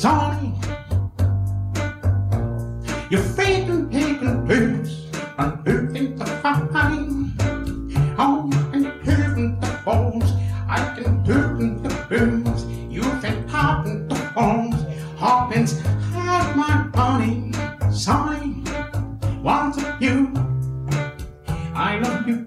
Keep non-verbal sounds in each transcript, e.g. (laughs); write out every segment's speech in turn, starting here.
Sonny, you're faking, taking pills, unhooking the fine. On and hooking the balls, I can hooking the booms. You've been popping the bones, Hawkins, have my honey, Sonny, want you. I love you.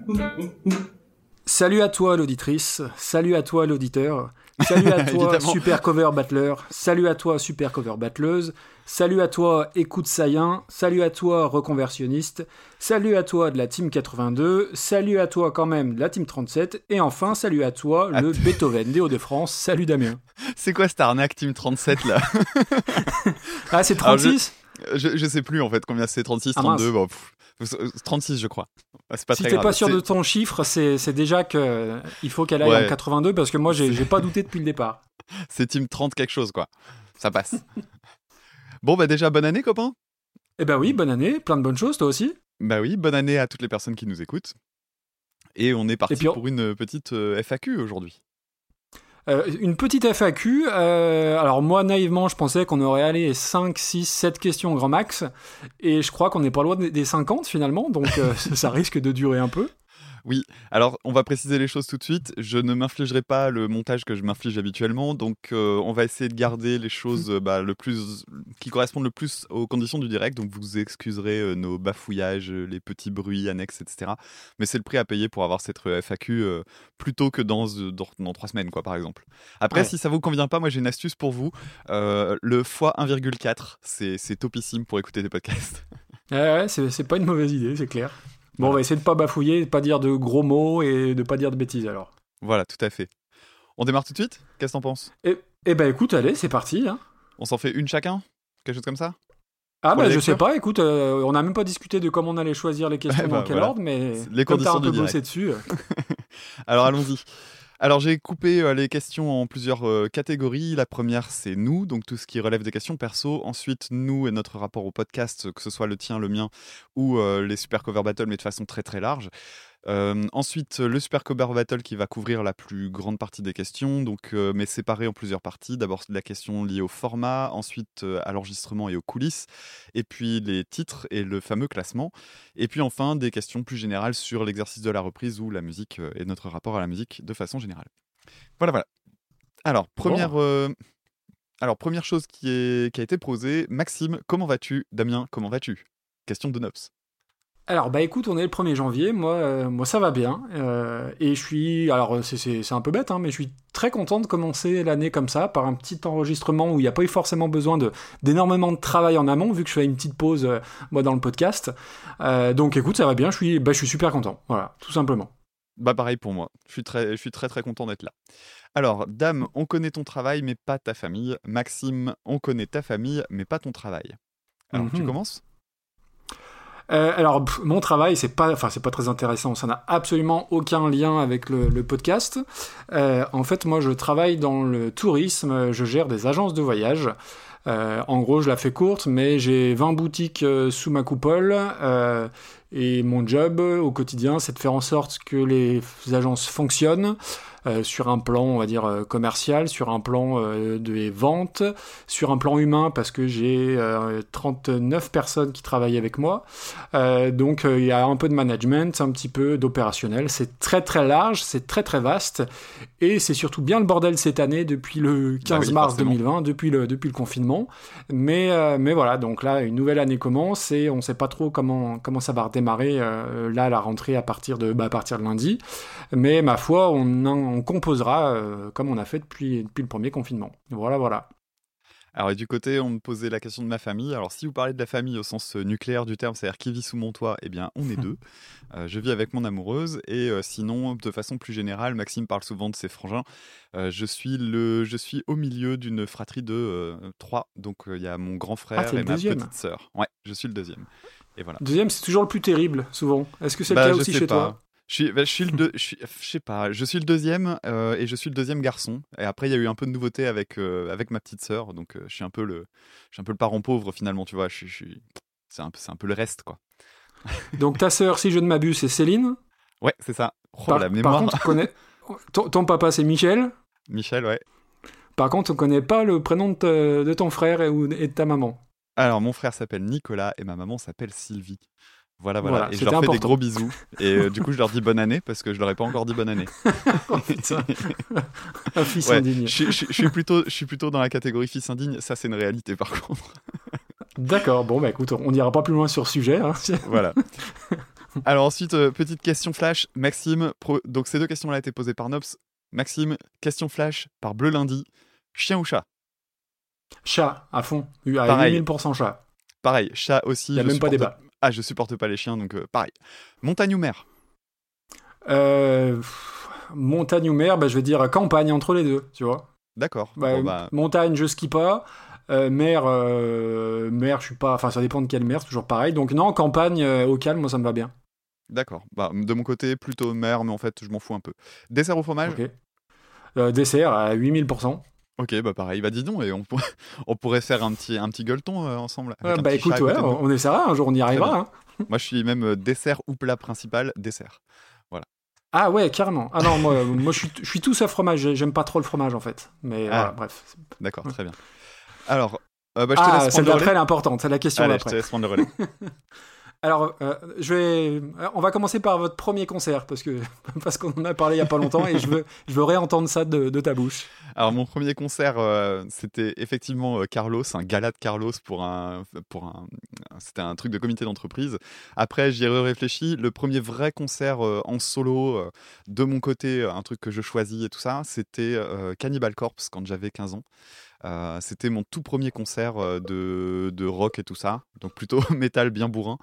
Salut à toi l'auditrice, salut à toi l'auditeur, salut à (laughs) toi super cover battler, salut à toi super cover battleuse, salut à toi écoute saïen, salut à toi reconversionniste, salut à toi de la team 82, salut à toi quand même de la team 37, et enfin salut à toi le Beethoven des Hauts-de-France, salut Damien. (laughs) C'est quoi cette arnaque Team 37 là? (laughs) Ah c'est Alors, je- 36 je, je sais plus en fait combien c'est 36, Ah, mince. 32, bon, pff, euh, 36 je crois. Ah, C'est pas Si t'es pas sûr de ton chiffre, c'est déjà que euh, il faut qu'elle aille Ouais. en 82 parce que moi j'ai pas douté depuis le départ. (laughs) C'est Team 30 quelque chose quoi. Ça passe. (laughs) bon bah déjà bonne année copains. Eh ben oui, bonne année, plein de bonnes choses toi aussi. Bah oui, bonne année à toutes les personnes qui nous écoutent. Et on est parti on- pour une petite euh, FAQ aujourd'hui. Euh, une petite FAQ. euh, alors moi, naïvement, je pensais qu'on aurait allé 5, 6, 7 questions grand max. Et je crois qu'on n'est pas loin des- des 50 finalement. Donc euh, (laughs) ça risque de durer un peu. Alors, on va préciser les choses tout de suite. Je ne m'infligerai pas le montage que je m'inflige habituellement, donc euh, on va essayer de garder les choses euh, bah, le plus qui correspondent le plus aux conditions du direct. Donc, vous excuserez euh, nos bafouillages, euh, les petits bruits annexes, etc. Mais c'est le prix à payer pour avoir cette FAQ plutôt que dans, dans dans trois semaines, quoi, par exemple. Après, Ouais. si ça vous convient pas, moi j'ai une astuce pour vous. Le x1,4, c'est topissime pour écouter des podcasts. Ouais, ouais, c'est pas une mauvaise idée, c'est clair. Bon, on va essayer de pas bafouiller, de pas dire de gros mots et de pas dire de bêtises alors. voilà, tout à fait. On démarre tout de suite? Qu'est-ce que t'en penses? Eh ben écoute, allez, c'est parti. hein. On s'en fait une chacun? Quelque chose comme ça? Ah Pour bah je sais pas, écoute, euh, on n'a même pas discuté de comment on allait choisir les (laughs) questions Ouais, dans quel voilà. ordre, mais les comme t'as conditions un peu bossé dessus. euh, (laughs) (laughs) Alors allons-y. Alors j'ai coupé euh, les questions en plusieurs euh, catégories. La première c'est nous, donc tout ce qui relève des questions perso. Ensuite nous et notre rapport au podcast, que ce soit le tien, le mien ou euh, les super cover battle, mais de façon très très large. Euh, ensuite le super cover battle qui va couvrir la plus grande partie des questions, donc euh, mais séparé en plusieurs parties. D'abord la question liée au format, ensuite euh, à l'enregistrement et aux coulisses, et puis les titres et le fameux classement. Et puis enfin, des questions plus générales sur l'exercice de la reprise ou la musique et notre rapport à la musique de façon générale. Voilà, voilà. Alors, première, alors, première chose qui, est, qui a été posée. Maxime, comment vas-tu? Damien, comment vas-tu? Question de Nops. Alors bah écoute, on est le 1er janvier, moi, euh, moi ça va bien, euh, et je suis, alors c'est- un peu bête, hein, mais je suis très content de commencer l'année comme ça, par un petit enregistrement où il n'y a pas eu forcément besoin de- d'énormément de, travail en amont, vu que je fais une petite pause, euh, moi, dans le podcast. Donc écoute, ça va bien, je suis, bah, je suis super content, voilà, tout simplement. Bah, pareil pour moi. Je suis très, je suis très, très content d'être là. Alors, Dame, on connaît ton travail, mais pas ta famille. Maxime, on connaît ta famille, mais pas ton travail. Alors, tu Mhm. commences? Euh, alors mon travail c'est pas enfin c'est pas très intéressant. Ça n'a absolument aucun lien avec le, podcast. Euh, en fait moi je travaille dans le tourisme. Je gère des agences de voyage. Euh, en gros je la fais courte mais j'ai 20 boutiques euh, sous ma coupole. Et mon job au quotidien c'est de faire en sorte que les agences fonctionnent sur un plan on va dire euh, commercial sur un plan euh, des ventes sur un plan humain parce que j'ai euh, 39 personnes qui travaillent avec moi euh, donc euh, il y a un peu de management, un petit peu d'opérationnel. C'est très très large, c'est très très vaste et c'est surtout bien le bordel cette année depuis le 15 Bah oui, mars forcément. 2020, depuis le depuis le confinement. Mais euh, mais voilà, donc là une nouvelle année commence et on sait pas trop comment comment ça va redémarrer euh, là la rentrée à partir de bah, à partir de lundi. Mais ma foi, on en- on composera euh, comme on a fait depuis depuis le premier confinement. Voilà voilà. Alors, et du côté, on me posait la question de ma famille. Alors, si vous parlez de la famille au sens euh, nucléaire du terme, c'est-à-dire qui vit sous mon toit, eh bien, on est (laughs) deux. Euh, je vis avec mon amoureuse. Et euh, sinon, de façon plus générale, Maxime parle souvent de ses frangins. Euh, je, suis le, je suis au milieu d'une fratrie de trois. Donc, il y a mon grand frère t'es et ma petite sœur. Ouais, je suis le deuxième. Et voilà. Deuxième, c'est toujours le plus terrible souvent. Est-ce que c'est Bah, le cas je aussi chez pas. toi? Je suis, bah, je suis le deux, je suis, je sais pas, je suis le deuxième euh, et je suis le deuxième garçon. Et après, il y a eu un peu de nouveauté avec euh, avec ma petite sœur, donc euh, je suis un peu le, je suis un peu le parent pauvre finalement, tu vois. Je c'est un un peu le reste quoi. (laughs) Donc ta sœur, si je ne m'abuse, c'est Céline? Ouais, c'est ça. Oh, Par, la par mémoire. contre, tu connais... (laughs) ton, ton papa, c'est Michel? Michel, ouais. Par contre, on connaît pas le prénom de, te- de ton frère et de ta maman? Alors, mon frère s'appelle Nicolas et ma maman s'appelle Sylvie. Voilà, voilà. Voilà, et je leur fais des gros bisous. (laughs) Et euh, du coup, je leur dis bonne année parce que je leur ai pas encore dit bonne année. (laughs) Oh, putain. (laughs) Un fils Ouais, indigne. je, suis- je suis- je suis plutôt, je suis plutôt dans la catégorie fils indigne. Ça, c'est une réalité par contre. D'accord, bon, bah écoute, on n'ira pas plus loin sur ce sujet. hein. Voilà. Alors ensuite, euh, petite question flash. Maxime, pro- donc ces deux questions-là étaient posées par Nobs. Maxime, question flash par Bleu Lundi. Chien ou chat? Chat, à fond. À Pareil. 8000% chat. Pareil, chat aussi. Il n'y a même pas débat. Ah, je supporte pas les chiens, donc euh, pareil. Montagne ou mer? Euh, pff, montagne ou mer, bah, je vais dire campagne entre les deux, tu vois. D'accord. Bah, Bon, bah, Montagne, je skie pas. Euh, mer, euh, mer, je suis pas. Enfin, ça dépend de quelle mer, c'est toujours pareil. Donc, non, campagne euh, au calme, moi, ça me va bien. D'accord. Bah, de mon côté, plutôt mer, mais en fait, je m'en fous un peu. Dessert au fromage? Ok. Euh, dessert à 8000%. Ok, bah pareil. Bah dis donc, et on, pour- (laughs) on pourrait faire un petit, un petit gueuleton euh, ensemble. Euh, bah écoute, ouais, on essaiera, un jour on y arrivera. hein. (laughs) Moi, je suis même euh, dessert ou plat principal, dessert. Ah ouais, carrément. Ah non, moi, moi je, suis, je suis tout sauf fromage, j'ai- j'aime pas trop le fromage en fait. Mais Ah. voilà, bref. D'accord, très bien. Alors, euh, bah, je te Ah, laisse celle d'après, elle est importante, c'est la question Allez, je te d'après. laisse prendre le relais. (laughs) Alors, euh, je vais, euh, on va commencer par votre premier concert parce que (laughs) parce qu'on en a parlé il y a pas longtemps et je veux, je veux réentendre ça de, ta bouche. Alors, mon premier concert, euh, c'était effectivement Carlos, un gala de Carlos pour un, pour un, c'était un truc de comité d'entreprise. Après, j'y ai réfléchi. Le premier vrai concert en solo, de mon côté, un truc que je choisis et tout ça, c'était Cannibal Corpse quand j'avais 15 ans. Euh, c'était mon tout premier concert euh, de, de rock et tout ça, donc plutôt (laughs) métal bien bourrin.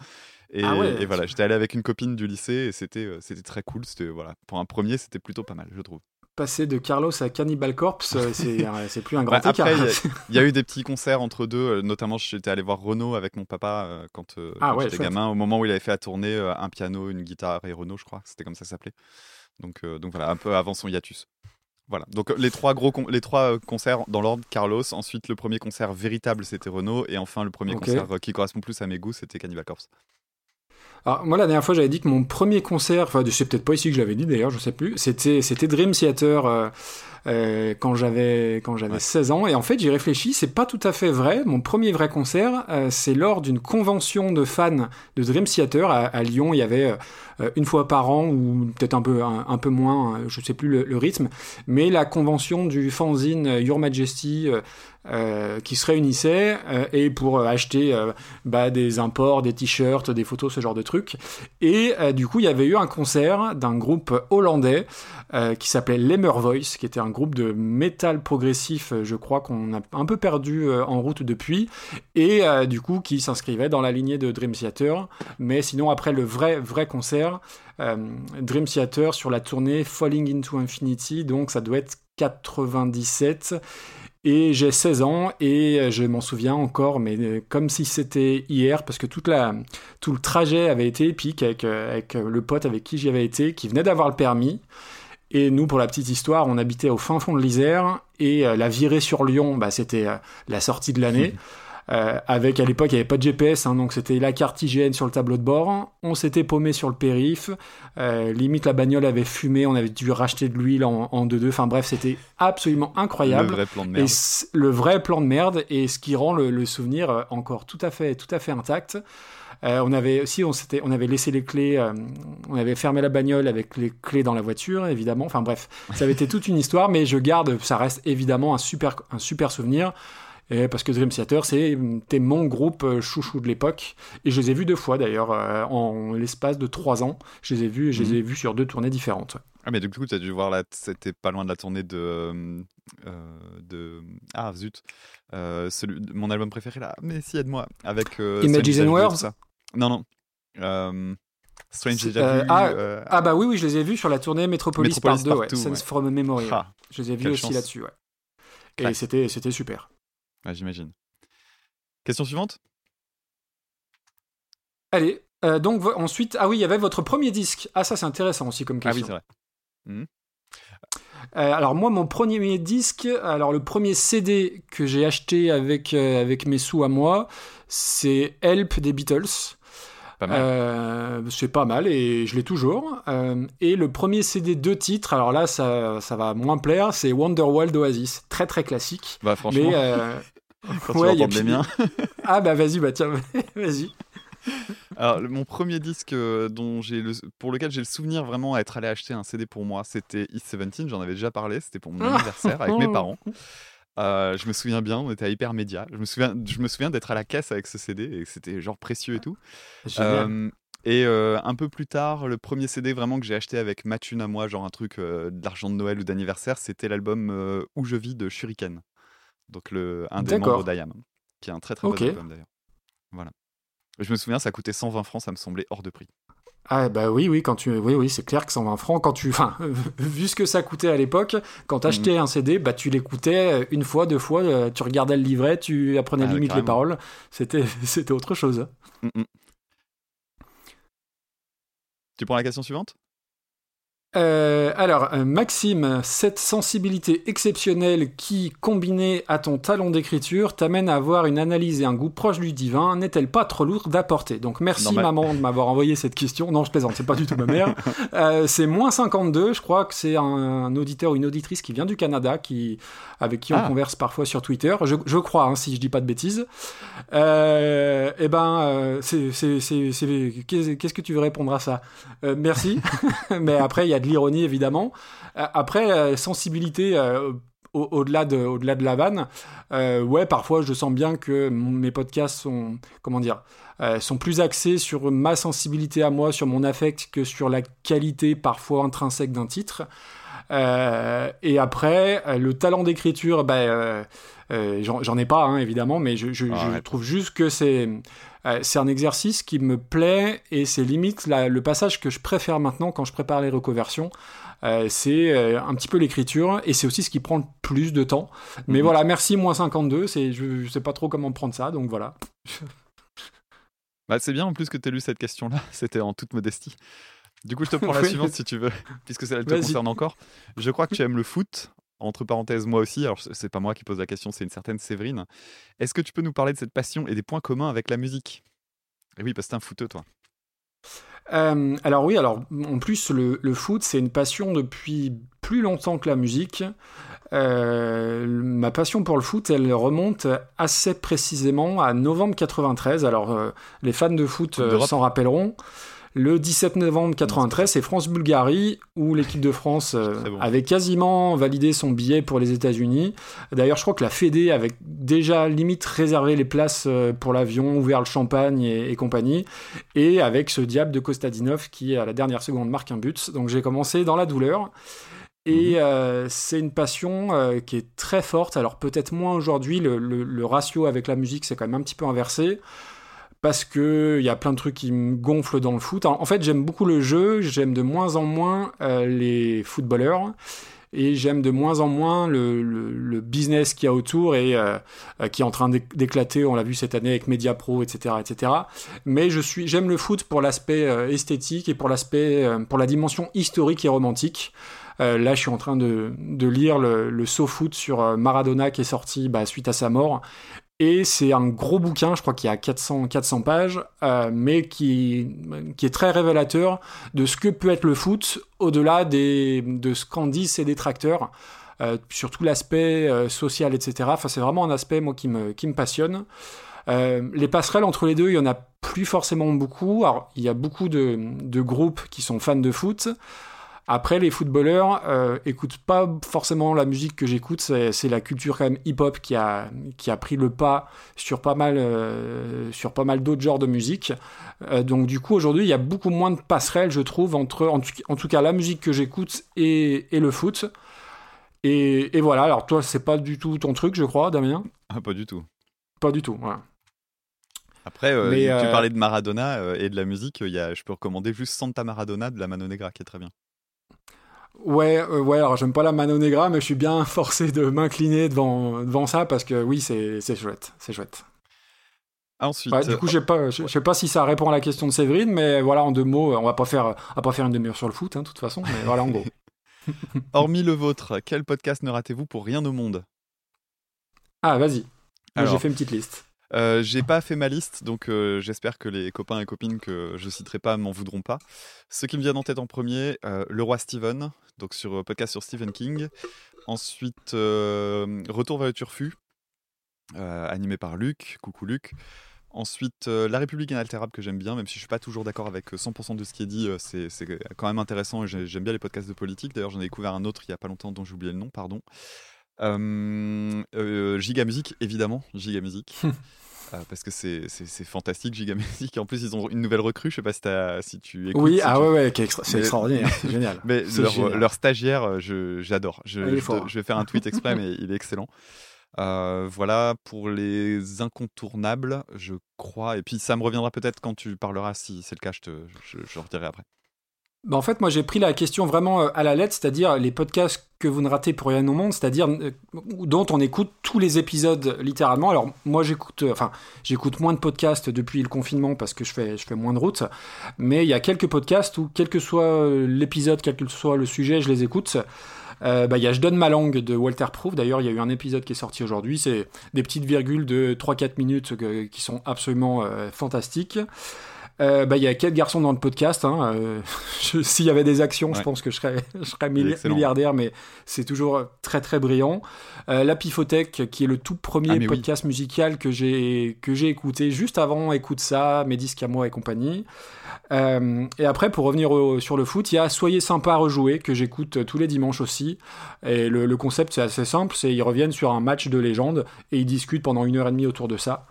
Et, Ah ouais. et voilà, j'étais allé avec une copine du lycée et c'était euh, c'était très cool. C'était voilà, pour un premier, c'était plutôt pas mal, je trouve. Passer de Carlos à Cannibal Corpse, c'est (laughs) c'est plus un grand Bah, écart. après, Il y a eu des petits concerts entre deux, notamment j'étais allé voir Renaud avec mon papa quand, Ah quand ouais, j'étais gamin, au moment où il avait fait à tourner un piano, une guitare et Renaud, je crois, c'était comme ça que ça s'appelait. Donc, euh, donc voilà, un peu avant son hiatus. Voilà, donc euh, les trois, gros con- les trois euh, concerts dans l'ordre, Carlos, ensuite le premier concert véritable c'était Renaud, et enfin le premier concert euh, qui correspond plus à mes goûts c'était Cannibal Corpse. Alors, moi, la dernière fois, j'avais dit que mon premier concert, enfin, je sais peut-être pas ici que je l'avais dit d'ailleurs, je sais plus, c'était, c'était Dream Theater euh, euh, quand j'avais, quand j'avais Ouais. 16 ans. Et en fait, j'y réfléchis, c'est pas tout à fait vrai. Mon premier vrai concert, euh, c'est lors d'une convention de fans de Dream Theater à, à Lyon. Il y avait euh, une fois par an, ou peut-être un peu, un, un peu moins, euh, je sais plus le, le rythme, mais la convention du fanzine Your Majesty. euh, qui se réunissaient euh, et pour euh, acheter bah, des imports, des t-shirts, des photos, ce genre de trucs. Et du coup, il y avait eu un concert d'un groupe hollandais qui s'appelait Lemmer Voice, qui était un groupe de métal progressif, euh, je crois qu'on a un peu perdu euh, en route depuis, et euh, du coup qui s'inscrivait dans la lignée de Dream Theater. Mais sinon, après le vrai, vrai concert, Dream Theater sur la tournée Falling into Infinity, donc ça doit être 97. Et j'ai 16 ans et je m'en souviens encore, mais comme si c'était hier, parce que toute la, tout le trajet avait été épique avec, avec le pote avec qui j'y avais été, qui venait d'avoir le permis. Et nous, pour la petite histoire, on habitait au fin fond de l'Isère et euh, la virée sur Lyon, bah, c'était euh, la sortie de l'année. Euh, avec à l'époque, il n'y avait pas de GPS, hein, donc c'était la carte IGN sur le tableau de bord. On s'était paumé sur le périph. Limite, la bagnole avait fumé, on avait dû racheter de l'huile en, en 2-2. Enfin bref, c'était absolument Le incroyable. vrai plan de Et merde. c- le vrai plan de merde et ce qui rend le, le souvenir encore tout à fait, tout à fait intact. Euh, on avait aussi, on s'était, on avait laissé les clés, euh, on avait fermé la bagnole avec les clés dans la voiture, évidemment. Enfin bref, ça avait été toute une histoire, mais je garde, ça reste évidemment un super, un super souvenir. Et parce que Dream Theater, c'était mon groupe euh, chouchou de l'époque. Et je les ai vus deux fois d'ailleurs, euh, en l'espace de trois ans. Je les ai vus, je les Mhm. ai vus sur deux tournées différentes. Ah mais du coup, tu as dû voir c'était pas loin de la tournée de euh, de ah zut, euh, celui, mon album préféré là. Mais si aide-moi avec Images and Words. Non non. Euh, Strange déjà euh, vu. ah, euh, Ah bah oui, oui, je les ai vus sur la tournée Metropolis, Metropolis Part 2, ouais. Part 2, Sense ouais. from Memory. ouais. ah, Je les ai vus aussi là-dessus, ouais. Et c'était, c'était super. ouais, j'imagine. Question suivante? Allez, euh, donc ensuite, ah oui, il y avait votre premier disque. Ah ça c'est intéressant aussi comme Ah oui, question. c'est vrai. Euh, alors moi, mon premier disque, alors le premier CD que j'ai acheté avec, euh, avec mes sous à moi, c'est Help des Beatles. Pas mal. Euh, c'est pas mal et je l'ai toujours. Euh, et le premier CD deux titres, alors là ça, ça va moins plaire, c'est Wonderwall d'Oasis, très très classique. Bah franchement, Mais euh, (laughs) quand ouais, tu y a les miens. (laughs) ah bah vas-y, bah tiens, (laughs) vas-y. Alors, le- mon premier disque euh, dont j'ai le, pour lequel j'ai le souvenir vraiment à être allé acheter un CD pour moi, c'était East 17. J'en avais déjà parlé. C'était pour mon anniversaire avec mes parents. Euh, je me souviens bien, on était à Hypermédia. Je me souviens, je me souviens d'être à la caisse avec ce CD et c'était genre précieux et tout. Euh, et euh, un peu plus tard, le premier CD vraiment que j'ai acheté avec ma thune à moi, genre un truc de l'argent de Noël ou d'anniversaire, c'était l'album Où je vis de Shuriken. Donc le, un des membres d'IAM, qui est un très très Ok. bon album d'ailleurs. Voilà. Je me souviens, ça coûtait 120 francs, ça me semblait hors de prix. Ah bah oui, oui, quand tu, oui, oui, c'est clair que 120 francs, quand tu, enfin, (laughs) vu ce que ça coûtait à l'époque, quand Mhm. t'achetais un CD, bah tu l'écoutais une fois, deux fois, euh, tu regardais le livret, tu apprenais Ah, limite les paroles, c'était, (laughs) c'était autre chose. Mm, mm. Tu prends la question suivante? Euh, alors, euh, Maxime, cette sensibilité exceptionnelle qui, combinée à ton talent d'écriture, t'amène à avoir une analyse et un goût proche du divin, n'est-elle pas trop lourde d'apporter? Donc merci maman de m'avoir envoyé cette question. Non, je plaisante, c'est pas du tout ma mère. (laughs) Euh, c'est moins 52, je crois que c'est un, un auditeur ou une auditrice qui vient du Canada, qui, avec qui on Ah. converse parfois sur Twitter. Je, je crois, hein, si je dis pas de bêtises. Euh, eh ben, euh, c'est, c'est, c'est, c'est- qu'est-ce qu'est-ce que tu veux répondre à ça? Euh, Merci. (laughs) Mais après, il y a de l'ironie, évidemment. Euh, Après, euh, sensibilité, euh, au- au-delà de, au-delà de la vanne, ouais, parfois, je sens bien que mes podcasts sont, comment dire, sont plus axés sur ma sensibilité à moi, sur mon affect, que sur la qualité parfois intrinsèque d'un titre. Et après, le talent d'écriture, bah, euh, j'en ai pas, hein, évidemment, mais je, je- je Arrête. trouve juste que c'est euh, un exercice qui me plaît et c'est limite la- le passage que je préfère maintenant quand je prépare les reconversions. Euh, c'est euh, un petit peu l'écriture et c'est aussi ce qui prend le plus de temps. Mais Mhm. voilà, merci, moins 52, c'est, je, je sais pas trop comment prendre ça, donc voilà. (laughs) bah, C'est bien en plus que tu aies lu cette question-là, (laughs) c'était en toute modestie. Du coup, je te prends la (laughs) Oui. suivante si tu veux, puisque celle-là te concerne encore. Je crois que tu aimes le foot. Entre parenthèses, moi aussi. Alors, c'est pas moi qui pose la question, c'est une certaine Séverine. Est-ce que tu peux nous parler de cette passion et des points communs avec la musique? Et oui, parce que t'es un footeux, toi. Euh, alors oui, alors en plus le, le foot c'est une passion depuis plus longtemps que la musique. Euh, ma passion pour le foot, elle remonte assez précisément à novembre 93. Alors euh, les fans de foot euh, s'en rappelleront. Le 17 novembre 93, c'est France-Bulgarie où l'équipe de France euh, bon. avait quasiment validé son billet pour les États-Unis. D'ailleurs, je crois que la Fédé avait déjà limite réservé les places euh, pour l'avion, ouvert le champagne et, et compagnie. Et avec ce diable de Kostadinov qui, à la dernière seconde, marque un but. Donc j'ai commencé dans la douleur. Et euh, c'est une passion euh, qui est très forte. Alors peut-être moins aujourd'hui, le, le- le ratio avec la musique c'est quand même un petit peu inversé. Parce que il y a plein de trucs qui me gonflent dans le foot. En fait, j'aime beaucoup le jeu, j'aime de moins en moins euh, les footballeurs. Et j'aime de moins en moins le, business qu'il y a autour et euh, euh, qui est en train d'éc- d'éclater. On l'a vu cette année avec Mediapro, etc., etc. Mais j'aime le foot pour l'aspect esthétique et pour l'aspect, pour la dimension historique et romantique. Là, je suis en train de, lire le, saut foot sur Maradona qui est sorti bah, suite à sa mort. Et c'est un gros bouquin, je crois qu'il y a 400, 400 pages, euh, mais qui, qui est très révélateur de ce que peut être le foot au-delà des, de ce qu'en disent ses détracteurs, euh, surtout l'aspect euh, social, etc. Enfin, c'est vraiment un aspect, moi, qui me, qui me passionne. Les passerelles entre les deux, il y en a plus forcément beaucoup. Il y a beaucoup de, de groupes qui sont fans de foot. Après, les footballeurs euh, écoutent pas forcément la musique que j'écoute. C'est, la culture quand même hip-hop qui a, qui a pris le pas sur pas mal, euh, sur pas mal d'autres genres de musique. Euh, donc du coup, aujourd'hui, il y a beaucoup moins de passerelles, je trouve, entre, en tout, en tout cas, la musique que j'écoute et, et le foot. Et, et voilà. Alors toi, c'est pas du tout ton truc, je crois, Damien? Ah, pas du tout. Pas du tout. Voilà. Après, euh, tu parlais de Maradona euh, et de la musique. Il y a, je peux recommander juste Santa Maradona de la Mano Negra qui est très bien. Ouais, euh, ouais, alors j'aime pas la Mano Negra, mais je suis bien (laughs) forcé de m'incliner devant, devant ça parce que oui, c'est chouette, c'est chouette. Ensuite, Ouais, du coup, je sais pas, je sais pas si ça répond à la question de Séverine, mais voilà, en deux mots, on va pas faire, on va pas faire une demi-heure sur le foot, hein, de toute façon, mais voilà, en gros. (laughs) (laughs) hormis le vôtre, quel podcast ne ratez-vous pour rien au monde? Ah, vas-y. J'ai fait une petite liste. Euh, j'ai pas fait ma liste, donc euh, j'espère que les copains et copines que je citerai pas m'en voudront pas. Ce qui me vient en tête en premier, euh, Le Roi Steven, donc sur podcast sur Stephen King. Ensuite, Retour vers le Turfu, animé par Luc. Coucou Luc. Ensuite, La République inaltérable que j'aime bien, même si je suis pas toujours d'accord avec euh, 100% de ce qui est dit, c'est quand même intéressant et j'ai- j'aime bien les podcasts de politique. D'ailleurs, j'en ai découvert un autre il y a pas longtemps dont j'ai oublié le nom, pardon. Euh, euh, Giga Music, évidemment, Giga Music. (laughs) Euh, parce que c'est c'est- c'est fantastique, Giga Music. En plus, ils ont une nouvelle recrue. Je sais pas si, tu écoutes. Oui, si ah tu- ouais, ouais, extra- c'est extraordinaire, (laughs) c'est génial. Mais leur, génial. leur stagiaire, euh, je- j'adore. Je, je je vais faire un tweet exprès, (laughs) mais il est excellent. Euh, voilà pour les incontournables, je crois. Et puis ça me reviendra peut-être quand tu parleras, si c'est le cas, je te je, je le redirai après. Bah, en fait, moi, j'ai pris la question vraiment euh, à la lettre, c'est-à-dire les podcasts que vous ne ratez pour rien au monde, c'est-à-dire euh, dont on écoute tous les épisodes littéralement. Alors, moi, j'écoute, euh, enfin, j'écoute moins de podcasts depuis le confinement parce que je fais, je fais moins de route, mais il y a quelques podcasts où, quel que soit l'épisode, quel que soit le sujet, je les écoute. Euh, bah, il y a Je donne ma langue de Walter Proof. D'ailleurs, il y a eu un épisode qui est sorti aujourd'hui. C'est des petites virgules de 3-4 minutes qui sont absolument fantastiques. Euh, bah, il y a quatre garçons dans le podcast. Hein. Euh, (laughs) S'il y avait des actions, je pense que je serais, je milliardaire, mais c'est toujours très très brillant. Euh, la Pifothèque, qui est le tout premier Ah, oui. podcast musical que j'ai que j'ai écouté juste avant Écoute ça, mes disques à moi et compagnie. Euh, et après, pour revenir au- sur le foot, il y a Soyez sympa à rejouer que j'écoute tous les dimanches aussi. Et le, le concept c'est assez simple, c'est ils reviennent sur un match de légende et ils discutent pendant une heure et demie autour de ça.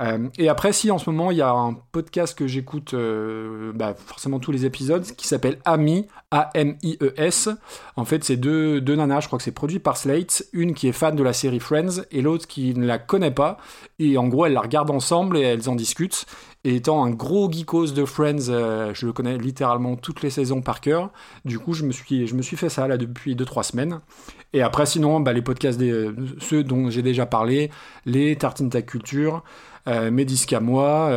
Euh, et après, si en ce moment il y a un podcast que j'écoute euh, bah, forcément tous les épisodes qui s'appelle Ami, A-M-I-E-S. En fait, c'est deux, deux nanas, je crois que c'est produit par Slate, une qui est fan de la série Friends et l'autre qui ne la connaît pas. Et en gros, elles la regardent ensemble et elles en discutent. Et étant un gros geekos de Friends, euh, je le connais littéralement toutes les saisons par cœur. Du coup, je me suis, je me suis fait ça là depuis 2-3 semaines. Et après, sinon, bah, les podcasts, euh, ceux dont j'ai déjà parlé, les Tartine Ta Culture, euh, mes disques à moi,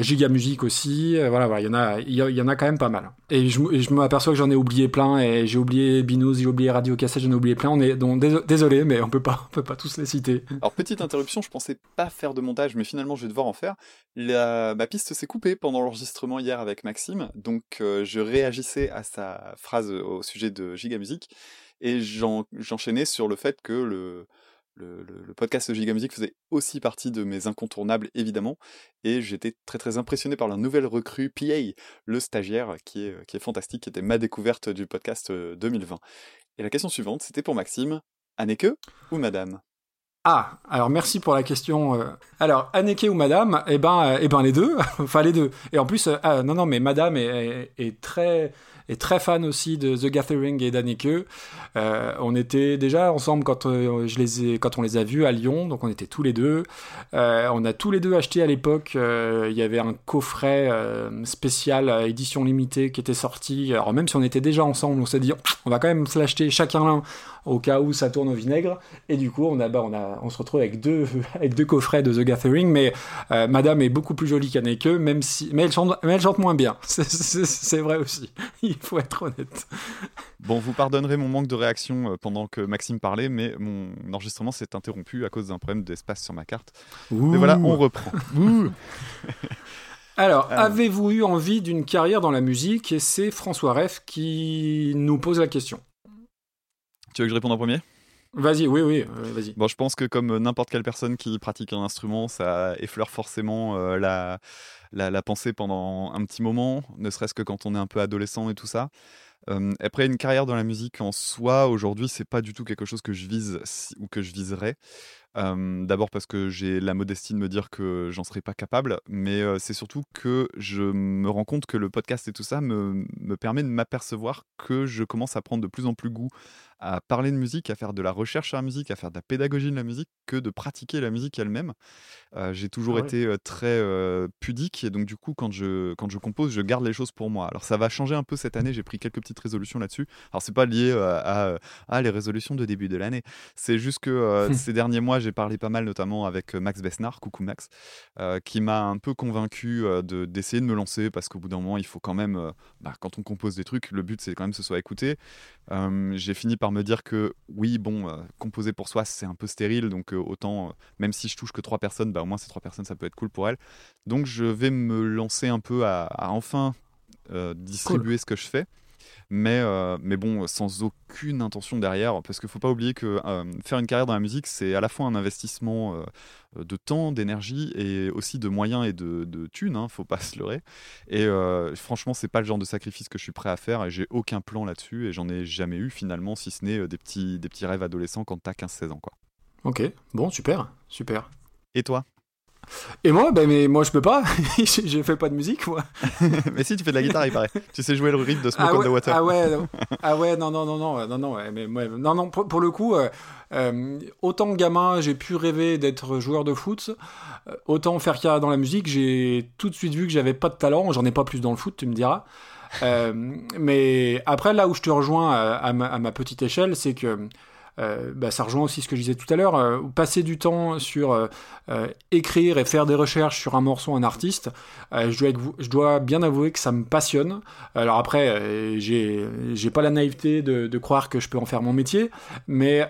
Giga Musique aussi. voilà, voilà, il y en a, y, en a quand même pas mal. Et je, je m'aperçois que j'en ai oublié plein. Et j'ai oublié Binous, j'ai oublié Radio Cassette, j'en ai oublié plein. On est donc déso- désolé, mais on peut pas, on peut pas tous les citer. Alors petite interruption, je pensais pas faire de montage, mais finalement je vais devoir en faire. Ma piste s'est coupée pendant l'enregistrement hier avec Maxime, donc euh, je réagissais à sa phrase au sujet de Giga Music et j'en- j'enchaînais sur le fait que le, podcast de Giga Music faisait aussi partie de mes incontournables évidemment, et j'étais très très impressionné par la nouvelle recrue PA, le stagiaire qui est, fantastique, qui était ma découverte du podcast euh, 2020. Et la question suivante, c'était pour Maxime, Anneke ou Madame? Ah, alors merci pour la question. euh. Alors, Anneke ou Madame Eh ben, euh, eh ben les deux. (laughs) enfin, les deux. Et en plus, euh, ah, non, non, mais Madame est, très, est très fan aussi de The Gathering et d'Anneke. On était déjà ensemble quand, je les quand on les a vus à Lyon, donc on était tous les deux. On a tous les deux acheté à l'époque, il y avait un coffret spécial édition limitée qui était sorti. Alors même si on était déjà ensemble, on s'est dit on va quand même se l'acheter chacun l'un au cas où ça tourne au vinaigre. Et du coup, on, a, bah, on, a, on se retrouve avec deux, (laughs) avec deux coffrets de The Gathering, mais euh, Madame est beaucoup plus jolie qu'Anneke, même si, mais elle chante, mais elle chante moins bien. (laughs) C'est vrai aussi. (laughs) Il faut être honnête. Bon, vous pardonnerez mon manque de réaction euh, pendant que Maxime parlait, mais mon enregistrement s'est interrompu à cause d'un problème d'espace sur ma carte. Mais voilà, on reprend. Alors, Euh. avez-vous eu envie d'une carrière dans la musique? Et c'est François Reff qui nous pose la question. Tu veux que je réponde en premier? Vas-y, oui, oui, euh, vas-y. Bon, je pense que comme n'importe quelle personne qui pratique un instrument, ça effleure forcément euh, la, la, la pensée pendant un petit moment, ne serait-ce que quand on est un peu adolescent et tout ça. Euh, après, une carrière dans la musique en soi, aujourd'hui, c'est pas du tout quelque chose que je vise si- ou que je viserais. D'abord parce que j'ai la modestie de me dire que j'en serais pas capable, mais c'est surtout que je me rends compte que le podcast et tout ça me, me permet de m'apercevoir que je commence à prendre de plus en plus goût à parler de musique, à faire de la recherche sur la musique, à faire de la pédagogie de la musique, que de pratiquer la musique elle-même. Euh, j'ai toujours Ah ouais. été très euh, pudique et donc du coup quand je, quand je compose, je garde les choses pour moi. Alors ça va changer un peu cette année, j'ai pris quelques petites résolutions là-dessus. Alors c'est pas lié à, à, à les résolutions de début de l'année, c'est juste que euh, (laughs) ces derniers mois j'ai parlé pas mal notamment avec Max Besnard, coucou Max, qui m'a un peu convaincu de, d'essayer de me lancer parce qu'au bout d'un moment, il faut quand même, bah, quand on compose des trucs, le but c'est quand même que ce soit écouté. j'ai fini par me dire que oui, bon, composer pour soi c'est un peu stérile, donc autant, même si je touche que trois personnes, bah, au moins ces trois personnes ça peut être cool pour elles. Donc je vais me lancer un peu à, enfin distribuer ce que je fais mais, euh, mais bon, sans aucune intention derrière, parce qu'il ne faut pas oublier que euh, faire une carrière dans la musique, c'est à la fois un investissement euh, de temps, d'énergie et aussi de moyens et de, de thunes, hein, faut pas se leurrer. Et franchement, c'est pas le genre de sacrifice que je suis prêt à faire et j'ai aucun plan là-dessus et j'en ai jamais eu finalement, si ce n'est des petits, des petits rêves adolescents quand tu as 15-16 ans. Quoi. Ok, bon, super, super. Et toi? Et moi, ben, mais moi je peux pas, (laughs) je fais pas de musique moi. (laughs) mais si tu fais de la guitare, il paraît. Tu sais jouer le riff de Smoke ah on the Water. Ah ouais, ah ouais, non non non non non non, mais non non pour, le coup, euh, euh, autant gamin j'ai pu rêver d'être joueur de foot, euh, autant faire carrière dans la musique, j'ai tout de suite vu que j'avais pas de talent. J'en ai pas plus dans le foot, tu me diras. mais après là où je te rejoins à ma petite échelle, c'est que euh, bah, ça rejoint aussi ce que je disais tout à l'heure, euh, passer du temps sur euh, écrire et faire des recherches sur un morceau, un artiste, je, dois, bien avouer que ça me passionne. Alors après, j'ai, j'ai pas la naïveté de, de, croire que je peux en faire mon métier, mais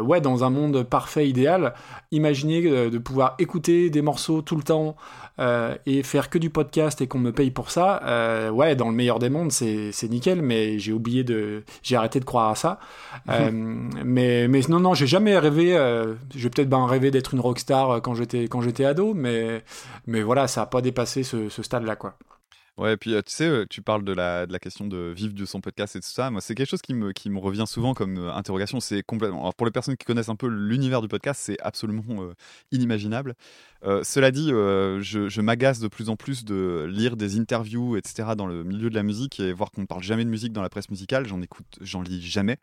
ouais, dans un monde parfait, idéal, imaginer de pouvoir écouter des morceaux tout le temps et faire que du podcast et qu'on me paye pour ça, ouais, dans le meilleur des mondes, c'est, nickel, mais j'ai oublié de, j'ai arrêté de croire à ça. (laughs) mais, mais non, non, j'ai jamais rêvé. Euh, j'ai peut-être ben rêvé d'être une rockstar euh, quand j'étais quand j'étais ado, mais mais voilà, ça a pas dépassé ce, ce stade-là, quoi. Ouais, et puis tu sais, tu parles de la, de la question de vivre de son podcast et tout ça. Moi, c'est quelque chose qui me, qui me revient souvent comme interrogation. C'est complètement. Alors, pour les personnes qui connaissent un peu l'univers du podcast, c'est absolument inimaginable. cela dit, je, je m'agace de plus en plus de lire des interviews, etc., dans le milieu de la musique et voir qu'on ne parle jamais de musique dans la presse musicale. J'en écoute, j'en lis jamais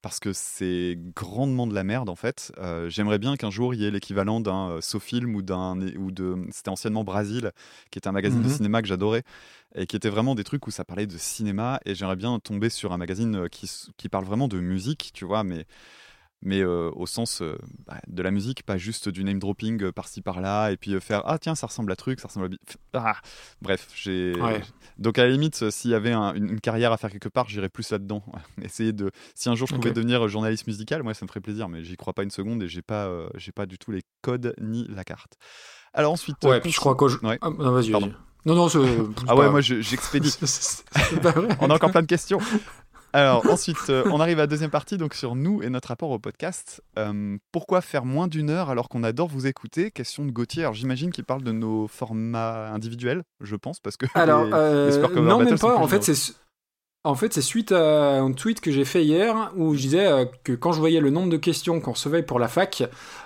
parce que c'est grandement de la merde en fait. J'aimerais bien qu'un jour il y ait l'équivalent d'un SoFilm ou d'un ou de. C'était anciennement Brasil, qui était un magazine de mmh cinéma que j'adorais et qui était vraiment des trucs où ça parlait de cinéma et j'aimerais bien tomber sur un magazine euh, qui, qui parle vraiment de musique, tu vois, mais mais euh, au sens euh, bah, de la musique, pas juste du name dropping par-ci par-là, et puis faire ah tiens ça ressemble à truc, ça ressemble à ah, bref j'ai donc à la limite s'il y avait une, carrière à faire quelque part, j'irais plus là-dedans. (laughs) Essayer de si un jour je pouvais devenir journaliste musical, moi ça me ferait plaisir, mais j'y crois pas une seconde et j'ai pas j'ai pas du tout les codes ni la carte. Alors ensuite, ouais, puis je crois que ouais. Ah, vas-y. Non, non, Ah ouais, moi j'expédie. (laughs) on a encore plein de questions. Alors ensuite, euh, on arrive à la deuxième partie, donc sur nous et notre rapport au podcast. Euh, pourquoi faire moins d'une heure alors qu'on adore vous écouter? Question de Gauthier. Alors j'imagine qu'il parle de nos formats individuels, je pense, parce que alors euh, non même pas. En fait, c'est en fait, c'est suite à un tweet que j'ai fait hier où je disais euh, que quand je voyais le nombre de questions qu'on recevait pour la fac,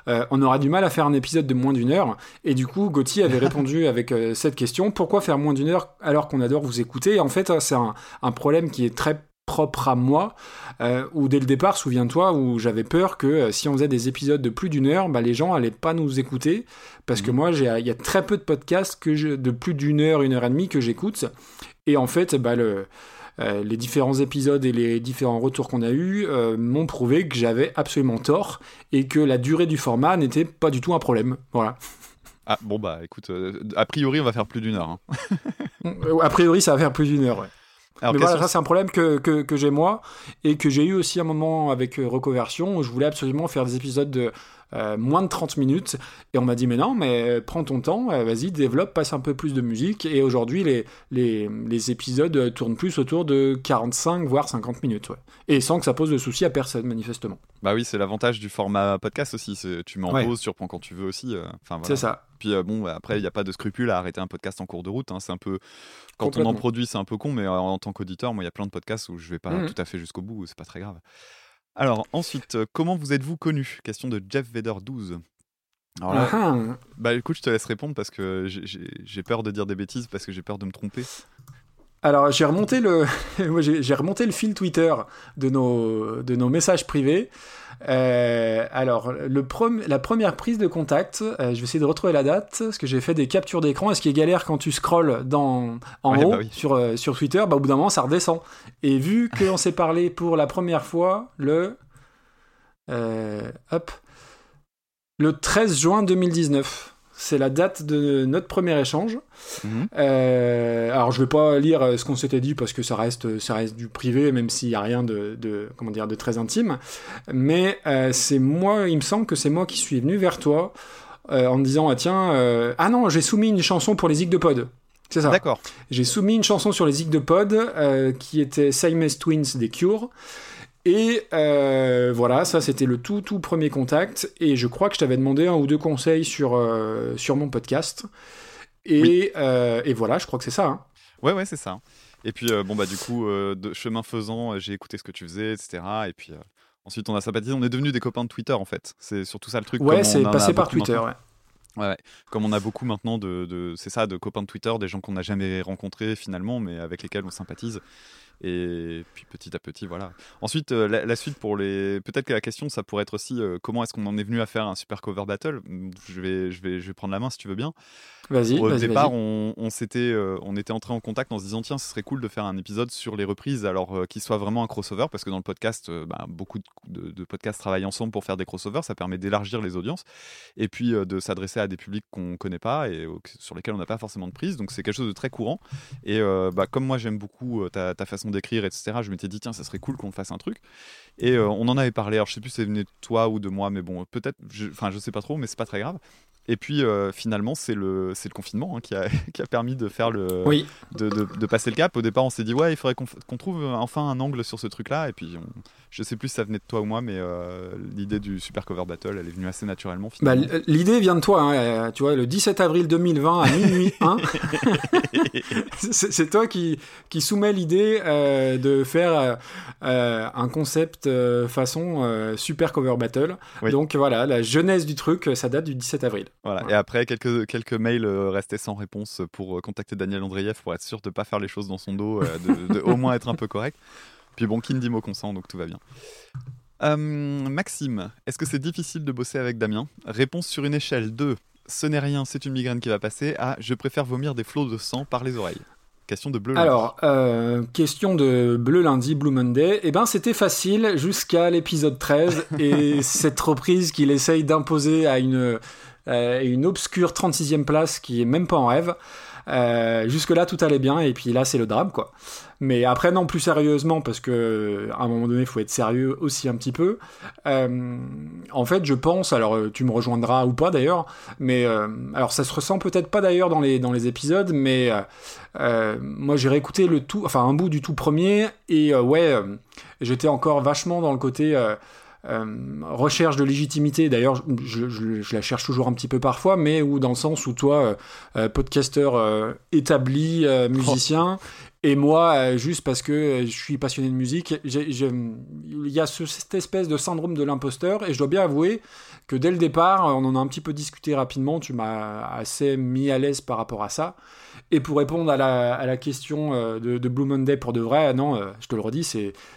euh, on aurait du mal à faire un épisode de moins d'une heure. Et du coup, Gauthier avait (laughs) répondu avec euh, cette question pourquoi faire moins d'une heure alors qu'on adore vous écouter? En fait, c'est un, problème qui est très propre à moi, où dès le départ, souviens-toi, où j'avais peur que si on faisait des épisodes de plus d'une heure, bah, les gens allaient pas nous écouter, parce que mmh. moi, il y a très peu de podcasts que de plus d'une heure, une heure et demie que j'écoute, et en fait, bah, le, euh, les différents épisodes et les différents retours qu'on a eus euh, m'ont prouvé que j'avais absolument tort et que la durée du format n'était pas du tout un problème. Voilà. Ah bon bah écoute, euh, a priori on va faire plus d'une heure. Hein. (laughs) a priori ça va faire plus d'une heure. Ouais. Mais voilà, ça c'est un problème que, que, j'ai moi et que j'ai eu aussi un moment avec Reconversion où je voulais absolument faire des épisodes de euh, moins de 30 minutes. Et on m'a dit, mais non, mais euh, prends ton temps, euh, vas-y, développe, passe un peu plus de musique. Et aujourd'hui, les, les, les, épisodes tournent plus autour de 45, voire 50 minutes. Ouais. Et sans que ça pose de soucis à personne, manifestement. Bah oui, c'est l'avantage du format podcast aussi. Tu m'en poses, tu reprends quand tu veux aussi. Enfin, C'est ça. Puis bon, après, il n'y a pas de scrupule à arrêter un podcast en cours de route. Hein. C'est un peu. Quand on en produit, c'est un peu con, mais en, tant qu'auditeur, moi, il y a plein de podcasts où je vais pas mmh. tout à fait jusqu'au bout, c'est pas très grave. Alors ensuite, euh, comment vous êtes-vous connu? Question de Jeff Vader 12. Alors là, ah ah. bah écoute, je te laisse répondre parce que j'ai peur de dire des bêtises parce que j'ai peur de me tromper. Alors j'ai remonté le, (laughs) j'ai remonté le fil Twitter de nos de nos messages privés. Euh, alors, le la première prise de contact, euh, je vais essayer de retrouver la date, parce que j'ai fait des captures d'écran. Et ce qui est galère quand tu scrolles dans, en haut bah sur, euh, sur Twitter, bah, au bout d'un moment, ça redescend. Et vu qu'on s'est parlé pour la première fois le. hop. Le 13 juin 2019. C'est la date de notre premier échange. Mhm. Euh, alors je vais pas lire euh, ce qu'on s'était dit parce que ça reste, ça reste du privé, même s'il y a rien de, de, comment dire, de très intime. Mais euh, c'est moi, il me semble que c'est moi qui suis venu vers toi euh, en me disant ah tiens, euh, ah non, j'ai soumis une chanson pour les Zig de Pod. C'est ça. D'accord. J'ai soumis une chanson sur les Zig de Pod euh, qui était Siamese Twins des Cure. Et euh, voilà, ça c'était le tout tout premier contact. Et je crois que je t'avais demandé un ou deux conseils sur, euh, sur mon podcast. Et, euh, et voilà, je crois que c'est ça. hein. Ouais, ouais, c'est ça. Et puis, bon, bah, du coup, de chemin faisant, j'ai écouté ce que tu faisais, etc. Et puis, ensuite, on a sympathisé. On est devenus des copains de Twitter, en fait. C'est surtout ça le truc. Ouais, c'est passé par Twitter. ouais. Ouais, ouais. Comme on a beaucoup maintenant de, de- c'est ça, de copains de Twitter, des gens qu'on n'a jamais rencontrés finalement, mais avec lesquels on sympathise. Et puis petit à petit, voilà. Ensuite, euh, la, suite pour les. Peut-être que la question, ça pourrait être aussi euh, comment est-ce qu'on en est venu à faire un super cover battle? Je vais, je vais, je vais prendre la main si tu veux bien. Vas-y, Au départ, on, on s'était, euh, on était entré en contact en se disant tiens, ce serait cool de faire un épisode sur les reprises, alors euh, qu'il soit vraiment un crossover, parce que dans le podcast, euh, bah, beaucoup de, de- de podcasts travaillent ensemble pour faire des crossovers, ça permet d'élargir les audiences et puis de s'adresser à des publics qu'on connaît pas et sur lesquels on n'a pas forcément de prise. Donc c'est quelque chose de très courant. Et bah, comme moi j'aime beaucoup ta, ta façon d'écrire, etc., je m'étais dit tiens, ça serait cool qu'on fasse un truc. Et on en avait parlé. Alors je sais plus si c'est venu de toi ou de moi, mais bon, peut-être, je- enfin je sais pas trop, mais c'est pas très grave. Et puis euh, finalement, c'est le, confinement hein, qui, a, (laughs) qui a permis de faire le, Oui, de, de- de passer le cap. Au départ, on s'est dit ouais, il faudrait qu'on trouve enfin un angle sur ce truc-là. Et puis, on- je sais plus si ça venait de toi ou moi, mais euh, l'idée du super cover battle, elle est venue assez naturellement. bah, l'idée vient de toi. hein, euh, tu vois, le 17 avril 2020 à minuit 1, (laughs) (laughs) c'est toi qui, qui soumets l'idée euh, de faire un concept façon super cover battle. Oui. Donc voilà, la jeunesse du truc, ça date du 17 avril. Voilà. Et après, quelques, quelques mails euh, restaient sans réponse pour euh, contacter Daniel Andreev pour être sûr de pas faire les choses dans son dos, euh, de, de au moins être un peu correct. Puis bon, qui ne dit mot consent, donc tout va bien. Euh, Maxime, est-ce que c'est difficile de bosser avec Damien? Réponse sur une échelle de ce n'est rien, c'est une migraine qui va passer à je préfère vomir des flots de sang par les oreilles. Question de bleu. Alors, euh, question de Bleu Lundi, Blue Monday. Eh ben, c'était facile jusqu'à l'épisode 13 et (laughs) cette reprise qu'il essaye d'imposer à une, euh, une obscure 36e place qui est même pas en rêve. Euh, Jusque-là, tout allait bien et puis là, c'est le drame, quoi. Mais après, non, plus sérieusement, parce que à un moment donné, il faut être sérieux aussi un petit peu. Euh, en fait, je pense, alors tu me rejoindras ou pas d'ailleurs, mais alors ça se ressent peut-être pas d'ailleurs dans les, dans les épisodes, mais moi j'ai réécouté le tout, enfin un bout du tout premier, et ouais, j'étais encore vachement dans le côté recherche de légitimité. D'ailleurs, je, je- je la cherche toujours un petit peu parfois, mais où dans le sens où toi, euh, euh, podcasteur euh, établi, euh, musicien, et moi, euh, juste parce que euh, je suis passionné de musique, il y a ce- cette espèce de syndrome de l'imposteur, et je dois bien avouer que dès le départ, on en a un petit peu discuté rapidement, tu m'as assez mis à l'aise par rapport à ça. Et pour répondre à la, question euh, de, de Blue Monday pour de vrai, non, euh, je te le redis,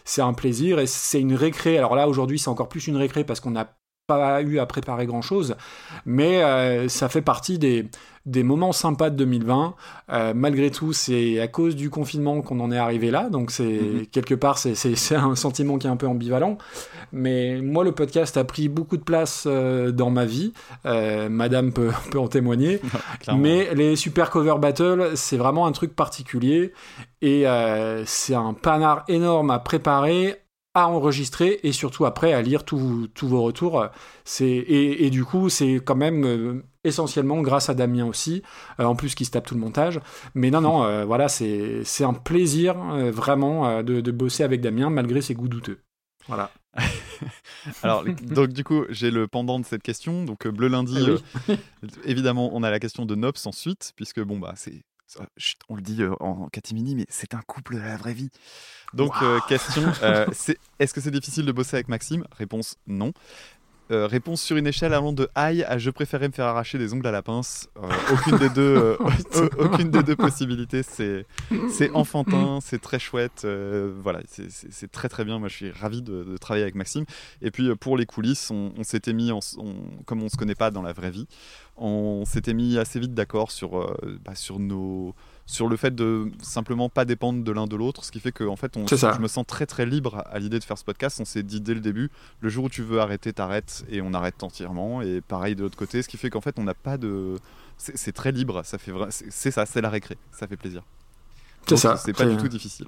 c'est un plaisir et c'est une récré. Alors là, aujourd'hui, c'est encore plus une récré parce qu'on n'a pas eu à préparer grand chose, mais euh, ça fait partie des, des moments sympas de 2020. Euh, malgré tout, c'est à cause du confinement qu'on en est arrivé là, donc c'est Mhm. quelque part c'est- c'est c'est un sentiment qui est un peu ambivalent. Mais moi, le podcast a pris beaucoup de place euh, dans ma vie. Euh, Madame peut, (laughs) peut en témoigner. (laughs) Mais les super cover battle, c'est vraiment un truc particulier et euh, c'est un panard énorme à préparer, à enregistrer et surtout après à lire tous vos retours. C'est et, et du coup c'est quand même euh, essentiellement grâce à Damien aussi, euh, en plus qui se tape tout le montage. Mais non non, euh, voilà c'est c'est un plaisir vraiment de, de bosser avec Damien malgré ses goûts douteux. Voilà. (laughs) Alors, donc du coup, j'ai le pendant de cette question. Donc, bleu lundi, oui. euh, évidemment, on a la question de Nops ensuite, puisque bon, bah, c'est. Ça, chut, On le dit euh, en catimini, mais c'est un couple de la vraie vie. Donc, euh, question euh, (laughs) est-ce que c'est difficile de bosser avec Maxime? Réponse non. Euh, réponse sur une échelle allant de aïe à je préférais me faire arracher des ongles à la pince. Euh, aucune des deux, euh, (laughs) au- aucune des deux possibilités. C'est c'est enfantin, c'est très chouette. voilà, c'est- c'est c'est très très bien. Moi, je suis ravi de, de travailler avec Maxime. Et puis pour les coulisses, on, on s'était mis, en- on- comme on se connaît pas dans la vraie vie, on s'était mis assez vite d'accord sur, bah, sur nos, sur le fait de simplement pas dépendre de l'un de l'autre, ce qui fait que en fait, on, je me sens très très libre à l'idée de faire ce podcast. On s'est dit dès le début, le jour où tu veux arrêter, t'arrêtes et on arrête entièrement. Et pareil de l'autre côté, ce qui fait qu'en fait, on n'a pas de, c'est très libre. Ça fait vrai, c'est ça, c'est la récré. Ça fait plaisir. C'est ça. C'est pas du tout difficile.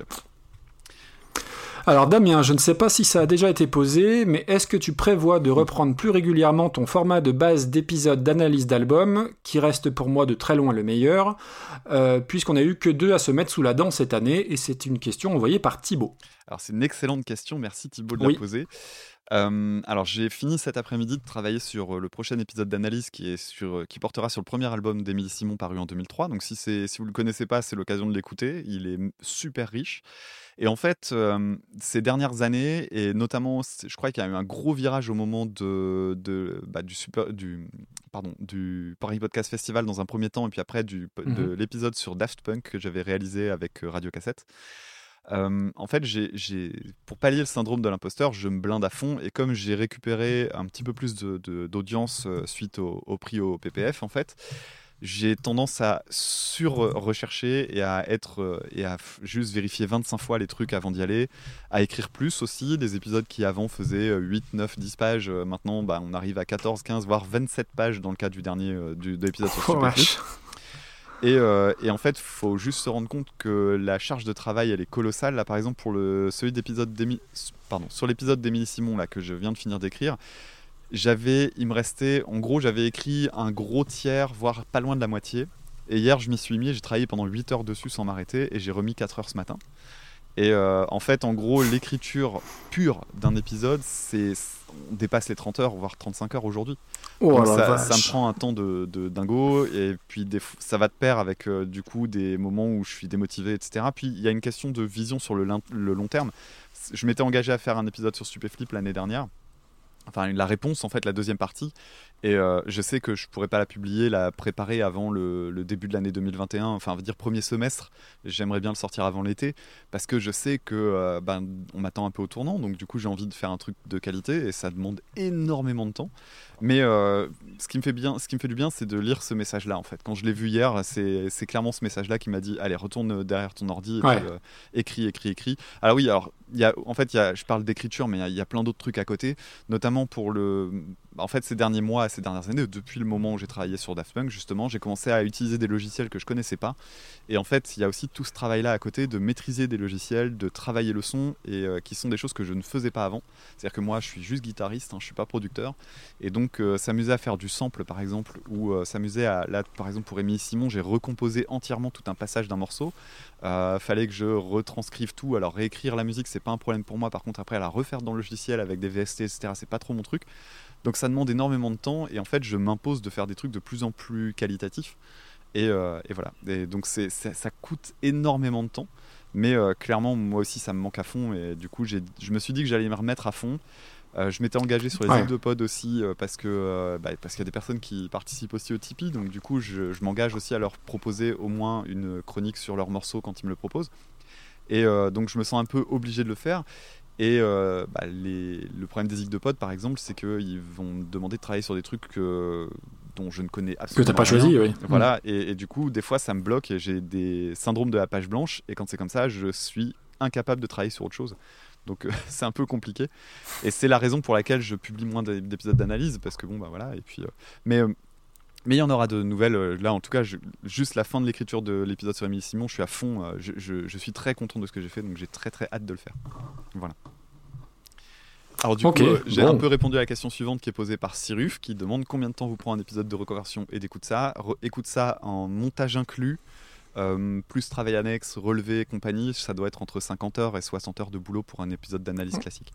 Alors Damien, je ne sais pas si ça a déjà été posé, mais est-ce que tu prévois de reprendre plus régulièrement ton format de base d'épisode d'analyse d'album, qui reste pour moi de très loin le meilleur, euh, puisqu'on a eu que deux à se mettre sous la dent cette année, et c'est une question envoyée par Thibaut. Alors c'est une excellente question, merci Thibault de Oui. la poser. Euh, alors j'ai fini cet après-midi de travailler sur euh, le prochain épisode d'analyse qui, est sur, qui portera sur le premier album d'Émilie Simon paru en 2003. Donc si, si vous ne le connaissez pas, c'est l'occasion de l'écouter. Il est super riche. Et en fait, euh, ces dernières années, et notamment, je crois qu'il y a eu un gros virage au moment de, de- bah, du, super, du, pardon, du Paris Podcast Festival dans un premier temps, et puis après du, de Mhm. l'épisode sur Daft Punk que j'avais réalisé avec euh, Radio Cassette. Euh, en fait, j'ai- pour pallier le syndrome de l'imposteur, je me blinde à fond. Et comme j'ai récupéré un petit peu plus de- de- d'audience suite au, au prix au PPF, en fait, j'ai tendance à sur-rechercher et à être euh, et à juste vérifier 25 fois les trucs avant d'y aller, à écrire plus aussi. Des épisodes qui avant faisaient euh, 8, 9, 10 pages, euh, maintenant bah, on arrive à 14, 15, voire 27 pages dans le cas du dernier euh, du, de l'épisode sur Oh, Superflu. vache. Et, euh, et en fait, faut juste se rendre compte que la charge de travail, elle est colossale. Là, par exemple, pour le, celui d'épisode pardon, sur l'épisode d'Émilie Simon là que je viens de finir d'écrire, j'avais, il me restait, en gros, j'avais écrit un gros tiers, voire pas loin de la moitié. Et hier, je m'y suis mis, j'ai travaillé pendant 8 heures dessus sans m'arrêter, et j'ai remis 4 heures ce matin. Et euh, en fait, en gros, l'écriture pure d'un épisode, c'est, on dépasse les 30 heures, voire 35 heures aujourd'hui. Oh, ça, ça me prend un temps de, de dingo et puis des ça va de pair avec euh, du coup des moments où je suis démotivé, etc. Puis il y a une question de vision sur le, long terme. Je m'étais engagé à faire un épisode sur Stupéflip l'année dernière. Enfin, la réponse, en fait, la deuxième partie. Et euh, je sais que je pourrais pas la publier, la préparer avant le, le début de l'année 2021, enfin, on va dire premier semestre. J'aimerais bien le sortir avant l'été parce que je sais que euh, ben, on m'attend un peu au tournant. Donc, du coup, j'ai envie de faire un truc de qualité et ça demande énormément de temps. Mais euh, ce qui me fait bien, ce qui me fait du bien, c'est de lire ce message-là. En fait, quand je l'ai vu hier, c'est clairement ce message-là qui m'a dit allez, retourne derrière ton ordi, et Ouais. puis, écris, écris, écris. Alors oui, alors il y a, en fait, il y a, je parle d'écriture, mais il y a- il y, a plein d'autres trucs à côté, notamment pour le. En fait, ces derniers mois, ces dernières années, depuis le moment où j'ai travaillé sur Daft Punk, justement, j'ai commencé à utiliser des logiciels que je connaissais pas. Et en fait, il y a aussi tout ce travail-là à côté de maîtriser des logiciels, de travailler le son, et euh, qui sont des choses que je ne faisais pas avant. C'est-à-dire que moi, je suis juste guitariste, hein, je suis pas producteur. Et donc, euh, s'amuser à faire du sample, par exemple, ou euh, s'amuser à. Là, par exemple, pour Émilie Simon, j'ai recomposé entièrement tout un passage d'un morceau. Fallait que je retranscrive tout. Alors, réécrire la musique, c'est pas un problème pour moi. Par contre, après, la refaire dans le logiciel avec des VST, etc., c'est pas trop mon truc. Donc, ça demande énormément de temps. Et en fait, je m'impose de faire des trucs de plus en plus qualitatifs. Et, euh, et voilà. Et donc, c'est, c'est- ça coûte énormément de temps. Mais euh, clairement, moi aussi, ça me manque à fond. Et du coup, j'ai, je me suis dit que j'allais me remettre à fond. Euh, je m'étais engagé sur les Ouais. de pod aussi parce que bah, parce qu'il y a des personnes qui participent aussi au Tipeee. Donc du coup, je, je m'engage aussi à leur proposer au moins une chronique sur leur morceau quand ils me le proposent. Et donc je me sens un peu obligé de le faire. Et euh, bah, les- le problème des de pod, par exemple, c'est qu'ils vont me demander de travailler sur des trucs que- dont je ne connais Que absolument t'as pas rien. choisi, oui. Voilà, et, et du coup, des fois, ça me bloque et j'ai des syndromes de la page blanche. Et quand c'est comme ça, je suis incapable de travailler sur autre chose. Donc, euh, (laughs) c'est un peu compliqué. Et c'est la raison pour laquelle je publie moins d'é- d'épisodes d'analyse, parce que bon, bah voilà. Et puis, euh, mais mais il y en aura de nouvelles. euh, Là, en tout cas, je- juste la fin de l'écriture de l'épisode sur Émilie Simon, je suis à fond. euh, Je, je- je suis très content de ce que j'ai fait, donc j'ai très très hâte de le faire. Voilà. Alors du coup, euh, j'ai bon. un peu répondu à la question suivante qui est posée par Cyruf, qui demande combien de temps vous prend un épisode de reconversion et d'écoute ça. Re- écoute ça en montage inclus, euh, plus travail annexe, relevé et compagnie. Ça doit être entre 50 heures et 60 heures de boulot pour un épisode d'analyse classique.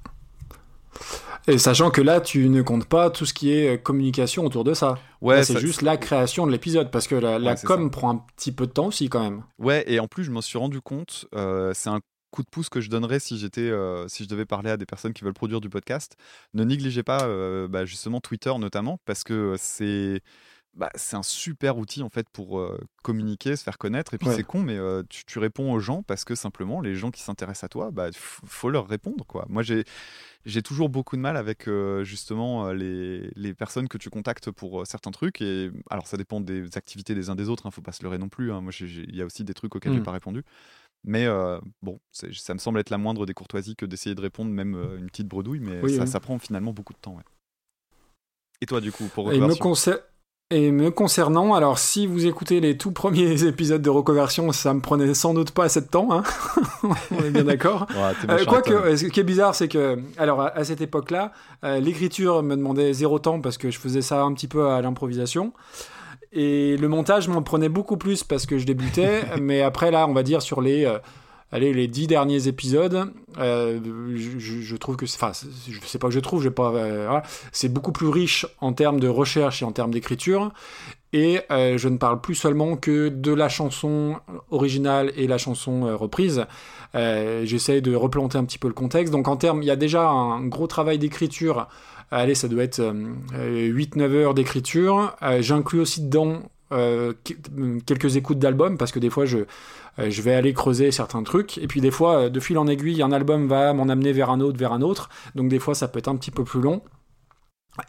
Et sachant que là, tu ne comptes pas tout ce qui est euh, communication autour de ça. Ouais, c'est juste la création de l'épisode, parce que la, Ouais, com ça. prend un petit peu de temps aussi quand même. Ouais, et en plus, je m'en suis rendu compte. euh, c'est un coup de pouce que je donnerais si j'étais, euh, si je devais parler à des personnes qui veulent produire du podcast. Ne négligez pas, euh, bah, justement, Twitter notamment, parce que c'est bah, c'est un super outil en fait pour euh, communiquer, se faire connaître. Et puis Ouais. c'est con, mais euh, tu, tu réponds aux gens parce que simplement les gens qui s'intéressent à toi, bah faut leur répondre quoi. Moi j'ai j'ai toujours beaucoup de mal avec euh, justement les, les personnes que tu contactes pour certains trucs. Et alors ça dépend des activités des uns des autres. Hein, faut pas se leurrer non plus. hein. Moi j'ai- j'ai- il y a aussi des trucs auxquels j'ai Mm. pas répondu. Mais euh, bon, ça me semble être la moindre des courtoisies que d'essayer de répondre même euh, une petite bredouille. Mais Oui, ça, oui. ça prend finalement beaucoup de temps. ouais. Et toi du coup pour Et me, concer- et me concernant, alors si vous écoutez les tout premiers (laughs) épisodes de reconversion, ça me prenait sans doute pas assez de temps, hein. (laughs) on est bien d'accord. Ouais, Euh, Quoique, Tom. euh, ce qui est bizarre, c'est que, alors à, à cette époque-là, euh, l'écriture me demandait zéro temps parce que je faisais ça un petit peu à l'improvisation. Et le montage m'en prenait beaucoup plus parce que je débutais. (laughs) mais après, là, on va dire sur les, euh, allez, les dix derniers épisodes, euh, je, je- je trouve que, enfin, je sais pas que je trouve, j'ai pas, euh, c'est beaucoup plus riche en termes de recherche et en termes d'écriture. Et euh, je ne parle plus seulement que de la chanson originale et la chanson reprise. J'essaie de replanter un petit peu le contexte. Donc en termes, il y a déjà un gros travail d'écriture. Allez, ça doit être euh, 8-9 heures d'écriture. J'inclus aussi dedans quelques écoutes d'albums parce que des fois je, je vais aller creuser certains trucs. Et puis des fois, euh, de fil en aiguille, un album va m'en amener vers un autre, vers un autre. Donc des fois, ça peut être un petit peu plus long.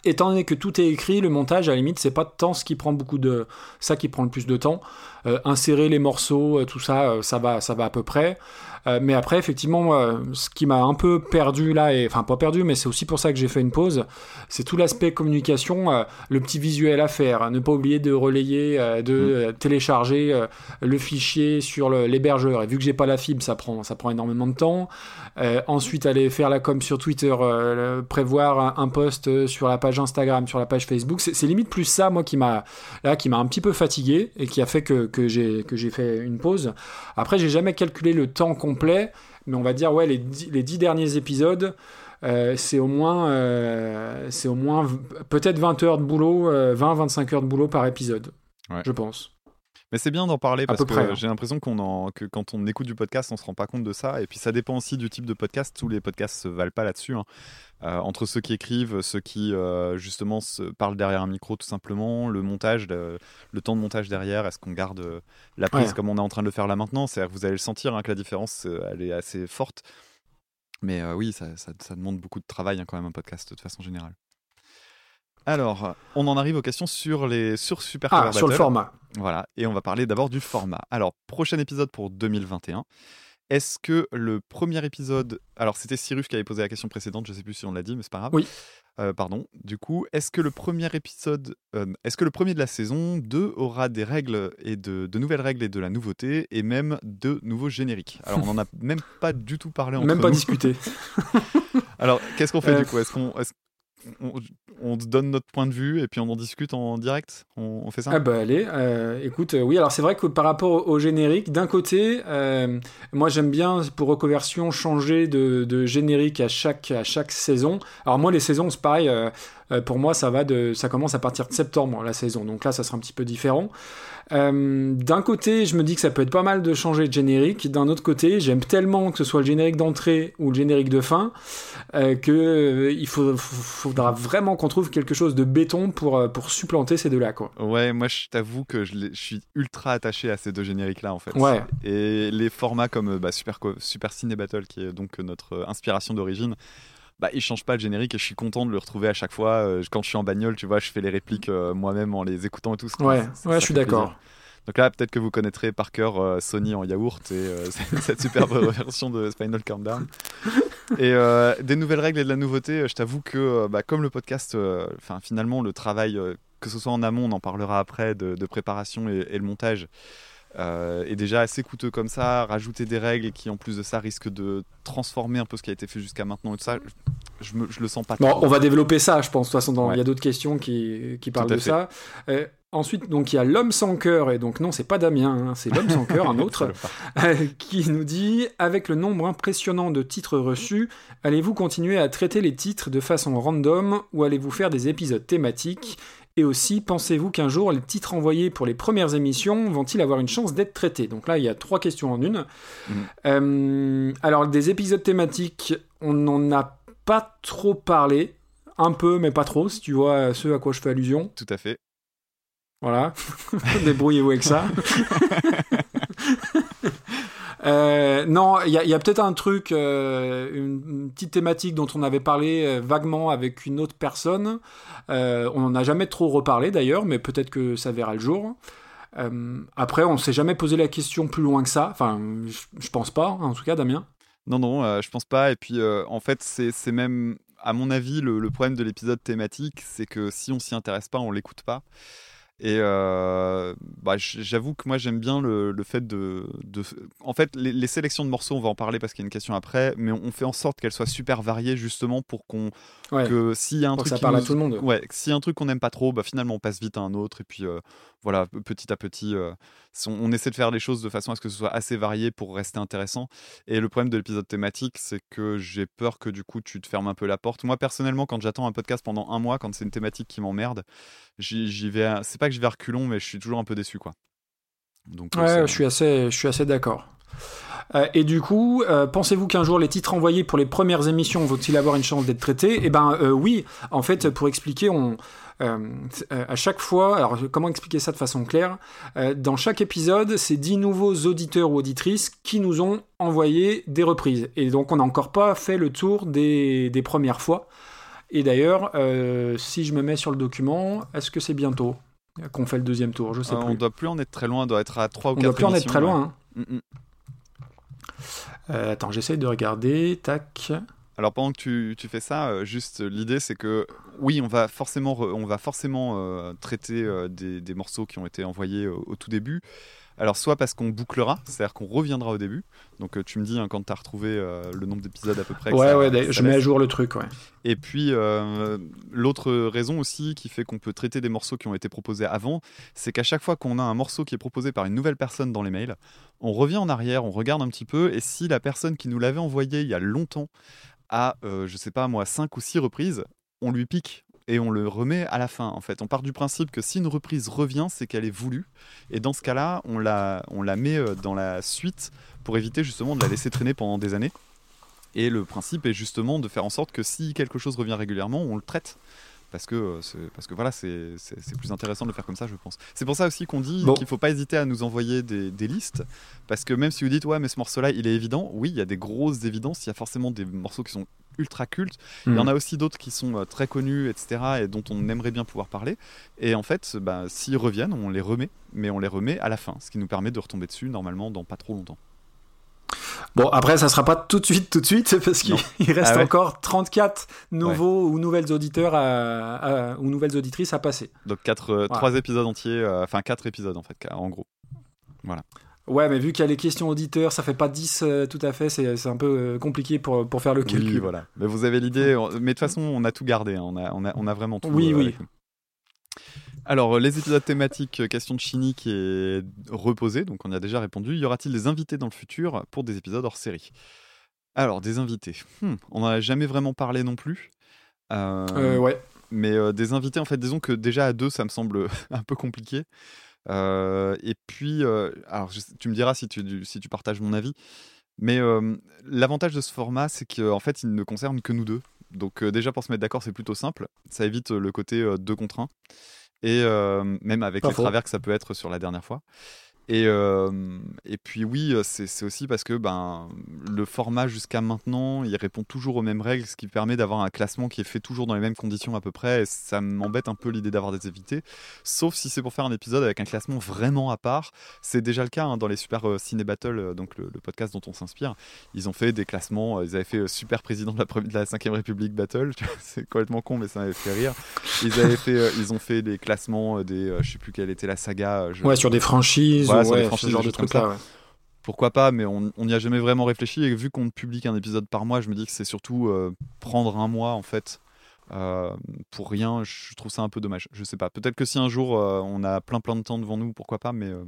Étant donné que tout est écrit, le montage, à la limite, c'est pas tant ce qui prend beaucoup de, ça qui prend le plus de temps. Euh, insérer les morceaux, euh, tout ça, euh, ça va, ça va à peu près. Euh, mais après, effectivement, moi, ce qui m'a un peu perdu là, et enfin pas perdu, mais c'est aussi pour ça que j'ai fait une pause, c'est tout l'aspect communication, euh, le petit visuel à faire, ne pas oublier de relayer, euh, de euh, télécharger euh, le fichier sur l'hébergeur. Et vu que j'ai pas la fibre, ça prend, ça prend énormément de temps. Euh, ensuite, aller faire la com sur Twitter, euh, prévoir un, un post euh, sur la page Instagram, sur la page Facebook. C'est limite plus ça, moi, qui m'a là, qui m'a un petit peu fatigué et qui a fait que, que j'ai fait une pause. Après, j'ai jamais calculé le temps complet, mais on va dire ouais, les dix, les dix derniers épisodes. euh, c'est au moins, euh, c'est au moins peut-être 20 heures de boulot, 20-25 heures de boulot par épisode, Ouais. je pense. Mais c'est bien d'en parler parce peu que près, hein. j'ai l'impression qu'on en, que quand on écoute du podcast, on se rend pas compte de ça. Et puis ça dépend aussi du type de podcast. Tous les podcasts se valent pas là-dessus. hein. Euh, entre ceux qui écrivent, ceux qui euh, justement se parlent derrière un micro tout simplement, le montage, le, le temps de montage derrière, est-ce qu'on garde euh, la prise Ouais. comme on est en train de le faire là maintenant? C'est-à-dire que vous allez le sentir hein, que la différence, elle est assez forte. Mais oui, ça, ça- ça demande beaucoup de travail hein, quand même un podcast de façon générale. Alors, on en arrive aux questions sur les sur Super Ah, sur le format. Voilà, et on va parler d'abord du format. Alors, prochain épisode pour 2021. Est-ce que le premier épisode. Alors, c'était Cyrus qui avait posé la question précédente, je sais plus si on l'a dit, mais c'est pas grave. Oui. Euh, pardon. Du coup, est-ce que le premier épisode. euh, est-ce que le premier de la saison 2 aura des règles et de, de nouvelles règles et de la nouveauté et même de nouveaux génériques? Alors, on en a même pas du tout parlé (laughs) entre Même pas nous. discuté. (laughs) Alors, qu'est-ce qu'on fait Euh, du coup? Est-ce qu'on. On, on donne notre point de vue et puis on en discute en direct on, fait ça Ah bah allez, euh, écoute, euh, oui, alors c'est vrai que par rapport au, générique, d'un côté, euh, moi j'aime bien pour reconversion changer de, générique à chaque, saison. Alors moi les saisons c'est pareil, pour moi ça va de, ça commence à partir de septembre la saison, donc là ça sera un petit peu différent. Euh, d'un côté, je me dis que ça peut être pas mal de changer de générique. D'un autre côté, j'aime tellement que ce soit le générique d'entrée ou le générique de fin euh, que euh, il faudra vraiment qu'on trouve quelque chose de béton pour, euh, pour supplanter ces deux-là, quoi. Ouais, moi je t'avoue que je, suis ultra attaché à ces deux génériques-là en fait. Ouais. Et les formats comme bah, Super, Super Ciné Battle, qui est donc notre inspiration d'origine, bah, ils changent pas le générique et je suis content de le retrouver à chaque fois. Euh, quand je suis en bagnole, tu vois, je fais les répliques euh, moi-même en les écoutant et tout. Ouais, ouais, ça je suis d'accord. Donc là, peut-être que vous connaîtrez par cœur euh, Sony en yaourt et euh, (laughs) cette superbe (laughs) version de Spinal Countdown. Et euh, des nouvelles règles et de la nouveauté, je t'avoue que bah, comme le podcast, enfin finalement le travail, que ce soit en amont, on en parlera après, de, de préparation et, et le montage, euh, est déjà assez coûteux comme ça. Rajouter des règles qui en plus de ça risquent de transformer un peu ce qui a été fait jusqu'à maintenant et tout ça, je, je me- je le sens pas Bon, trop. on va développer ça, je pense. De toute façon, dans- il y a d'autres questions qui, qui parlent de fait. ça. Euh, ensuite, donc il y a l'homme sans cœur, et donc non, c'est pas Damien, hein, c'est l'homme sans cœur, un (laughs) autre, euh, qui nous dit avec le nombre impressionnant de titres reçus, allez-vous continuer à traiter les titres de façon random ou allez-vous faire des épisodes thématiques et aussi, pensez-vous qu'un jour, les titres envoyés pour les premières émissions vont-ils avoir une chance d'être traités? Donc là, il y a trois questions en une. Mhm. Euh, alors, des épisodes thématiques, on n'en a pas trop parlé. Un peu, mais pas trop, si tu vois ce à quoi je fais allusion. Tout à fait. Voilà, (laughs) débrouillez-vous avec ça. (laughs) Euh, non, il y a, peut-être un truc, euh, une, petite thématique dont on avait parlé euh, vaguement avec une autre personne. On n'en a jamais trop reparlé d'ailleurs, mais peut-être que ça verra le jour. Après, on s'est jamais posé la question plus loin que ça. Enfin, je, pense pas, hein, en tout cas, Damien. Non, non, je pense pas. Et puis, en fait, c'est c'est même, à mon avis, le, le problème de l'épisode thématique, c'est que si on s'y intéresse pas, on l'écoute pas. Et euh, bah, j'avoue que moi, j'aime bien le, le fait de, de- En fait, les, les sélections de morceaux, on va en parler parce qu'il y a une question après, mais on fait en sorte qu'elles soient super variées justement pour qu'on Ouais, que s'il y a un truc ça parle à tout le monde. Ouais, s'il y a un truc qu'on n'aime pas trop, bah finalement on passe vite à un autre et puis euh, voilà, petit à petit, euh, on, essaie de faire les choses de façon à ce que ce soit assez varié pour rester intéressant. Et le problème de l'épisode thématique, c'est que j'ai peur que du coup tu te fermes un peu la porte. Moi personnellement, quand j'attends un podcast pendant un mois, quand c'est une thématique qui m'emmerde, j'y vais. à- C'est pas que je vais à reculons, mais je suis toujours un peu déçu quoi. Donc euh, Ouais, je suis assez, je suis assez d'accord. Euh, et du coup, euh, pensez-vous qu'un jour les titres envoyés pour les premières émissions vont-ils avoir une chance d'être traités? Eh ben euh, oui. En fait, pour expliquer, on à chaque fois, alors comment expliquer ça de façon claire? Euh, Dans chaque épisode, c'est 10 nouveaux auditeurs ou auditrices qui nous ont envoyé des reprises. Et donc, on n'a encore pas fait le tour des, des premières fois. Et d'ailleurs, euh, si je me mets sur le document, est-ce que c'est bientôt qu'on fait le deuxième tour? Je sais euh, plus. on doit plus en être très loin, on doit être à 3 ou On 4 doit plus en être très loin. hein. Mm, mm. Euh, attends, j'essaye de regarder. Tac. Alors pendant que tu, tu fais ça, euh, juste euh, l'idée c'est que oui, on va forcément, re- on va forcément euh, traiter des, des morceaux qui ont été envoyés au, tout début. Alors soit parce qu'on bouclera, c'est-à-dire qu'on reviendra au début. Donc tu me dis hein, quand tu as retrouvé le nombre d'épisodes à peu près. Ouais, ça- ouais, ça je mets à jour le truc, ouais. Et puis l'autre raison aussi qui fait qu'on peut traiter des morceaux qui ont été proposés avant, c'est qu'à chaque fois qu'on a un morceau qui est proposé par une nouvelle personne dans les mails, on revient en arrière, on regarde un petit peu, et si la personne qui nous l'avait envoyé il y a longtemps a, euh, je sais pas moi, 5 ou 6 reprises, on lui pique et on le remet à la fin. En fait, on part du principe que si une reprise revient, c'est qu'elle est voulue, et dans ce cas-là, on la, on la met euh, dans la suite pour éviter justement de la laisser traîner pendant des années. Et le principe est justement de faire en sorte que si quelque chose revient régulièrement, on le traite. Parce que, euh, c'est- parce que voilà, c'est plus intéressant de le faire comme ça, je pense. C'est pour ça aussi qu'on dit Bon. qu'il ne faut pas hésiter à nous envoyer des, des listes. Parce que même si vous dites, ouais, mais ce morceau-là, il est évident, oui, il y a des grosses évidences. Il y a forcément des morceaux qui sont ultra cultes. Il y en a aussi d'autres qui sont euh, très connus, etc., et dont on aimerait bien pouvoir parler. Et en fait, bah, s'ils reviennent, on les remet, mais on les remet à la fin, ce qui nous permet de retomber dessus normalement dans pas trop longtemps. Bon, après, ça sera pas tout de suite, tout de suite, parce qu'il (laughs) reste Ah ouais. encore 34 nouveaux ou nouvelles auditeurs à, à- ou nouvelles auditrices à passer. Donc quatre, euh, trois épisodes entiers, euh, enfin quatre épisodes en fait, en gros. Ouais, mais vu qu'il y a les questions auditeurs, ça fait pas 10 euh, tout à fait, c'est un peu compliqué pour, pour faire le calcul. Oui, voilà. Mais vous avez l'idée. Mais de toute façon, on a tout gardé. hein. On, a, on, a, on a vraiment tout. Oui, oui. avec. Alors, euh, les épisodes thématiques, euh, question de Chini qui est reposée, donc on y a déjà répondu. Y aura-t-il des invités dans le futur pour des épisodes hors série? Alors, des invités. Hmm, on n'en a jamais vraiment parlé non plus. Euh, Euh, ouais. mais euh, des invités, en fait, disons que déjà à deux, ça me semble (laughs) un peu compliqué. Et puis, alors je- tu me diras si tu, si tu partages mon avis, mais l'avantage de ce format, c'est qu'en fait, il ne concerne que nous deux. Donc déjà, pour se mettre d'accord, c'est plutôt simple. Ça évite le côté deux contre un. Et euh, même avec Pas les faux. travers que ça peut être sur la dernière fois. Et, euh, et puis oui, euh, c'est aussi parce que ben, le format jusqu'à maintenant, il répond toujours aux mêmes règles, ce qui permet d'avoir un classement qui est fait toujours dans les mêmes conditions à peu près. Et ça m'embête un peu l'idée d'avoir des invités, sauf si c'est pour faire un épisode avec un classement vraiment à part. C'est déjà le cas hein, dans les Super euh, Ciné Battle, donc le, podcast dont on s'inspire. Ils ont fait des classements, ils avaient fait Super Président de la, de la 5ème République Battle, (laughs) c'est complètement con, mais ça m'avait fait rire. Ils, avaient fait, ils ont fait des classements des, je sais plus quelle était la saga. Ouais, sur des franchises, Voilà, ouais, ce genre de trucs là. ouais. pourquoi pas, mais on n'y a jamais vraiment réfléchi. Et vu qu'on publie qu'un épisode par mois, je me dis que c'est surtout euh, prendre un mois en fait euh, pour rien. Je trouve ça un peu dommage. Je sais pas. Peut-être que si un jour euh, on a plein plein de temps devant nous, pourquoi pas, mais euh,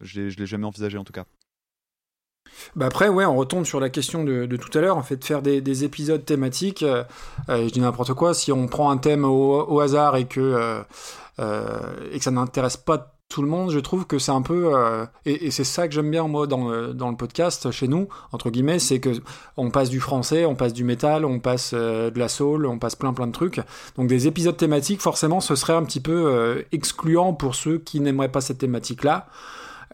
je l'ai- jamais envisagé en tout cas. Bah après, ouais, on retombe sur la question de, de tout à l'heure, en fait, de faire des, des épisodes thématiques. euh, je dis n'importe quoi, si on prend un thème au, au hasard et que, euh, euh, et que ça n'intéresse pas tout le monde, je trouve que c'est un peu euh, et, et c'est ça que j'aime bien moi dans le, dans le podcast chez nous entre guillemets, c'est que on passe du français, on passe du métal, on passe euh, de la soul, on passe plein plein de trucs. Donc des épisodes thématiques, forcément, ce serait un petit peu euh, excluant pour ceux qui n'aimeraient pas cette thématique là.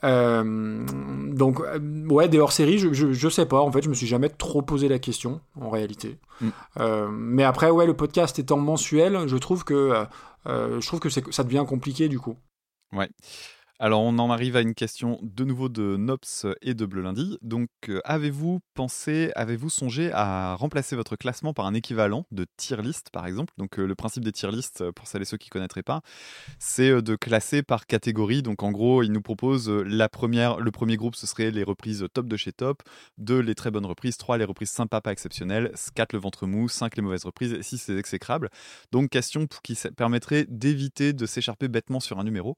Donc ouais des hors série je, je, je, sais pas en fait je me suis jamais trop posé la question en réalité Mm. Mais après ouais le podcast étant mensuel je trouve que je trouve que ça devient compliqué du coup Ouais. Alors, on en arrive à une question de nouveau de Nops et de Bleu Lundi. Donc, euh, avez-vous pensé, avez-vous songé à remplacer votre classement par un équivalent de tier list, par exemple? Donc, euh, le principe des tier list, euh, pour celles et ceux qui ne connaîtraient pas, c'est de classer par catégorie. Donc, en gros, il nous propose la première, le premier groupe, ce serait les reprises top de chez top, 2 les très bonnes reprises, 3 les reprises sympas pas exceptionnelles, 4 le ventre mou, 5 les mauvaises reprises, et 6 les exécrables. Donc, question qui permettrait d'éviter de s'écharper bêtement sur un numéro.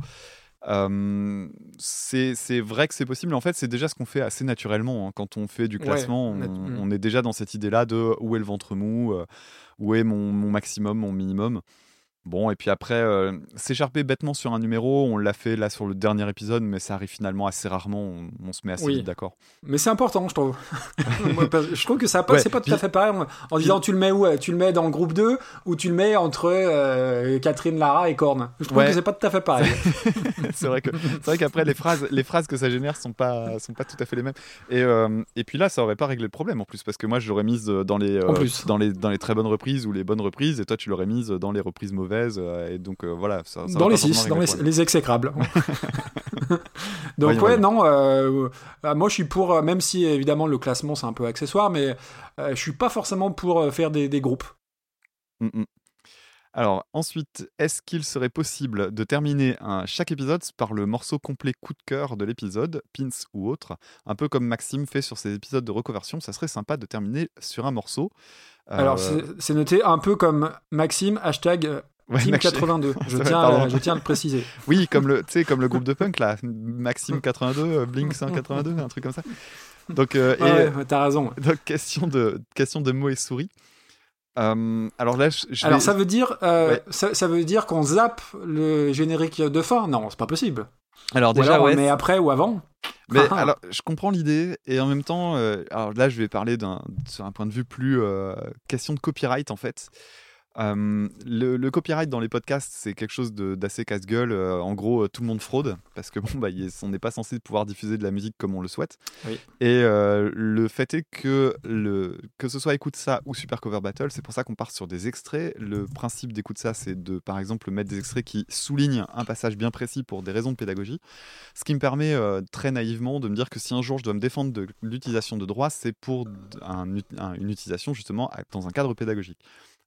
Euh, c'est vrai que c'est possible. En fait, c'est déjà ce qu'on fait assez naturellement. hein. Quand on fait du classement, nat- on, on est déjà dans cette idée-là de où est le ventre mou, euh, où est mon, mon maximum, mon minimum. Bon, et puis après, euh, s'écharper bêtement sur un numéro, on l'a fait là sur le dernier épisode, mais ça arrive finalement assez rarement. On, on se met assez Oui. vite d'accord. mais c'est important je trouve (laughs) Moi, je trouve que ça Ouais, c'est pas tout à fait pareil en, disant tu le mets où euh, tu le mets dans le groupe 2 ou tu le mets entre euh, Catherine Lara et Korn je trouve Ouais. que c'est pas tout à fait pareil (laughs) c'est vrai qu'après les phrases les phrases que ça génère sont pas sont pas tout à fait les mêmes et euh, et puis là ça aurait pas réglé le problème en plus parce que moi je l'aurais mise dans les dans les dans les très bonnes reprises ou les bonnes reprises et toi tu l'aurais mise dans les reprises mauvaises euh, et donc euh, voilà ça, ça dans les pas 6, forcément dans les, les exécrables. (laughs) (laughs) Donc ouais, non, euh, moi je suis pour, même si évidemment le classement c'est un peu accessoire, mais je suis pas forcément pour faire des, des groupes. Mm, mm. Alors ensuite, est-ce qu'il serait possible de terminer un, chaque épisode par le morceau complet coup de cœur de l'épisode, pins ou autre, un peu comme Maxime fait sur ses épisodes de reconversion, ça serait sympa de terminer sur un morceau. Euh, Alors c'est noté un peu comme Maxime, hashtag ouais, Team Max- 82. Je (laughs) tiens, à, je tiens à le préciser. Oui, comme le, comme groupe de punk là, Maxime 82, euh, Blink 182, un truc comme ça. Donc, euh, et, Ouais, ouais, t'as raison. donc question de question de mots et souris. Euh, alors là, je, je Alors vais- ça veut dire, euh, Ouais. ça, ça veut dire qu'on zappe le générique de fin? Non, c'est pas possible. alors déjà, alors ouais, met après ou avant. (laughs) Mais (laughs) alors, je comprends l'idée et en même temps, euh, alors là, je vais parler d'un sur un point de vue plus euh, question de copyright en fait. Euh, le, le copyright dans les podcasts, c'est quelque chose d'assez casse-gueule. Euh, en gros, euh, tout le monde fraude parce que (laughs) bon, bah, est- on n'est pas censé pouvoir diffuser de la musique comme on le souhaite. Oui. Et le fait est que le que ce soit écoute ça ou Super Cover Battle, c'est pour ça qu'on part sur des extraits. Le principe d'écoute ça, c'est de par exemple mettre des extraits qui soulignent un passage bien précis pour des raisons de pédagogie. Ce qui me permet très naïvement de me dire que si un jour je dois me défendre de l'utilisation de droits, c'est pour un un- une utilisation justement dans un cadre pédagogique.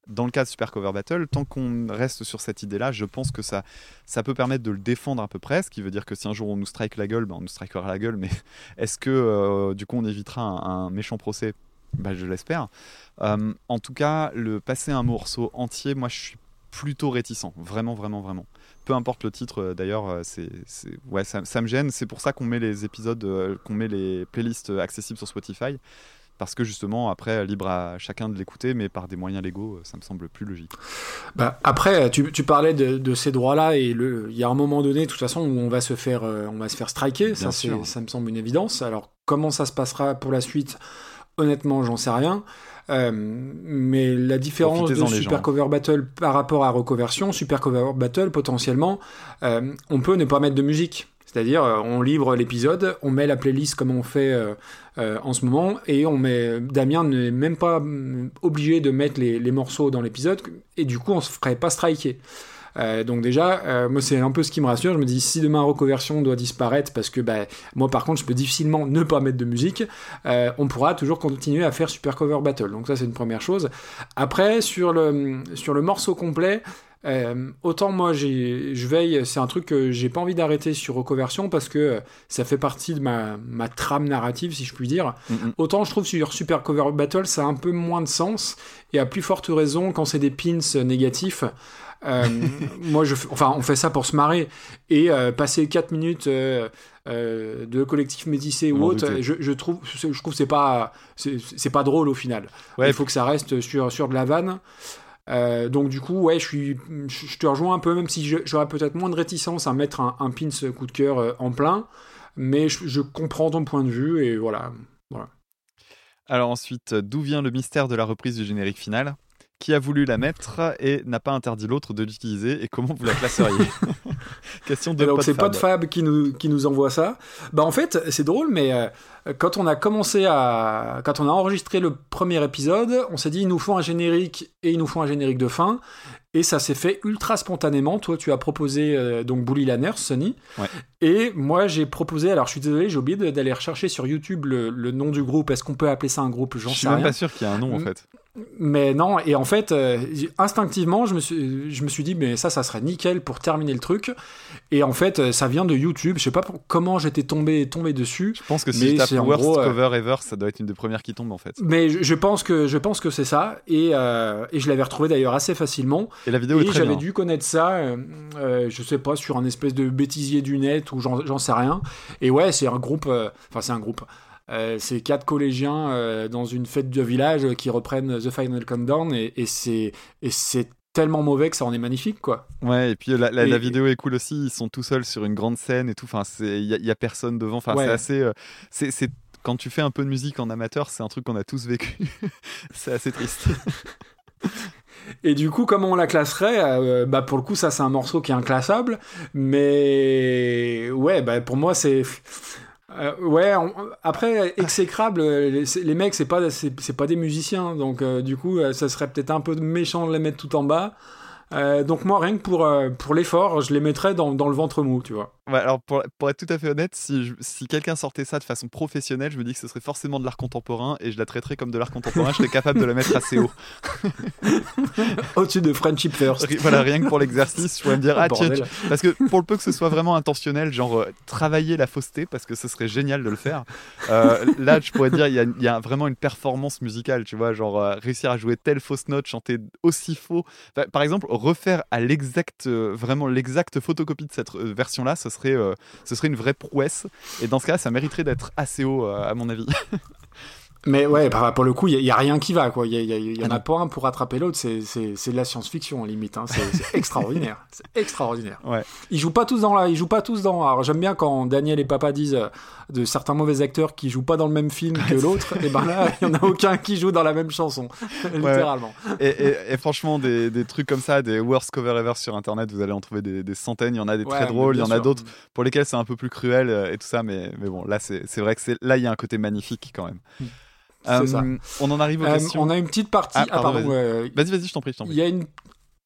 Dans le cas de Super Cover Battle, tant qu'on reste sur cette idée-là, je pense que ça, ça peut permettre de le défendre à peu près, ce qui veut dire que si un jour on nous strike la gueule, ben on nous strikera la gueule, mais (laughs) est-ce que euh, du coup on évitera un, méchant procès? Ben, Je l'espère. Euh, en tout cas, le passer un morceau entier, moi je suis plutôt réticent, vraiment, vraiment, vraiment. Peu importe le titre, euh, d'ailleurs, ouais, ça, ça me gêne. C'est pour ça qu'on met les épisodes, qu'on met les playlists accessibles sur Spotify. Parce que justement, après, libre à chacun de l'écouter, mais par des moyens légaux, euh, ça me semble plus logique. Bah, après, tu, tu parlais de, de ces droits-là et il y a un moment donné, de toute façon, où on va se faire, euh, on va se faire striker. Ça, Bien ça me semble une évidence. Alors, comment ça se passera pour la suite? Honnêtement, j'en sais rien. Euh, mais la différence de Super gens. Cover Battle par rapport à Recoversion, Super Cover Battle, potentiellement, euh, on peut ne pas mettre de musique. C'est-à-dire, euh, on livre l'épisode, on met la playlist comme on fait euh, euh, en ce moment, et on met. Damien n'est même pas mm, obligé de mettre les, morceaux dans l'épisode, et du coup, on se ferait pas striker. Donc déjà, moi c'est un peu ce qui me rassure. Je me dis si demain Recoversion doit disparaître, parce que bah, moi par contre je peux difficilement ne pas mettre de musique, on pourra toujours continuer à faire Super Cover Battle. Donc ça c'est une première chose. Après sur le morceau complet. Euh, autant moi je veille, c'est un truc que j'ai pas envie d'arrêter sur Recoversion parce que euh, ça fait partie de ma, ma trame narrative si je puis dire. Mhm. Autant je trouve sur Super Cover Battle ça a un peu moins de sens et à plus forte raison quand c'est des pins négatifs. Euh, (laughs) moi, je, f- enfin, on fait ça pour se marrer et euh, passer 4 minutes euh, de collectif métissé ou autre, je, je trouve, je trouve que c'est pas, c'est c'est pas drôle au final. Ouais, Il faut que ça reste sur sur de la vanne. Euh, donc du coup, ouais, je te rejoins un peu, même si j'aurais peut-être moins de réticence à mettre un, un pins coup de cœur euh, en plein, mais je, comprends ton point de vue et voilà. Alors ensuite, d'où vient le mystère de la reprise du générique final? Qui a voulu la mettre et n'a pas interdit l'autre de l'utiliser et comment vous la classeriez? (laughs) Question de Donc c'est Podfab qui nous, qui nous envoie ça. Bah en fait, c'est drôle, mais euh, quand on a commencé à. Quand on a enregistré le premier épisode, on s'est dit il nous faut un générique et il nous faut un générique de fin. Et ça s'est fait ultra spontanément. Toi, tu as proposé euh, donc Bully Lanners, Sonny. Et moi, j'ai proposé. Alors, je suis désolé, j'ai oublié d'aller rechercher sur YouTube le, le nom du groupe. Est-ce qu'on peut appeler ça un groupe? J'en sais rien. Je suis même pas sûr qu'il y ait un nom, en fait. Mais non, et en fait, euh, instinctivement, je me, suis, je me suis dit, mais ça, ça serait nickel pour terminer le truc. Et en fait, euh, ça vient de YouTube. Je sais pas comment j'étais tombé, tombé dessus. Je pense que si tu Worst gros, Cover Ever, ça doit être une des premières qui tombe en fait. Mais je, pense que je pense que c'est ça. Et, et je l'avais retrouvé d'ailleurs assez facilement. Et la vidéo est très j'avais dû connaître ça, euh, euh, je sais pas, sur un espèce de bêtisier du net ou j'en sais rien. Et ouais, c'est un groupe, euh, enfin c'est un groupe. C'est quatre collégiens dans une fête de village qui reprennent The Final Countdown et, et c'est tellement mauvais que ça en est magnifique quoi. Ouais et puis la, la, vidéo est cool aussi ils sont tout seuls sur une grande scène et tout enfin il y, y, a personne devant enfin c'est assez c'est quand tu fais un peu de musique en amateur c'est un truc qu'on a tous vécu. (laughs) C'est assez triste. (laughs) Et du coup, comment on la classerait? Euh, Bah pour le coup, ça c'est un morceau qui est inclassable, mais ouais, bah pour moi c'est euh, ouais. Après, exécrable, les, les mecs c'est pas c'est pas des musiciens, donc euh, du coup, ça serait peut-être un peu méchant de les mettre tout en bas. Euh, donc moi, rien que pour, euh, pour l'effort, je les mettrais dans, dans, le ventre mou, tu vois. Ouais, alors pour, pour, être tout à fait honnête, si, si quelqu'un sortait ça de façon professionnelle, je me dis que ce serait forcément de l'art contemporain et je la traiterais comme de l'art contemporain, je serais capable de la mettre assez haut. (laughs) Au-dessus de Friendship First. voilà, rien que pour l'exercice, je pourrais me dire, ah tiens, parce que pour le peu que ce soit vraiment intentionnel, genre euh, travailler la fausseté, parce que ce serait génial de le faire, là je pourrais dire, il y a, y a, vraiment une performance musicale, tu vois, genre réussir à jouer telle fausse note, chanter aussi faux. par exemple, refaire à l'exact, euh, vraiment l'exacte photocopie de cette euh, version-là, ce serait, euh, ce serait une vraie prouesse. Et dans ce cas, ça mériterait d'être assez haut, à mon avis. (laughs) Mais ouais, pour le coup, il n'y a, rien qui va, quoi. Il y, en ah a pas un pour rattraper l'autre. C'est de la science-fiction, limite. Hein. C'est extraordinaire. (laughs) C'est extraordinaire. Ouais. Ils jouent pas tous dans la, ils jouent pas tous dans. Alors j'aime bien quand Daniel et Papa disent euh, de certains mauvais acteurs qui jouent pas dans le même film que l'autre. et ben là, il y en a (laughs) aucun qui joue dans la même chanson, littéralement. Et, franchement, des, des, trucs comme ça, des worst cover ever sur Internet, vous allez en trouver des, centaines. Il y en a des très drôles, il y en a d'autres pour lesquels c'est un peu plus cruel euh, et tout ça. Mais, mais bon, là, c'est vrai que là, il y a un côté magnifique quand même. Hmm. Euh, on en arrive aux euh, questions. On a une petite partie. Ah, ah pardon, vas-y, vas-y, je t'en prie. Il y a une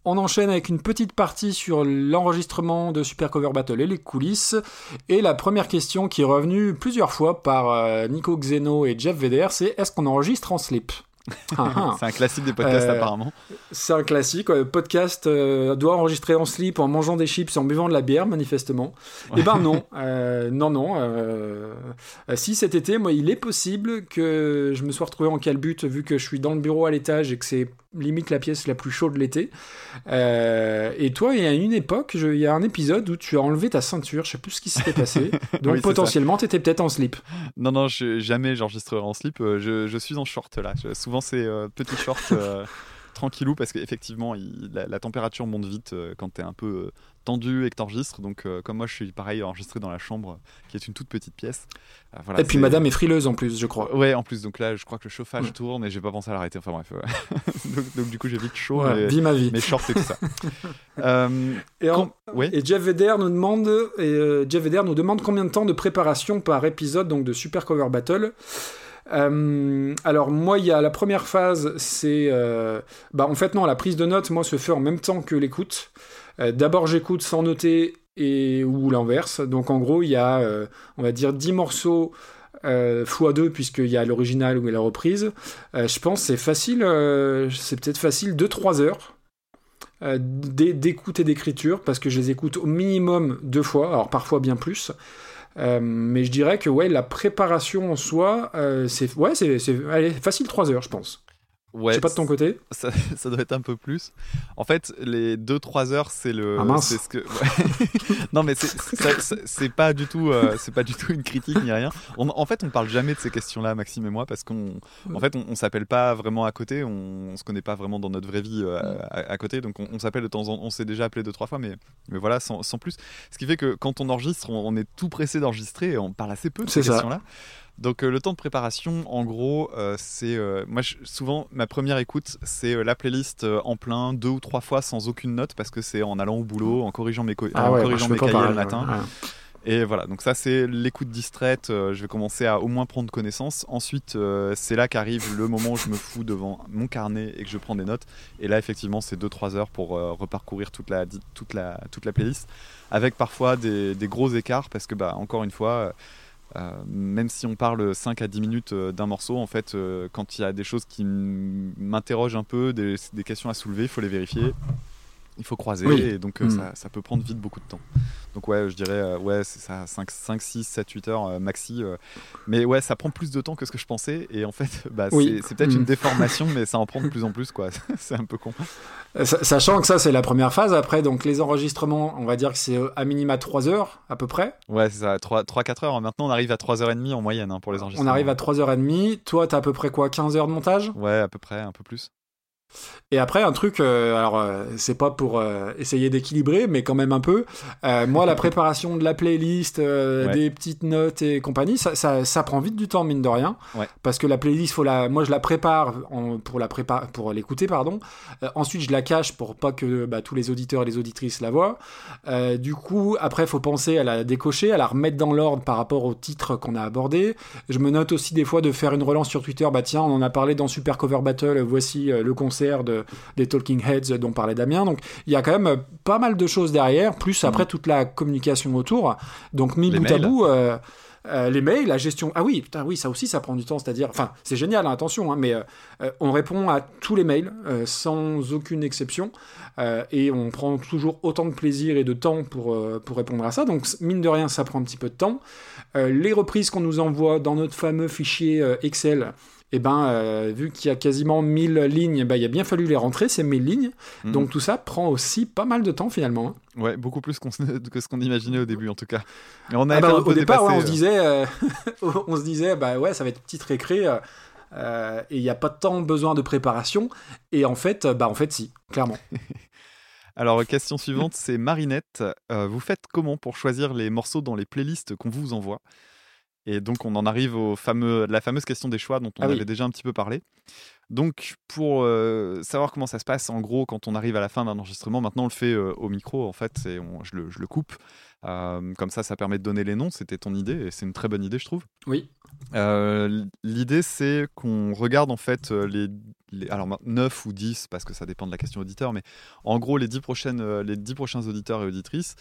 on enchaîne avec une petite partie sur l'enregistrement de Super Cover Battle et les coulisses. Et la première question qui est revenue plusieurs fois par euh, Nico Xeno et Jeff Vedder, c'est est-ce qu'on enregistre en slip? (laughs) c'est un classique des podcasts apparemment. C'est un classique. Podcast doit enregistrer en slip en mangeant des chips et en buvant de la bière manifestement. Eh ben non, (laughs) non non. si cet été, moi, il est possible que je me sois retrouvé en calbute vu que je suis dans le bureau à l'étage et que c'est limite la pièce la plus chaude de l'été. et toi, il y a une époque, il y a un épisode où tu as enlevé ta ceinture. Je sais plus ce qui s'était (laughs) passé. Donc potentiellement, tu étais peut-être en slip. Non non, je, jamais j'enregistrerai en slip. Je, je, suis en short là. souvent c'est euh, petit short euh, (laughs) tranquillou parce qu'effectivement la, température monte vite euh, quand tu es un peu tendu et que t'enregistres. Donc, comme moi, je suis pareil enregistré dans la chambre, qui est une toute petite pièce. et puis, madame est frileuse en plus, je crois. Ouais, en plus. Donc là, je crois que le chauffage tourne et j'ai pas pensé à l'arrêter. Enfin bref. (laughs) donc, du coup, j'ai vite chaud. vie ma vie. Mes shorts et tout ça. (laughs) et, et, Jeff Vedder nous demande, et, Jeff Vedder nous demande combien de temps de préparation par épisode donc de Super Cover Battle? Euh, alors moi, il y a la première phase, c'est, euh, bah en fait non, la prise de notes, moi, se fait en même temps que l'écoute. Euh, d'abord, j'écoute sans noter et ou l'inverse. Donc en gros, il y a, on va dire, 10 morceaux x2 puisqu'il y a l'original ou la reprise. je pense c'est facile, c'est peut-être facile 2-3 heures. d'écoute et d'écriture parce que je les écoute au minimum deux fois, alors parfois bien plus. Euh, mais je dirais que ouais, la préparation en soi, euh, c'est ouais, c'est facile 3 heures, je pense. Ouais, Je sais pas de ton côté. ça, (laughs) ça doit être un peu plus. En fait, les 2-3 heures, c'est le. Ah, mince. c'est ce que. ouais. (laughs) non, mais c'est- pas du tout, euh, c'est pas du tout une critique ni rien. On- en fait, on parle jamais de ces questions-là, Maxime et moi, parce qu'on, en fait, on, on s'appelle pas vraiment à côté, on, on se connaît pas vraiment dans notre vraie vie euh, à, à côté, donc on, on s'appelle de temps en temps. On s'est déjà appelé deux trois fois, mais, mais voilà, sans, sans plus. Ce qui fait que quand on enregistre, on, est tout pressé d'enregistrer et on parle assez peu de ces C'est ça. Donc euh, le temps de préparation, en gros, euh, c'est euh, moi je- souvent ma première écoute, c'est la playlist en plein deux ou trois fois sans aucune note parce que c'est en allant au boulot, en corrigeant mes, co- Ah ouais, corrigeant mes cahiers le matin. ouais. Et voilà, donc ça c'est l'écoute distraite. je vais commencer à au moins prendre connaissance. Ensuite, c'est là qu'arrive le moment où je me fous devant mon carnet et que je prends des notes. Et là, effectivement, c'est 2-3 heures pour reparcourir toute la, toute, la, toute la playlist, avec parfois des, des gros écarts parce que, bah, encore une fois, même si on parle 5 à 10 minutes euh, d'un morceau, en fait, euh, quand il y a des choses qui m'interrogent un peu, des, des questions à soulever, il faut les vérifier. Il faut croiser Oui. et donc euh, Mm. ça, ça peut prendre vite beaucoup de temps. Donc ouais, je dirais euh, ouais, c'est ça 5 5 6 7 8 heures euh, maxi mais ouais, ça prend plus de temps que ce que je pensais et en fait (laughs) bah, Oui. c'est peut-être Mm. une déformation mais ça en prend de plus en plus quoi. (laughs) c'est un peu con. Sa- Sachant que ça, c'est la première phase. Après, donc les enregistrements, on va dire que c'est à minima 3 heures à peu près. Ouais, c'est ça 3 3 4 heures. Maintenant, on arrive à 3h30 en moyenne hein, pour les On enregistrements. arrive à 3h30. Toi, t'as à peu près quoi 15 heures de montage? Ouais, à peu près, un peu plus. Et après, un truc, euh, alors euh, c'est pas pour euh, essayer d'équilibrer, mais quand même un peu. Moi, la (laughs) préparation de la playlist, Ouais. des petites notes et compagnie, ça, ça, ça prend vite du temps, mine de rien. Ouais. Parce que la playlist, faut la, moi, je la prépare en- pour la prépa, pour l'écouter, pardon. Ensuite, je la cache pour pas que bah, tous les auditeurs et les auditrices la voient. Du coup, après, faut penser à la décocher, à la remettre dans l'ordre par rapport au titre qu'on a abordé. Je me note aussi des fois de faire une relance sur Twitter. Bah tiens, on en a parlé dans Super Cover Battle. Voici le de, des Talking Heads dont parlait Damien. Donc il y a quand même euh, pas mal de choses derrière, plus après toute la communication autour. Donc mis Les bout à bout. euh, euh, les mails, la gestion. Ah oui, putain, oui, ça aussi, ça prend du temps. C'est-à-dire, enfin, c'est génial, hein, attention, hein, mais euh, on répond à tous les mails euh, sans aucune exception et on prend toujours autant de plaisir et de temps pour, pour répondre à ça. Donc, mine de rien, ça prend un petit peu de temps. Les reprises qu'on nous envoie dans notre fameux fichier Excel, eh ben, euh, vu qu'il y a quasiment 1000 lignes, ben, il a bien fallu les rentrer, ces 1000 lignes. Mhm. Donc, tout ça prend aussi pas mal de temps finalement. hein. Ouais, beaucoup plus (laughs) que ce qu'on imaginait au début en tout cas. Et on a Ah bah, au, départ, ouais, on dépassé, se euh. disait, euh, (laughs) on se disait, bah ouais, ça va être petite récré. euh, et il n'y a pas tant besoin de préparation. Et en fait, bah en fait, si, clairement. (laughs) Alors, question suivante, c'est Marinette. Euh, vous faites comment pour choisir les morceaux dans les playlists qu'on vous envoie? Et donc, on en arrive au fameux, la fameuse question des choix dont on Ah oui. avait déjà un petit peu parlé. Donc, pour euh, savoir comment ça se passe, en gros, quand on arrive à la fin d'un enregistrement, maintenant on le fait euh, au micro, en fait, et on- je, le, je le coupe. Euh, comme ça, ça permet de donner les noms. C'était ton idée, et c'est une très bonne idée, je trouve. Oui. Euh, L'idée, c'est qu'on regarde en fait les, les- alors 9 ou 10, parce que ça dépend de la question auditeur, mais en gros les 10, prochaines, les 10 prochains auditeurs et auditrices.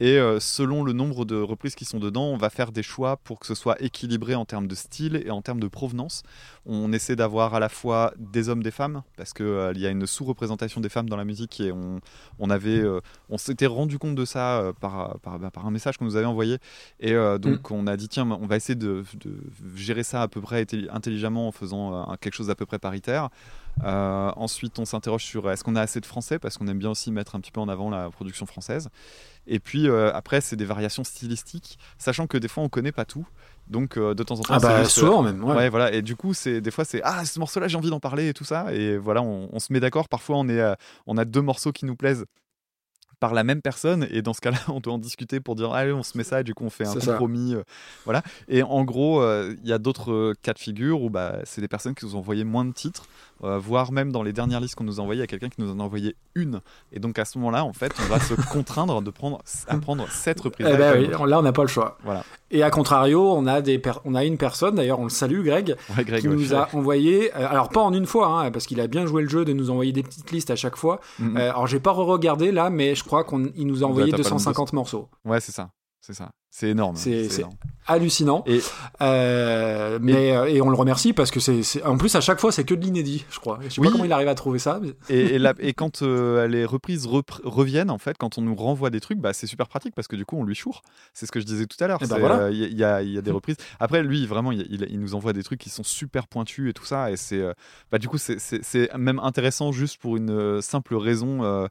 Et selon le nombre de reprises qui sont dedans, on va faire des choix pour que ce soit équilibré en termes de style et en termes de provenance. On essaie d'avoir à la fois des hommes, des femmes, parce qu'il il y a une sous-représentation des femmes dans la musique et on, on avait, euh, on s'était rendu compte de ça euh, par, par, bah, par un message qu'on nous avait envoyé. Et euh, donc on a dit tiens, on va essayer de, de gérer ça à peu près intelli- intelligemment en faisant euh, quelque chose d'à peu près paritaire. Euh, ensuite, on s'interroge sur est-ce qu'on a assez de français parce qu'on aime bien aussi mettre un petit peu en avant la production française. Et puis euh, après, c'est des variations stylistiques, sachant que des fois on connaît pas tout. Donc euh, de temps en temps, Ah bah juste, souvent même. Ouais. Ouais. voilà. Et du coup, c'est des fois c'est ah ce morceau-là j'ai envie d'en parler et tout ça. Et voilà, on, on se met d'accord. Parfois, on est, euh, on a deux morceaux qui nous plaisent par la même personne et dans ce cas-là (laughs) on doit en discuter pour dire allez on se met ça et du coup on fait un compromis euh, voilà et en gros euh, il y a d'autres euh, cas de figure où bah, c'est des personnes qui nous ont envoyé moins de titres euh, voire même dans les dernières listes qu'on nous a envoyées il y a quelqu'un qui nous en a envoyé une et donc à ce moment-là en fait on va se (laughs) contraindre de prendre à prendre sept reprises Eh ben oui, là on n'a pas le choix. Voilà. Et à contrario, on a des on a une personne, d'ailleurs on le salue, Greg, Ouais, Greg, qui ouais, nous a envoyé, euh, alors pas en une fois, hein, parce qu'il a bien joué le jeu de nous envoyer des petites listes à chaque fois. Mhm. Euh, alors j'ai pas re-regardé là, mais je crois qu'il nous a envoyé être à pas loin de 250 morceaux. ouais c'est ça c'est ça C'est énorme. C'est- c'est hallucinant. Et Euh, mais euh, et on le remercie parce que c'est en plus à chaque fois c'est que de l'inédit, je crois. Je sais Oui. pas comment il arrive à trouver ça. mais- Et, et la- (laughs) et quand euh, les reprises repr- reviennent, en fait, quand on nous renvoie des trucs, bah, c'est super pratique parce que du coup, on lui choure. C'est ce que je disais tout à l'heure. Eh ben voilà. euh, Il y, a- il y a des reprises. Après, lui, vraiment, il, il- il nous envoie des trucs qui sont super pointus et tout ça. Et c'est, bah, du coup, c'est- même intéressant juste pour une simple raison,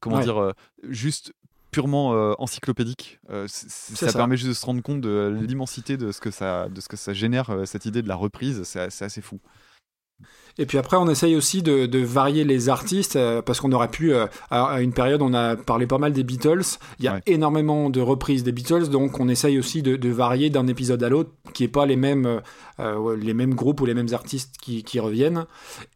comment Ouais. dire, juste purement euh, encyclopédique. Euh, ça, ça. permet juste de se rendre compte de l'immensité de ce que ça, de ce que ça génère euh, cette idée de la reprise. C'est assez fou. Et puis après, on essaye aussi de, de varier les artistes euh, parce qu'on aurait pu, euh, à, à une période, on a parlé pas mal des Beatles. Il y a Ouais. énormément de reprises des Beatles, donc on essaye aussi de, de varier d'un épisode à l'autre, qui est pas les mêmes, euh, les mêmes groupes ou les mêmes artistes qui, qui reviennent.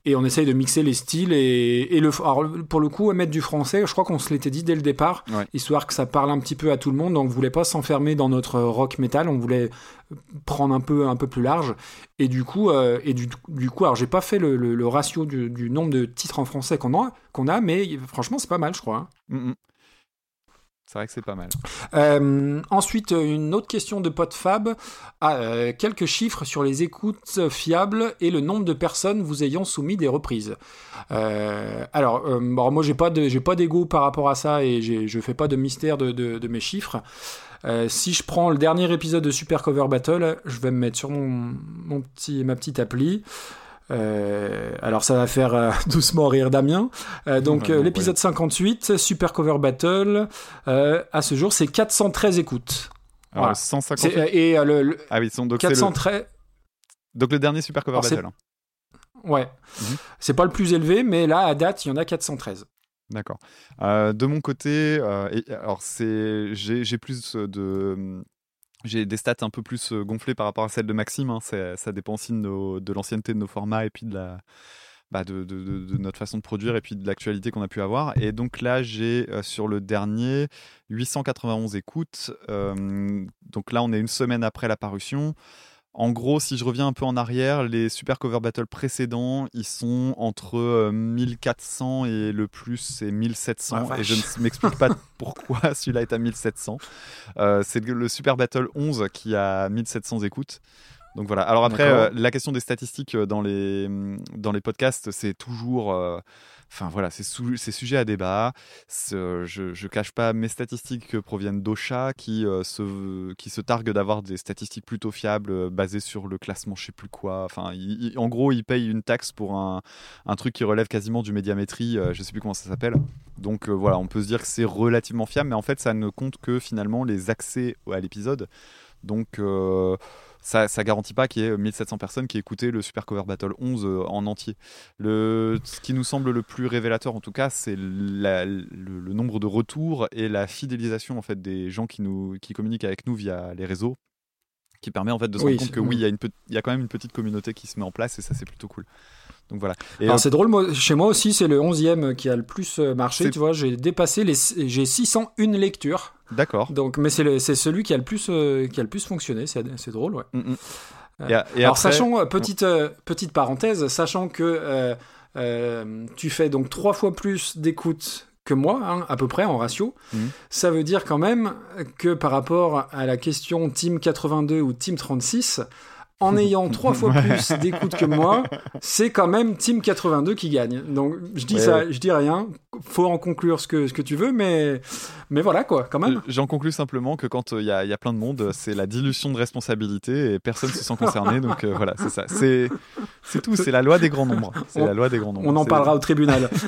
Et on essaye de mixer les styles et, et le, alors, pour le coup, mettre du français. Je crois qu'on se l'était dit dès le départ, Ouais. histoire que ça parle un petit peu à tout le monde. Donc on voulait pas s'enfermer dans notre rock metal, on voulait prendre un peu un peu plus large. Et du coup, et du, du coup, alors j'ai pas fait le, le- le ratio du, du nombre de titres en français qu'on a, qu'on a, mais franchement c'est pas mal, je crois. hein. Mm, mm. C'est vrai que c'est pas mal. Euh, ensuite, une autre question de PodFab. Ah, euh, quelques chiffres sur les écoutes fiables et le nombre de personnes vous ayant soumis des reprises. Euh, alors, bon, moi, j'ai pas de, j'ai pas d'ego par rapport à ça et je fais pas de mystère de, de- de mes chiffres. Si je prends le dernier épisode de Super Cover Battle, je vais me mettre sur mon, mon petit, ma petite appli. Euh, alors ça va faire euh, (laughs) doucement rire Damien. Euh, donc euh, non, l'épisode 58, Super Cover Battle, à ce jour c'est 413 écoutes. Alors, Voilà. le 150. C'est, et le, le Ah oui, sont- donc c'est le, 413, donc le dernier Super Cover Alors, Battle. hein. ouais, Mhm. c'est pas le plus élevé, mais là à date il y en a 413. D'accord. De mon côté, et- alors c'est, j'ai plus de, j'ai des stats un peu plus euh, gonflées par rapport à celles de Maxime. hein. Ça dépend aussi de, l'ancienneté de nos formats et puis bah, de notre façon de produire et puis de l'actualité qu'on a pu avoir. Et donc là, j'ai euh, sur le dernier 891 écoutes. Euh, donc là, on est une semaine après la parution. En gros, si je reviens un peu en arrière, les Super Cover Battle précédents, ils sont entre euh, 1400 et le plus c'est 1700. Ah, et je ne m'explique pas (laughs) pourquoi celui-là est à 1700. Euh, c'est le Super Battle 11 qui a 1700 écoutes. Donc voilà. Alors après, euh, la question des statistiques euh, dans les, dans les podcasts, c'est toujours. euh, Enfin voilà, c'est sujet à débat. Je, je cache pas mes statistiques proviennent d'Ocha qui, euh, se, qui se targue d'avoir des statistiques plutôt fiables euh, basées sur le classement je sais plus quoi. Enfin, en gros, ils payent une taxe pour un, un truc qui relève quasiment du médiamétrie, euh, je sais plus comment ça s'appelle. Donc voilà, on peut se dire que c'est relativement fiable, mais en fait, ça ne compte que finalement les accès à l'épisode. Donc ça, ça garantit pas qu'il y ait 1700 personnes qui aient écouté le Super Cover Battle 11 euh, en entier. Le, ce qui nous semble le plus révélateur en tout cas, c'est le, le nombre de retours et la fidélisation en fait des gens qui nous qui communiquent avec nous via les réseaux, qui permet en fait de se Oui, rendre compte que oui, il y a une pe- il y a quand même une petite communauté qui se met en place et ça c'est plutôt cool. Donc voilà. Et Alors euh, c'est drôle, moi, chez moi aussi c'est le 11e qui a le plus euh, marché. Tu vois, j'ai dépassé les, j'ai 601 lectures. d'accord. Donc, mais c'est, celui qui a le plus, euh, qui a le plus fonctionné. C'est, drôle, ouais. Mm, mm. Euh, Et, a- et Alors après- sachant petite petite parenthèse, sachant que tu fais donc trois fois plus d'écoute que moi, hein, à peu près en ratio, Mhm. ça veut dire quand même que par rapport à la question Team 82 ou Team 36, en (laughs) ayant trois fois plus d'écoute que moi, c'est quand même Team 82 qui gagne. Donc je dis Ouais. ça, je dis rien. Faut en conclure ce que ce que tu veux, mais mais voilà quoi, quand même. J'en conclus simplement que quand il y, a- il y a plein de monde, c'est la dilution de responsabilité et personne se sent concerné. (laughs) donc euh, voilà, c'est ça. C'est tout. C'est la loi des grands nombres. C'est la loi des grands nombres. On en parlera au tribunal. (laughs)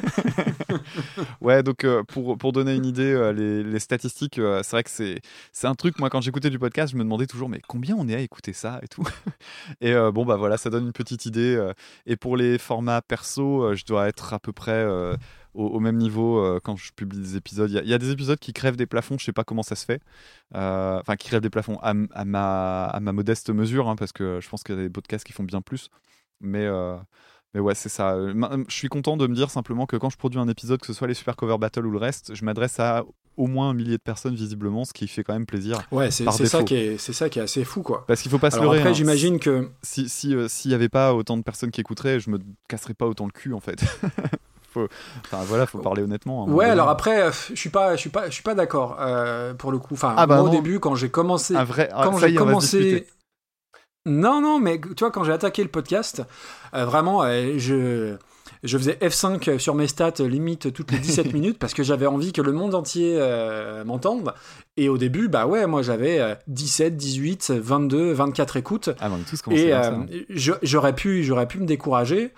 Ouais, donc euh, pour, pour donner une idée, euh, les, les statistiques, euh, c'est vrai que c'est c'est un truc. Moi, quand j'écoutais du podcast, je me demandais toujours, mais combien on est à écouter ça et tout. (laughs) Et euh, bon, bah voilà, ça donne une petite idée. euh, et pour les formats perso, euh, je dois être à peu près euh, au, au même niveau euh, quand je publie des épisodes. Il y, a- il y a des épisodes qui crèvent des plafonds, je sais pas comment ça se fait. Euh, Enfin, qui crèvent des plafonds à, ma, à ma modeste mesure, hein, parce que je pense qu'il y a des podcasts qui font bien plus. Mais. euh, mais ouais, c'est ça. Euh, Je suis content de me dire simplement que quand je produis un épisode, que ce soit les Super Cover Battle ou le reste, je m'adresse à au moins un millier de personnes visiblement, ce qui fait quand même plaisir. Ouais, c'est, ça qui est c'est ça qui est assez fou quoi. Parce qu'il faut pas se leurrer. après, hein. j'imagine que Si si euh, s'il y avait pas autant de personnes qui écouteraient, je me casserais pas autant le cul en fait. (laughs) faut, enfin voilà, faut parler honnêtement. Ouais, alors après, euh, je suis pas, je suis pas, je suis pas d'accord euh, pour le coup. Enfin, Ah bah moi, au début, quand j'ai commencé, un vrai. ah, quand j'ai commencé. Non, non, mais tu vois, quand j'ai attaqué le podcast, euh, vraiment, euh, je, je faisais F5 sur mes stats euh, limite toutes les 17 (laughs) minutes parce que j'avais envie que le monde entier euh, m'entende. Et au début, bah ouais, moi j'avais euh, 17, 18, 22, 24 écoutes. Ah, tous Et euh, hein. j'aurais pu, j'aurais pu me décourager.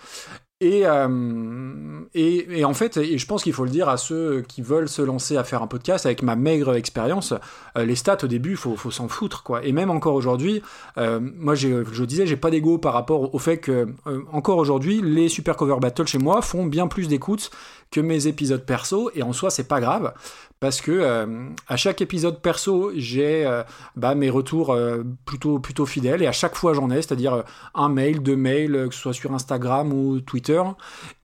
Et, euh, et, en fait, et je pense qu'il faut le dire à ceux qui veulent se lancer à faire un podcast avec ma maigre expérience, euh, les stats au début, faut, faut s'en foutre quoi. Et même encore aujourd'hui, euh, moi je disais, j'ai pas d'ego par rapport au fait que encore aujourd'hui, les super cover battles chez moi font bien plus d'écoutes que mes épisodes perso. Et en soi, c'est pas grave parce que euh, à chaque épisode perso, j'ai euh, bah, mes retours euh, plutôt plutôt fidèles et à chaque fois j'en ai, c'est-à-dire un mail, deux mails, que ce soit sur Instagram ou Twitter.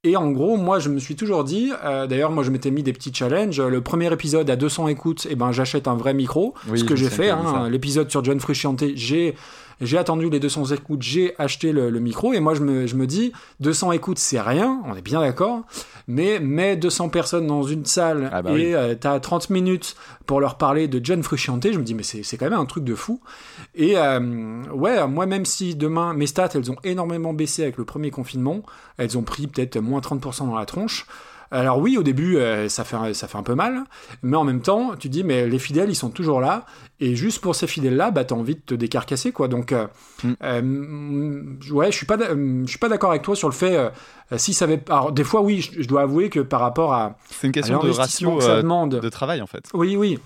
Et en gros, moi je me suis toujours dit, d'ailleurs moi je m'étais mis des petits challenges. Le premier épisode à 200 écoutes, et ben j'achète un vrai micro, Oui, ce que j'ai fait. hein. L'épisode sur John Frusciante, j'ai j'ai attendu les 200 écoutes, j'ai acheté le, le micro et moi je me, je me dis 200 écoutes c'est rien, on est bien d'accord, mais mets 200 personnes dans une salle Ah bah et oui. euh, t'as 30 minutes pour leur parler de John Frusciante, je me dis mais c'est c'est quand même un truc de fou. Et euh, ouais, moi même si demain mes stats elles ont énormément baissé avec le premier confinement, elles ont pris peut-être moins 30% dans la tronche. Alors oui, au début, euh, ça, fait, ça fait un peu mal, mais en même temps, tu dis, mais les fidèles, ils sont toujours là, et juste pour ces fidèles-là, bah, t'as envie de te décarcasser, quoi. Donc, euh, Mm. euh, ouais, je suis pas, je suis pas d'accord avec toi sur le fait, si ça avait... Alors, des fois, oui, je, je dois avouer que par rapport à, C'est une question de l'investissement ratio que ça demande... de travail en fait. Oui, oui.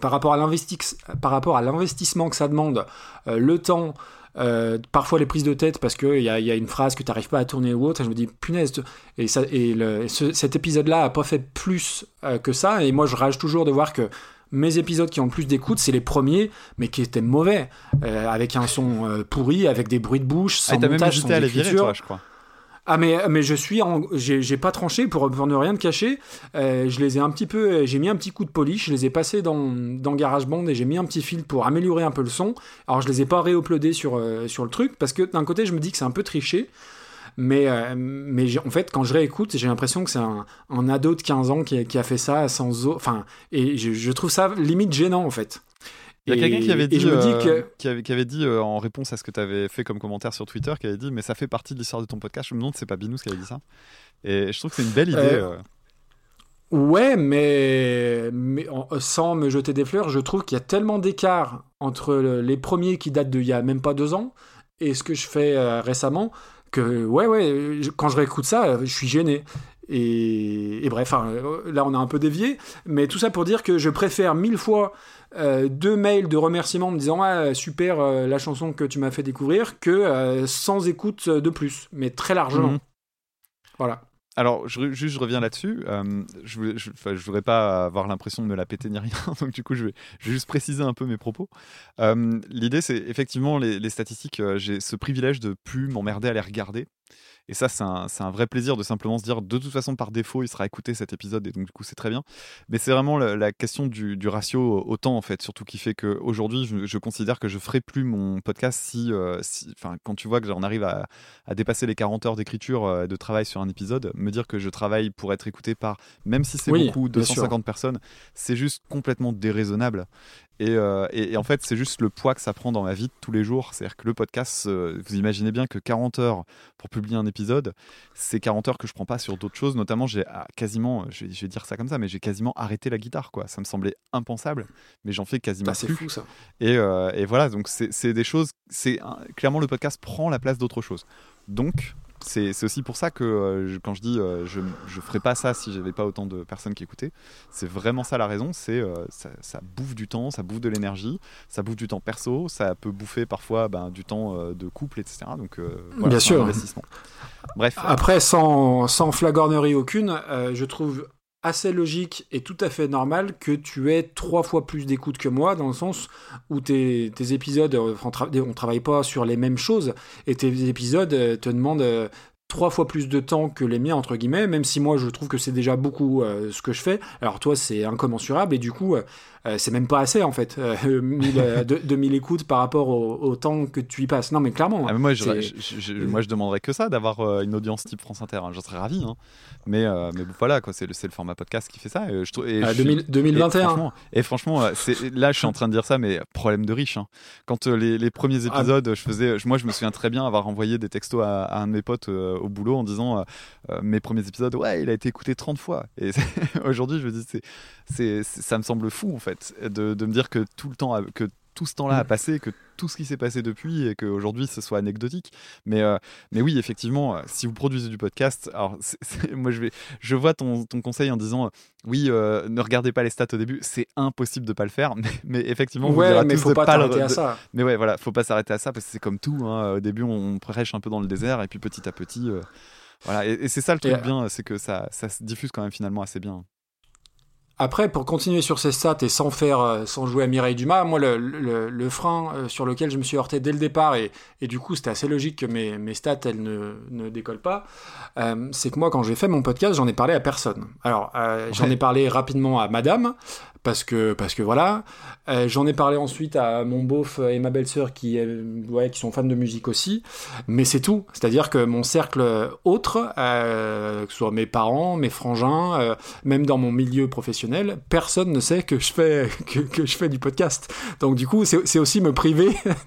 Par rapport à l'investi- par rapport à l'investissement que ça demande, euh, le temps, euh, parfois les prises de tête parce qu'il y y a une phrase que tu n'arrives pas à tourner ou autre, et je me dis punaise. Et, ça, et le- ce- cet épisode-là a pas fait plus euh, que ça, et moi je rage toujours de voir que mes épisodes qui ont le plus d'écoute, c'est les premiers, mais qui étaient mauvais, euh, avec un son pourri, avec des bruits de bouche, sans Ah, même sans à les virer, écriture. toi, je crois. Ah mais mais je suis en j'ai pas tranché pour, ne rien te cacher. Euh, je les ai un petit peu j'ai mis un petit coup de polish, je les ai passés dans dans GarageBand et j'ai mis un petit fil pour améliorer un peu le son. Alors je les ai pas réuploadés sur euh, sur le truc parce que d'un côté je me dis que c'est un peu triché. Mais, euh, mais en fait, quand je réécoute, j'ai l'impression que c'est un, ado de 15 ans qui, a- fait ça sans... Enfin, et je trouve ça limite gênant, en fait. Il y a quelqu'un qui avait Et dit, euh, que... qui avait, qui avait dit euh, en réponse à ce que tu avais fait comme commentaire sur Twitter, qui avait dit mais ça fait partie de l'histoire de ton podcast. Je me demande c'est pas Binous qui avait dit ça. Et je trouve que c'est une belle idée. Euh, euh. Ouais, mais, mais en- sans me jeter des fleurs, je trouve qu'il y a tellement d'écart entre le- les premiers qui datent d'il y a même pas deux ans et ce que je fais euh, récemment que, ouais, ouais, quand je réécoute ça, euh, je suis gêné. Et, et bref, euh, là on a un peu dévié, mais tout ça pour dire que je préfère mille fois euh, deux mails de remerciements me disant ah, super euh, la chanson que tu m'as fait découvrir que euh, sans écoute de plus, mais très largement. Mhm. Voilà. Alors, je, juste, je reviens là-dessus. Euh, je, voulais- je, voudrais pas avoir l'impression de me la péter ni rien, (laughs) donc du coup, je vais, je vais juste préciser un peu mes propos. Euh, L'idée, c'est effectivement les, les statistiques. J'ai ce privilège de plus m'emmerder à les regarder. Et ça, c'est un, vrai plaisir de simplement se dire, de toute façon, par défaut, il sera écouté cet épisode, et donc du coup, c'est très bien. Mais c'est vraiment la, la question du, du ratio au temps, en fait, surtout qui fait qu'aujourd'hui, je, je considère que je ferai plus mon podcast si, euh, si- quand tu vois que j'en arrive à, à dépasser les 40 heures d'écriture euh, de travail sur un épisode, me dire que je travaille pour être écouté par, même si c'est Oui, beaucoup, bien sûr. 250 personnes, c'est juste complètement déraisonnable. Et, euh, et- et en fait, c'est juste le poids que ça prend dans ma vie de tous les jours. C'est-à-dire que le podcast, euh, vous imaginez bien que 40 heures pour publier un épisode, c'est 40 heures que je prends pas sur d'autres choses. Notamment, j'ai ah, quasiment, je vais, je vais dire ça comme ça, mais j'ai quasiment arrêté la guitare. Quoi. Ça me semblait impensable, mais j'en fais quasiment Bah, c'est plus. fou ça. Et, euh, et voilà, donc c'est c'est des choses. C'est clairement le podcast prend la place d'autre chose. Donc c'est aussi pour ça que euh, je- quand je dis euh, je je ferais pas ça si j'avais pas autant de personnes qui écoutaient, c'est vraiment ça la raison. C'est euh, ça, ça bouffe du temps, ça bouffe de l'énergie, ça bouffe du temps perso, ça peut bouffer parfois ben, du temps de couple, etc. Donc voilà, Bien sûr. un investissement. Bref, Après, sans, sans flagornerie aucune, je trouve assez logique et tout à fait normal que tu aies trois fois plus d'écoute que moi, dans le sens où tes, épisodes, euh, on, tra- travaille pas sur les mêmes choses, et tes épisodes euh, te demandent euh, trois fois plus de temps que les miens, entre guillemets, même si moi je trouve que c'est déjà beaucoup ce que je fais. Alors toi, c'est incommensurable, et du coup, euh, c'est même pas assez en fait. Euh, (laughs) 1000, euh, de- 2000 écoutes par rapport au, au temps que tu y passes. Non, mais clairement. Ah, mais moi, je, c'est- je- je- moi, je demanderais que ça, d'avoir euh, une audience type France Inter. hein. J'en serais ravi. hein. Mais, mais voilà, quoi, c'est le, le format podcast qui fait ça. Et je trouve, et Euh, je suis- 2000 Et 2021. franchement, et franchement, là, je suis en train de dire ça, mais problème de riche. hein. Quand les, les premiers Ah. épisodes, je faisais, moi, je me souviens très bien avoir envoyé des textos à, à un de mes potes au boulot en disant mes premiers épisodes, ouais, il a été écouté 30 fois. Et (laughs) aujourd'hui, je me dis, c'est- ça me semble fou en fait, de, de me dire que tout le temps, que tout ce temps-là a passé, que tout ce qui s'est passé depuis et qu'aujourd'hui ce soit anecdotique. Mais, euh, mais oui, effectivement, euh, si vous produisez du podcast, alors (laughs) moi je, vais, je vois ton, ton conseil en disant euh, oui, euh, ne regardez pas les stats au début, c'est impossible de pas le faire, (laughs) mais, mais effectivement, vous Ouais, mais tous faut de pas t'arrêter à de- ça. Mais ouais, voilà, faut pas s'arrêter à ça parce que c'est comme tout. hein. Au début, on prêche un peu dans le désert et puis petit à petit, voilà. Et, et c'est ça le truc Et, bien, c'est que ça, ça se diffuse quand même finalement assez bien. Après, pour continuer sur ces stats et sans faire, euh, sans jouer à Mireille Dumas, moi, le, le- le frein euh, sur lequel je me suis heurté dès le départ, et, et du coup, c'était assez logique que mes, mes stats, elles ne, ne décollent pas, euh, c'est que moi, quand j'ai fait mon podcast, j'en ai parlé à personne. Alors, euh, j'en ai parlé rapidement à madame, parce que, parce que voilà. Euh, j'en ai parlé ensuite à mon beauf et ma belle-sœur qui, euh, ouais, qui sont fans de musique aussi, mais c'est tout. C'est-à-dire que mon cercle autre, euh, que ce soit mes parents, mes frangins, euh, même dans mon milieu professionnel, personne ne sait que je fais, (laughs) que, que je fais du podcast. Donc du coup, c'est aussi me priver (laughs)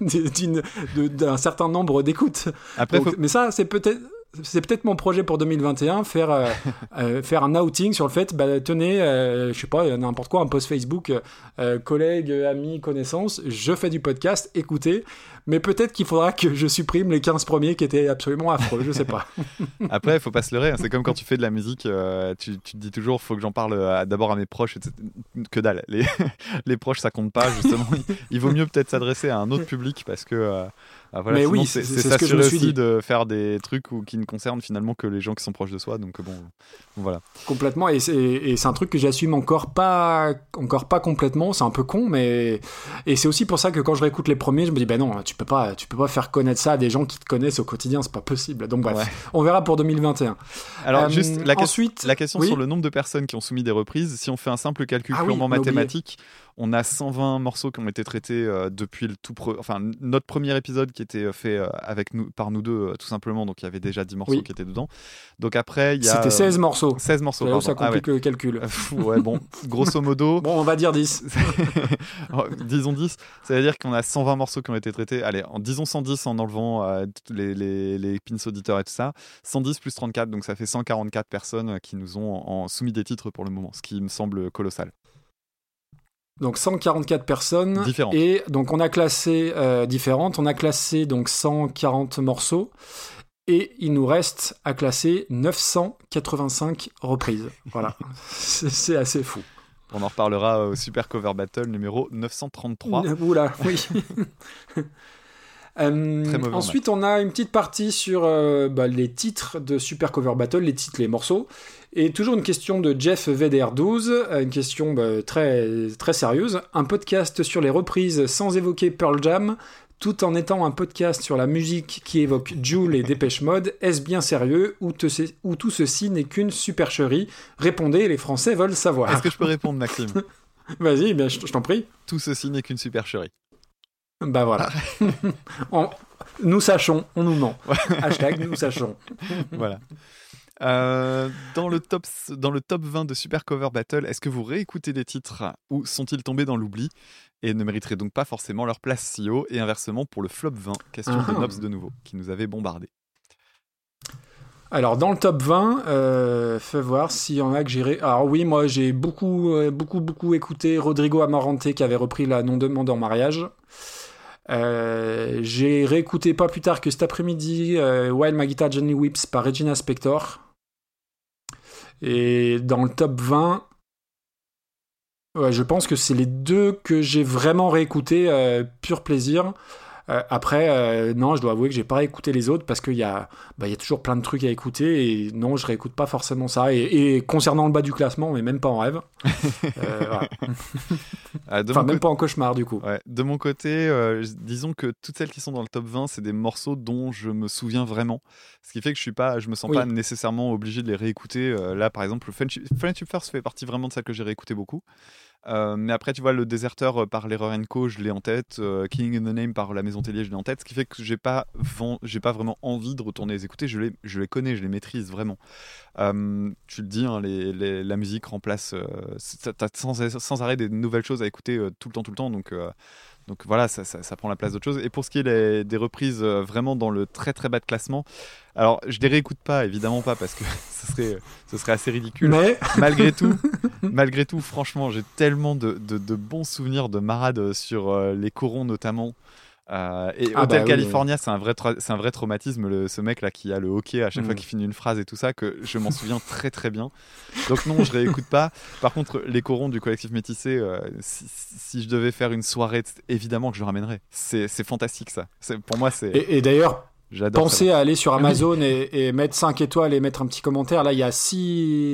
d'un certain nombre d'écoutes. Après, Donc, faut- Mais ça, c'est peut-être... C'est peut-être mon projet pour 2021, faire, euh, (laughs) euh, faire un outing sur le fait, bah, tenez, euh, je sais pas, n'importe quoi, un post Facebook, euh, collègues, amis, connaissances, je fais du podcast, écoutez, mais peut-être qu'il faudra que je supprime les 15 premiers qui étaient absolument affreux, je sais pas. (laughs) Après, il faut pas se leurrer. hein. C'est comme quand tu fais de la musique, euh, tu, tu te dis toujours, faut que j'en parle euh, d'abord à mes proches. etc. Que dalle. Les, (laughs) les proches, ça compte pas. Justement, il, il vaut mieux peut-être s'adresser à un autre public parce que. Ah, voilà, Mais oui, c'est s'assurer suis aussi dit. de faire des trucs où, qui ne concernent finalement que les gens qui sont proches de soi. Donc bon, voilà. Complètement, et c'est un truc que j'assume encore pas, encore pas complètement. C'est un peu con, mais et c'est aussi pour ça que quand je réécoute les premiers, je me dis ben non, tu peux pas, tu peux pas faire connaître ça à des gens qui te connaissent au quotidien, c'est pas possible. Donc bref, Ouais. on verra pour 2021. Alors Euh, juste la, ensuite, la question oui. sur le nombre de personnes qui ont soumis des reprises. Si on fait un simple calcul Ah purement oublié. On a 120 morceaux qui ont été traités euh, depuis le tout pre- enfin notre premier épisode qui était euh, fait euh, avec nous par nous deux tout simplement. Donc il y avait déjà 10 morceaux Oui. qui étaient dedans. Donc après il y a C'était 16 morceaux. euh, 16 morceaux. Ça pardon. Ah ouais. complique le calcul. Ouais, bon, grosso modo, (laughs) Bon, on va dire 10. (laughs) Oh, disons 10, ça veut dire qu'on a 120 morceaux qui ont été traités. Allez, en, disons 110 en enlevant les, les, les pins auditeurs et tout ça. 110 plus 34, donc ça fait 144 personnes qui nous ont en, en soumis des titres pour le moment, ce qui me semble colossal. Donc 144 personnes. Différentes. Et donc on a classé euh, différentes. On a classé donc 140 morceaux. Et il nous reste à classer 985 reprises. (laughs) Voilà. C'est c'est assez fou. On en reparlera au Super Cover Battle numéro 933. Oula, oui. (laughs) Euh, ensuite, on a une petite partie sur euh, bah, les titres de Super Cover Battle, les titres, les morceaux. Et toujours une question de Jeff VDR12, euh, une question bah, très, très sérieuse. Un podcast sur les reprises sans évoquer Pearl Jam, tout en étant un podcast sur la musique qui évoque Joule et Dépêche Mode, est-ce bien sérieux ou, te- ou tout ceci n'est qu'une supercherie? Répondez, les Français veulent savoir. Est-ce que je peux répondre, Maxime? (laughs) Vas-y, je t'en prie. Tout ceci n'est qu'une supercherie. Bah voilà. (laughs) On- nous sachons, on nous ment. Hashtag nous sachons. (laughs) voilà. Euh, dans, le top, dans le top 20 de Super Cover Battle, est-ce que vous réécoutez des titres ou sont-ils tombés dans l'oubli et ne mériteraient donc pas forcément leur place si haut? Et inversement, pour le flop 20, question Ah. de Nobs de nouveau, qui nous avait bombardé. Alors dans le top 20, euh, fais voir s'il y en a que j'irai. Alors oui, moi j'ai beaucoup, euh, beaucoup, beaucoup écouté Rodrigo Amarante qui avait repris la non-demande en mariage. Euh, j'ai réécouté pas plus tard que cet après-midi euh, While My Guitar Gently Whips par Regina Spector. Et dans le top 20, ouais, je pense que c'est les deux que j'ai vraiment réécouté, euh, pur plaisir. Euh, après, euh, non, je dois avouer que j'ai pas écouté les autres parce qu'il y a, bah, y a toujours plein de trucs à écouter et non, je réécoute pas forcément ça. Et, et concernant le bas du classement, mais même pas en rêve. (laughs) Euh, voilà. (laughs) De, Enfin, même pas en cauchemar du coup. ouais, de mon côté, disons que toutes celles qui sont dans le top 20, c'est des morceaux dont je me souviens vraiment. Ce qui fait que je suis pas, je me sens Oui. pas nécessairement obligé de les réécouter. Là, par exemple, Friendship, Friendship First fait partie vraiment de celles que j'ai réécouté beaucoup. Euh, mais après, tu vois, le déserteur euh, par l'erreur Co, je l'ai en tête. euh, Killing in the Name par la Maison Tellier, je l'ai en tête. Ce qui fait que j'ai pas, j'ai pas vraiment envie de retourner les écouter. Je les, je les connais, je les maîtrise vraiment. Euh, tu le dis, hein, la musique remplace. C'est- T'as sans, sans arrêt des nouvelles choses à écouter tout le temps, tout le temps. Donc. Euh, donc voilà, ça, ça- ça prend la place d'autre chose. Et pour ce qui est des, des reprises euh, vraiment dans le très très bas de classement, alors je les réécoute pas, évidemment pas, parce que (laughs) ce serait, ce serait assez ridicule Mais (laughs) malgré tout, malgré tout, franchement, j'ai tellement de, de- de bons souvenirs de marade sur euh, les corons notamment. Euh, et Ah Hotel bah oui, California, c'est un vrai, c'est un vrai traumatisme. le- ce mec là qui a le hockey à chaque fois Mm. qu'il finit une phrase et tout ça, que je m'en souviens (laughs) très très bien. Donc non, je réécoute pas. Par contre, les corons du collectif métissé, euh, si, si je devais faire une soirée, évidemment que je le ramènerais. C'est c'est fantastique ça. Pour moi, c'est et, et d'ailleurs. Pensez à aller sur Amazon et, et mettre 5 étoiles et mettre un petit commentaire. Là, il y a 6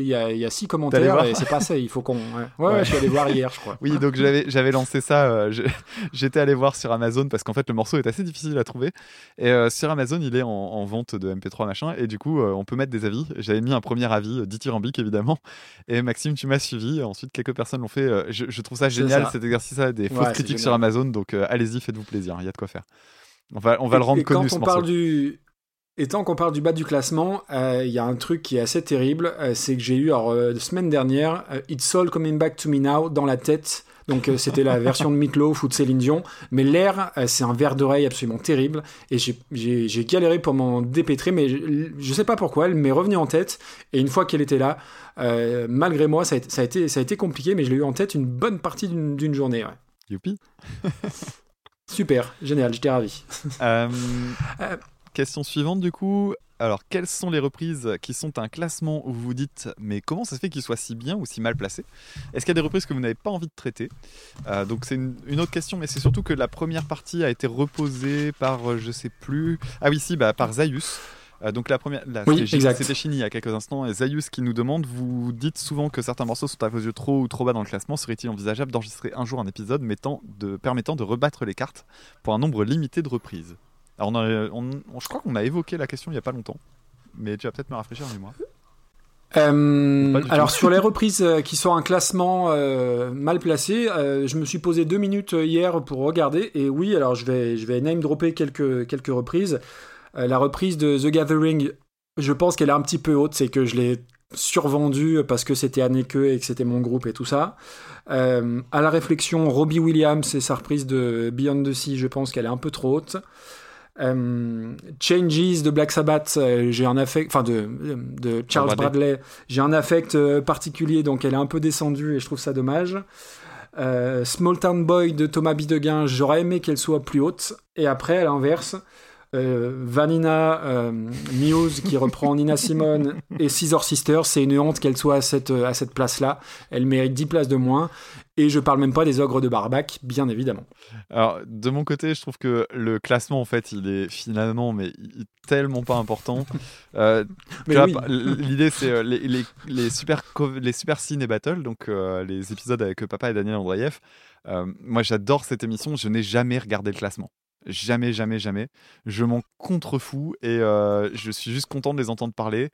il y a, il y a six commentaires et c'est pas assez. Il faut qu'on. Ouais. Ouais, ouais, Ouais. je suis allé voir hier, je crois. Oui, donc j'avais j'avais lancé ça. euh, (laughs) J'étais allé voir sur Amazon parce qu'en fait le morceau est assez difficile à trouver. Et euh, sur Amazon, il est en, en vente de MP3 machin. Et du coup, euh, on peut mettre des avis. J'avais mis un premier avis, dithyrambique évidemment. Et Maxime, tu m'as suivi. Ensuite, quelques personnes l'ont fait. Je, je trouve ça génial ça. cet exercice-là, des fausses critiques sur Amazon. Donc allez-y, faites-vous plaisir. Il y a de quoi faire. On va, on va le Et- rendre et connu quand on parle du et tant qu'on parle du bas du classement, euh, il y a un truc qui est assez terrible, euh, c'est que j'ai eu alors euh, la semaine dernière euh, It's All Coming Back to Me Now dans la tête. Donc euh, c'était la version de Meatloaf ou de Céline Dion, mais l'air euh, c'est un verre d'oreille absolument terrible et j'ai- j'ai j'ai galéré pour m'en dépêtrer, mais je, je sais pas pourquoi, elle m'est revenue en tête et une fois qu'elle était là, euh, malgré moi ça a, été- ça a été ça a été compliqué, mais je l'ai eu en tête une bonne partie d'une d'une journée. ouais. Youpi. (laughs) Super, génial, j'étais ravi. (laughs) Euh, question suivante du coup. Alors, quelles sont les reprises qui sont un classement où vous vous dites mais comment ça se fait qu'ils soient si bien ou si mal placés? Est-ce qu'il y a des reprises que vous n'avez pas envie de traiter? Euh, Donc c'est une, une autre question, mais c'est surtout que la première partie a été reposée par euh, je sais plus. Ah oui si, bah, par Zaius. Euh, donc la première, Oui, c'était Chini il y a quelques instants et Zaius qui nous demande vous dites souvent que certains morceaux sont à vos yeux trop ou trop bas dans le classement. Serait-il envisageable d'enregistrer un jour un épisode mettant de, permettant de rebattre les cartes pour un nombre limité de reprises? Alors on a- on- on- je crois qu'on a évoqué la question il n'y a pas longtemps, mais tu vas peut-être me rafraîchir mémoire. Euh, alors sur les (laughs) reprises euh, qui sont un classement euh, mal placé, je me suis posé deux minutes hier pour regarder et oui, alors je vais je vais name dropper quelques quelques reprises. Euh, la reprise de The Gathering, je pense qu'elle est un petit peu haute, c'est que je l'ai survendue parce que c'était Anneke et que c'était mon groupe et tout ça. Euh, à la réflexion, Robbie Williams et sa reprise de Beyond the Sea, je pense qu'elle est un peu trop haute. Euh, Changes de Black Sabbath, euh, j'ai un affect, enfin de, de Charles Bradley. Bradley, j'ai un affect particulier, donc elle est un peu descendue et je trouve ça dommage. Euh, Small Town Boy de Thomas Bidegain, j'aurais aimé qu'elle soit plus haute. Et après, à l'inverse, euh, Vanina euh, Muse qui reprend Nina Simone et Scissor Sisters, c'est une honte qu'elle soit à cette, à cette place-là. Elle mérite 10 places de moins. Et je parle même pas des ogres de Barbac, bien évidemment. Alors de mon côté, je trouve que le classement en fait, il est finalement mais il est tellement pas important. Euh, (laughs) oui. L'idée c'est euh, les, les, les super les super ciné battle, donc euh, les épisodes avec Papa et Daniel Andreev. Euh, moi j'adore cette émission, je n'ai jamais regardé le classement. Jamais, jamais, jamais. Je m'en contrefous et euh, je suis juste content de les entendre parler.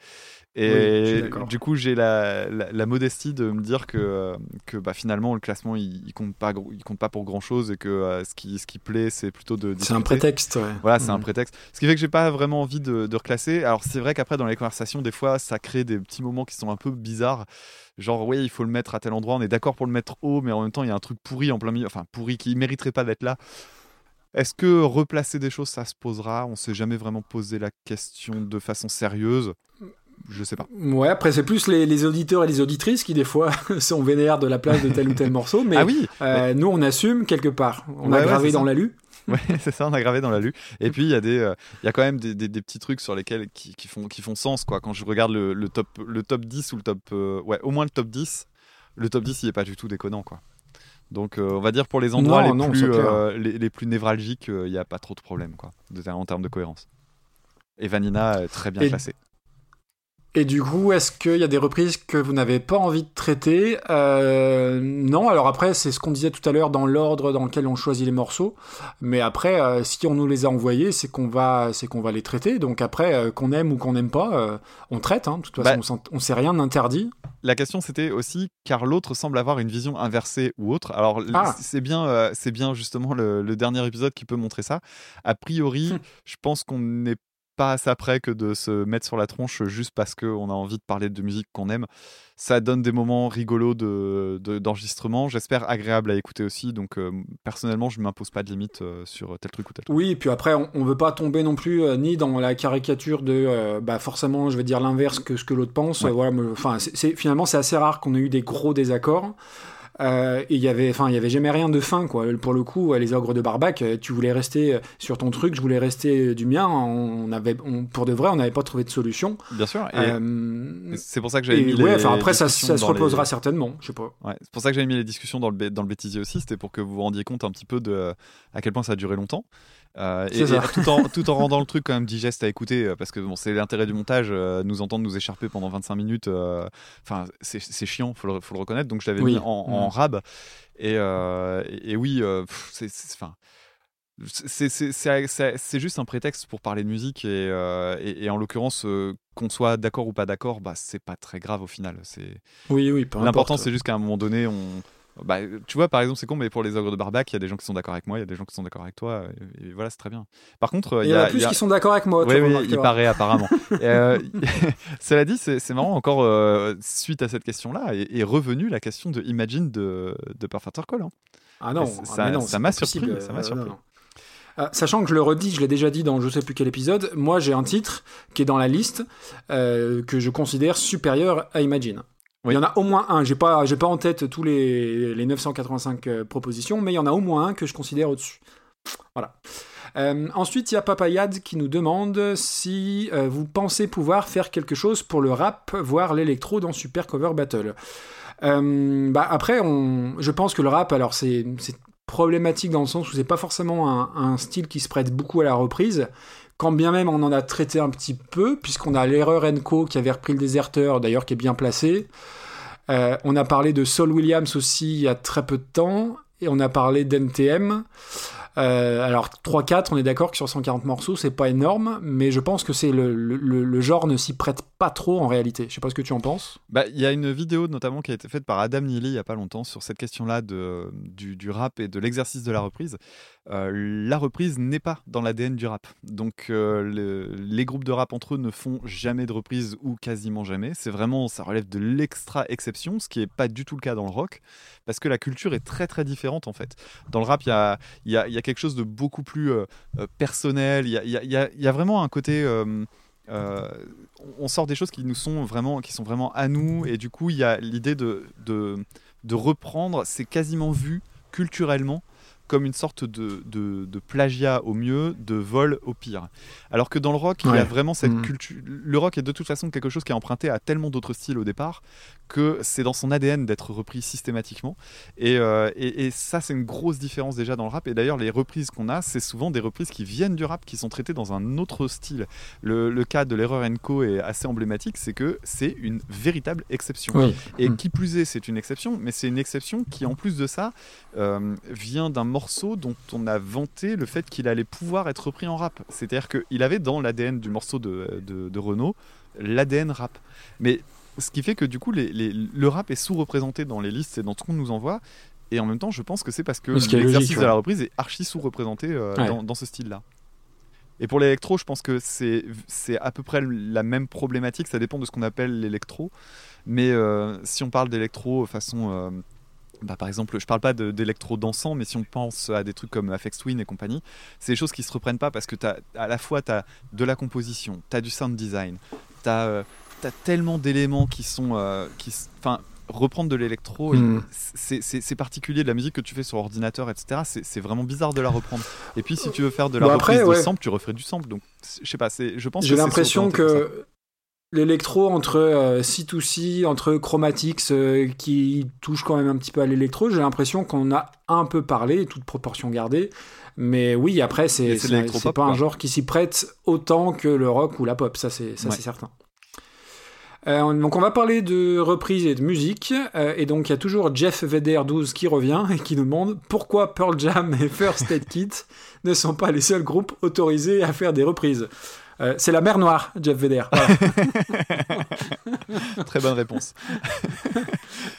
Et du coup, j'ai la, la, la modestie de me dire que, euh, que bah, finalement, le classement, il, il compte pas, il compte pas pour grand chose et que euh, ce, qui, ce qui plaît, c'est plutôt de. C'est un prétexte. ouais. Voilà, c'est un Mhm. prétexte. Ce qui fait que j'ai pas vraiment envie de, de reclasser. Alors c'est vrai qu'après dans les conversations, des fois, ça crée des petits moments qui sont un peu bizarres. Genre oui, il faut le mettre à tel endroit. On est d'accord pour le mettre haut, mais en même temps, il y a un truc pourri en plein milieu. Enfin pourri qui mériterait pas d'être là. Est-ce que replacer des choses, ça se posera? On s'est jamais vraiment posé la question de façon sérieuse? Je sais pas. Ouais, après, c'est plus les, les auditeurs et les auditrices qui, des fois, (laughs) sont vénères de la place de tel ou tel morceau. Mais ah oui, euh, nous, on assume quelque part. On Ouais, a gravé dans ça. la lue. (laughs) Ouais, c'est ça, on a gravé dans la lue. Et puis il y a des, euh, y a quand même des, des- des petits trucs sur lesquels qui, qui font, qui font sens quoi. Quand je regarde le, le top, le top 10 ou le top, euh, ouais, au moins le top 10, le top 10 il est pas du tout déconnant quoi. Donc euh, on va dire pour les endroits Non, les, non, plus, c'est clair. euh, les, les plus névralgiques, euh, il n'y a pas trop de problème quoi, de- en termes de cohérence. Et Vanina est très bien Et- classée. Et du coup, est-ce qu'il y a des reprises que vous n'avez pas envie de traiter? Non, alors après, c'est ce qu'on disait tout à l'heure dans l'ordre dans lequel on choisit les morceaux. Mais après, si on nous les a envoyés, c'est qu'on va, c'est qu'on va les traiter. Donc après, qu'on aime ou qu'on n'aime pas, on traite. Hein. De toute façon, Bah- on s'en- on sait rien d'interdit. La question c'était aussi car l'autre semble avoir une vision inversée ou autre. Alors Ah. c'est bien, euh, c'est bien justement le, le dernier épisode qui peut montrer ça. A priori, Hmm. je pense qu'on n'est pas assez près que de se mettre sur la tronche juste parce qu'on a envie de parler de musique qu'on aime. Ça donne des moments rigolos de- de- d'enregistrement. J'espère agréable à écouter aussi. Donc euh, personnellement, je ne m'impose pas de limite euh, sur tel truc ou tel truc. Oui, et puis après, on, on veut pas tomber non plus euh, ni dans la caricature de, bah forcément, je vais dire l'inverse que ce que l'autre pense. Ouais. Voilà, enfin, finalement c'est assez rare qu'on ait eu des gros désaccords. Euh, il y avait, enfin, il y avait jamais rien de fin, quoi. Pour le coup, les ogres de Barbac, euh, tu voulais rester euh, sur ton truc, je voulais rester du mien. On avait, on- pour de vrai, on n'avait pas trouvé de solution. Bien sûr. Euh, c'est pour ça que j'avais mis ouais, les enfin après ça, se les- reposera certainement, je sais pas. Ouais, c'est pour ça que j'avais mis les discussions dans le, dans le bêtisier aussi, c'était pour que vous vous rendiez compte un petit peu de à quel point ça a duré longtemps. Euh, et, tout, en, tout en rendant le truc quand même digeste à écouter, euh, parce que bon, c'est l'intérêt du montage, euh, nous entendre nous écharper pendant 25 minutes, euh, enfin c'est c'est chiant, faut le, faut le reconnaître, donc je l'avais Oui. mis en, en Mm. rab. Et, et, oui, c'est- c'est juste un prétexte pour parler de musique, et, euh, et, et en l'occurrence, euh, qu'on soit d'accord ou pas d'accord, bah, c'est pas très grave au final. C'est Oui, oui, L'important, c'est juste qu'à un moment donné, on. Bah, tu vois, par exemple, c'est con, mais pour les ogres de Barbac, il y a des gens qui sont d'accord avec moi, il y a des gens qui sont d'accord avec toi, et, voilà, c'est très bien. Par contre, Et il y a. plus il y a- qui sont d'accord avec moi. Oui, oui, il paraît apparemment. (laughs) Et, euh, (laughs) cela dit, c'est marrant, encore euh, suite à cette question-là, est, est revenue la question de Imagine de, de Perfect Call. hein. Ah non, Ça- ah, ça- m'a surpris, ça m'a Euh, surpris. sachant que je le redis, je l'ai déjà dit dans je sais plus quel épisode, moi j'ai un titre qui est dans la liste euh, que je considère supérieur à Imagine. Il y en a au moins un, j'ai pas, j'ai pas en tête tous les, les 985 euh, propositions, mais il y en a au moins un que je considère au-dessus. Voilà. Euh, ensuite, il y a Papayad qui nous demande si euh, vous pensez pouvoir faire quelque chose pour le rap, voire l'électro dans Super Cover Battle. Bah après, on, je pense que le rap, alors c'est c'est problématique dans le sens où c'est pas forcément un, un style qui se prête beaucoup à la reprise. Quand bien même on en a traité un petit peu, puisqu'on a l'erreur Enco qui avait repris le déserteur, d'ailleurs qui est bien placé. Euh, on a parlé de Saul Williams aussi il y a très peu de temps, et on a parlé d'NTM. Euh, alors 3-4, on est d'accord que sur 140 morceaux, c'est pas énorme, mais je pense que c'est le, genre ne s'y prête pas trop en réalité. Je sais pas ce que tu en penses. Bah, Il y a une vidéo notamment qui a été faite par Adam Neely il y a pas longtemps sur cette question-là du, rap et de l'exercice de la reprise. Euh, la reprise n'est pas dans l'ADN du rap. Donc euh, le- les groupes de rap entre eux ne font jamais de reprise ou quasiment jamais. C'est vraiment, ça relève de l'extra exception, ce qui n'est pas du tout le cas dans le rock, parce que la culture est très très différente en fait. Dans le rap, il y a, y, a, quelque chose de beaucoup plus euh, personnel. Il y a, y y a vraiment un côté. Euh, on sort des choses qui nous sont vraiment, qui sont vraiment à nous, et du coup, il y a l'idée de, de, de reprendre. C'est quasiment vu culturellement comme une sorte de, de, de plagiat au mieux, de vol au pire. Alors que dans le rock, il y a vraiment cette Mhm. culture. Le rock est de toute façon quelque chose qui est emprunté à tellement d'autres styles au départ que c'est dans son ADN d'être repris systématiquement. Et, euh, et, et ça, c'est une grosse différence déjà dans le rap. Et d'ailleurs, les reprises qu'on a, c'est souvent des reprises qui viennent du rap, qui sont traitées dans un autre style. Le, le cas de l'erreur Co est assez emblématique, c'est que c'est une véritable exception. Oui. Et Mm. qui plus est, c'est une exception, mais c'est une exception qui, en plus de ça, euh, vient d'un morceau dont on a vanté le fait qu'il allait pouvoir être repris en rap. C'est-à-dire qu'il avait dans l'ADN du morceau de, de, de Renault l'ADN rap. Mais ce qui fait que du coup, les- les- le rap est sous-représenté dans les listes et dans ce qu'on nous envoie. Et en même temps, je pense que c'est parce que Ce l'exercice de la reprise est archi sous-représenté euh, Ouais. dans, dans ce style-là. Et pour l'électro, je pense que c'est c'est à peu près la même problématique. Ça dépend de ce qu'on appelle l'électro. Mais euh, si on parle d'électro façon. euh, bah, par exemple, je parle pas d'électro dansant, mais si on pense à des trucs comme Afex Twin et compagnie, c'est des choses qui se reprennent pas parce que as, à la fois tu as de la composition, tu as du sound design, tu as, tellement d'éléments qui sont. euh, Enfin, reprendre de l'électro, Mm. c'est particulier de la musique que tu fais sur ordinateur, etc. C'est vraiment bizarre de la reprendre. Et puis si tu veux faire de la Bon, après, reprise de ouais. sample, tu referais du sample. Donc je sais pas, je pense que J'ai l'impression que l'électro entre euh, C2C, entre Chromatics euh, qui touche quand même un petit peu à l'électro, j'ai l'impression qu'on a un peu parlé, toute proportion gardée. Mais oui, après, c'est pas un genre qui s'y prête autant que le rock ou la pop, ça c'est ça Ouais. c'est certain. Euh, donc on va parler de reprise et de musique. Euh, et donc il y a toujours Jeff Vedder 12 qui revient et qui demande pourquoi Pearl Jam et First Aid Kit (laughs) ne sont pas les seuls groupes autorisés à faire des reprises. Euh, c'est la mer Noire, Jeff Vedder. Voilà. (laughs) Très bonne réponse. (laughs)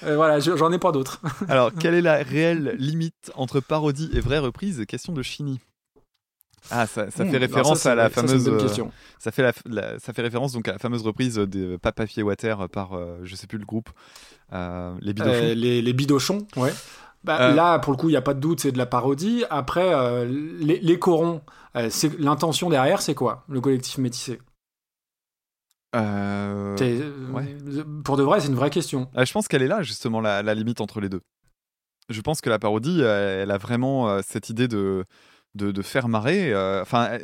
Euh, voilà, je- j'en ai pas d'autres. (laughs) Alors, quelle est la réelle limite entre parodie et vraie reprise? Question de Chini. Ah, ça, ça Hmm, fait référence ça, à la ça, fameuse. euh, question. ça fait la, la- ça fait référence donc à la fameuse reprise de Pas Papier Water par euh, je sais plus le groupe, euh, les Bidochons. Euh, les, les bidochons, ouais. Bah, Euh. Là, pour le coup, il n'y a pas de doute, c'est de la parodie. Après, euh, les, les corons, euh, l'intention derrière, c'est quoi Le collectif métissé? Ouais. Pour de vrai, c'est une vraie question. Je pense qu'elle est là justement la, la limite entre les deux. Je pense que la parodie, elle a vraiment cette idée de, de, de faire marrer. euh, Enfin,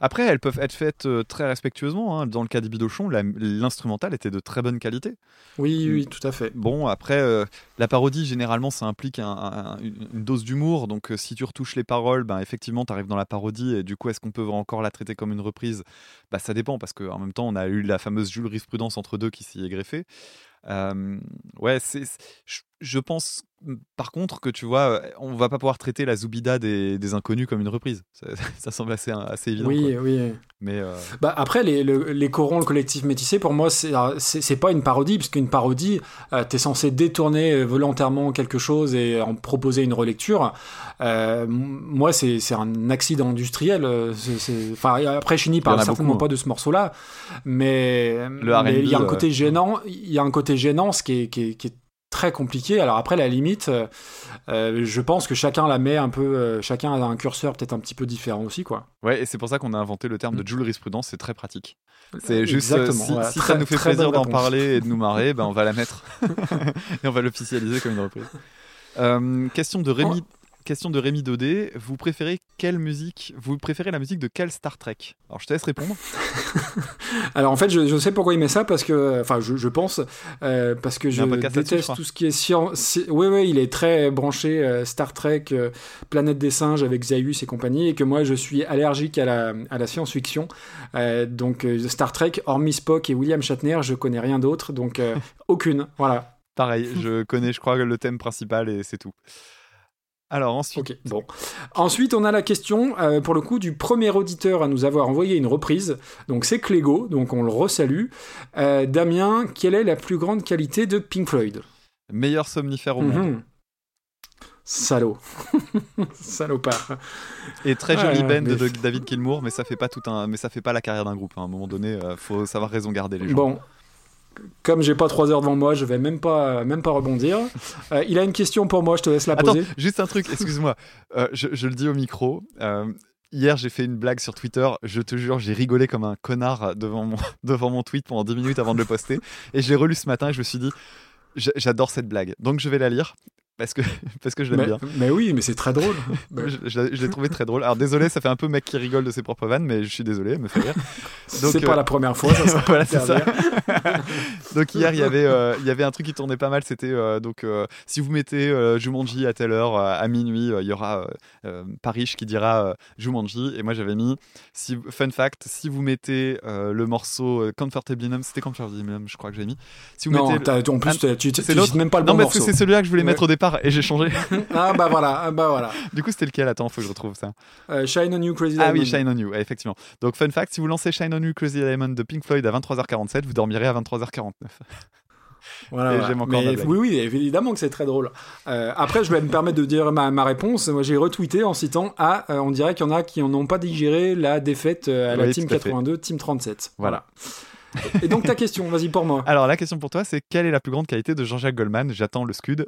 après, elles peuvent être faites euh, très respectueusement. hein. Dans le cas des Bidochons, la- l'instrumental était de très bonne qualité. Oui, oui, tout à fait. Bon, après, euh, la parodie, généralement, ça implique un- un- une dose d'humour. Donc, si tu retouches les paroles, ben, effectivement, tu arrives dans la parodie. Et du coup, est-ce qu'on peut encore la traiter comme une reprise? Bah, Ça dépend, parce qu'en même temps, on a eu la fameuse jurisprudence entre deux qui s'y est greffée. Euh, ouais, c'est, je, je pense, par contre, que tu vois, on va pas pouvoir traiter la Zoubida des, des inconnus comme une reprise. Ça, (laughs) ça semble assez, assez évident. Oui, quoi. oui. Mais euh, Bah, après, les, le- les corons, le collectif métissé, pour moi, c'est c'est pas une parodie, parce qu'une parodie, euh, t'es censé détourner euh, volontairement quelque chose et en proposer une relecture. Euh, moi, c'est un accident industriel. euh, c'est- c'est- Enfin, après, Chini parle certainement beaucoup, pas de ce morceau-là, mais il y a un côté gênant. Il y a un côté gênant, ce qui est, qui est, qui est très compliqué. Alors après, la limite, euh, euh, je pense que chacun la met un peu, euh, chacun a un curseur peut-être un petit peu différent aussi, quoi. ouais, et c'est pour ça qu'on a inventé le terme de Mm. jurisprudence. C'est très pratique. C'est juste, euh, si, voilà. si Très- ça nous fait plaisir d'en parler et de nous marrer, (laughs) ben on va la mettre (laughs) et on va l'officialiser comme une reprise. Question de Rémi. Oh. Question de Rémi Daudet, vous préférez quelle musique Vous préférez la musique de quel Star Trek? Alors je te laisse répondre. (laughs) Alors en fait, je, je sais pourquoi il met ça parce que, enfin, je, je pense euh, parce que je déteste tout ce qui est science. Oui, oui, il est très branché euh, Star Trek, euh, Planète des singes avec Zaius et compagnie, et que moi je suis allergique à la, à la science-fiction. Donc Star Trek, hormis Spock et William Shatner, je connais rien d'autre, donc (laughs) aucune. Voilà. Pareil, je connais, je crois, le thème principal et c'est tout. Alors ensuite. Bon. Ensuite, on a la question, euh, pour le coup, du premier auditeur à nous avoir envoyé une reprise. Donc c'est Clégo, donc on le resalue. Euh, Damien, quelle est la plus grande qualité de Pink Floyd? Meilleur somnifère au monde. Mhm. Salaud. (laughs) Salopard. Et très jolie ouais, band de David Gilmour, mais ça fait pas tout un, mais ça fait pas la carrière d'un groupe. hein. À un moment donné, euh, faut savoir raison garder les gens. Bon. Comme j'ai pas trois heures devant moi, je vais même pas, même pas rebondir. Euh, il a une question pour moi, je te laisse la Attends, poser. juste un truc, excuse-moi. Euh, je, je le dis au micro. euh, hier, j'ai fait une blague sur Twitter. Je te jure, j'ai rigolé comme un connard devant mon, (laughs) devant mon tweet pendant 10 minutes avant de le poster. Et je l'ai relu ce matin et je me suis dit, j'adore cette blague. Donc je vais la lire parce que, (laughs) parce que je l'aime Mais, bien. mais oui, mais c'est très drôle. (laughs) Je, je l'ai- je l'ai trouvé très drôle. Alors désolé, ça fait un peu mec qui rigole de ses propres vannes, mais je suis désolé, elle me fait rire. Donc, c'est euh, pas la première fois, ça sera (laughs) voilà, c'est ça. donc hier, il y avait, euh, il y avait un truc qui tournait pas mal. C'était euh, donc euh, si vous mettez euh, Jumanji à telle heure, euh, à minuit, euh, il y aura euh, euh, Paris qui dira euh, Jumanji. Et moi, j'avais mis si, fun fact, si vous mettez euh, le morceau euh, Comfortably Numb, c'était Comfortably Numb, je crois que j'ai mis. Si vous Non, mettez en plus, Ah, tu, tu, c'est tu l'autre cites même pas le non, bon parce que c'est celui-là que je voulais Ouais. mettre au départ et j'ai changé. (laughs) Ah bah voilà, ah bah voilà. du coup, c'était lequel? Attends, faut que je retrouve ça. Euh, Shine on You Crazy Ah oui, Diamond. Shine on You, effectivement. Donc, fun fact, si vous lancez Shine on You Crazy Diamond de Pink Floyd à 23h47, vous dormirez à 23h49. (laughs) Voilà, Mais oui, oui, évidemment que c'est très drôle. Euh, après, je vais me permettre de dire ma, ma réponse. Moi, j'ai retweeté en citant Ah, euh, on dirait qu'il y en a qui n'ont pas digéré la défaite à la Oui, Team tout à fait. 82, Team 37. Voilà. Et donc, ta question, vas-y pour moi. (laughs) Alors, la question pour toi, c'est quelle est la plus grande qualité de Jean-Jacques Goldman? J'attends le scud.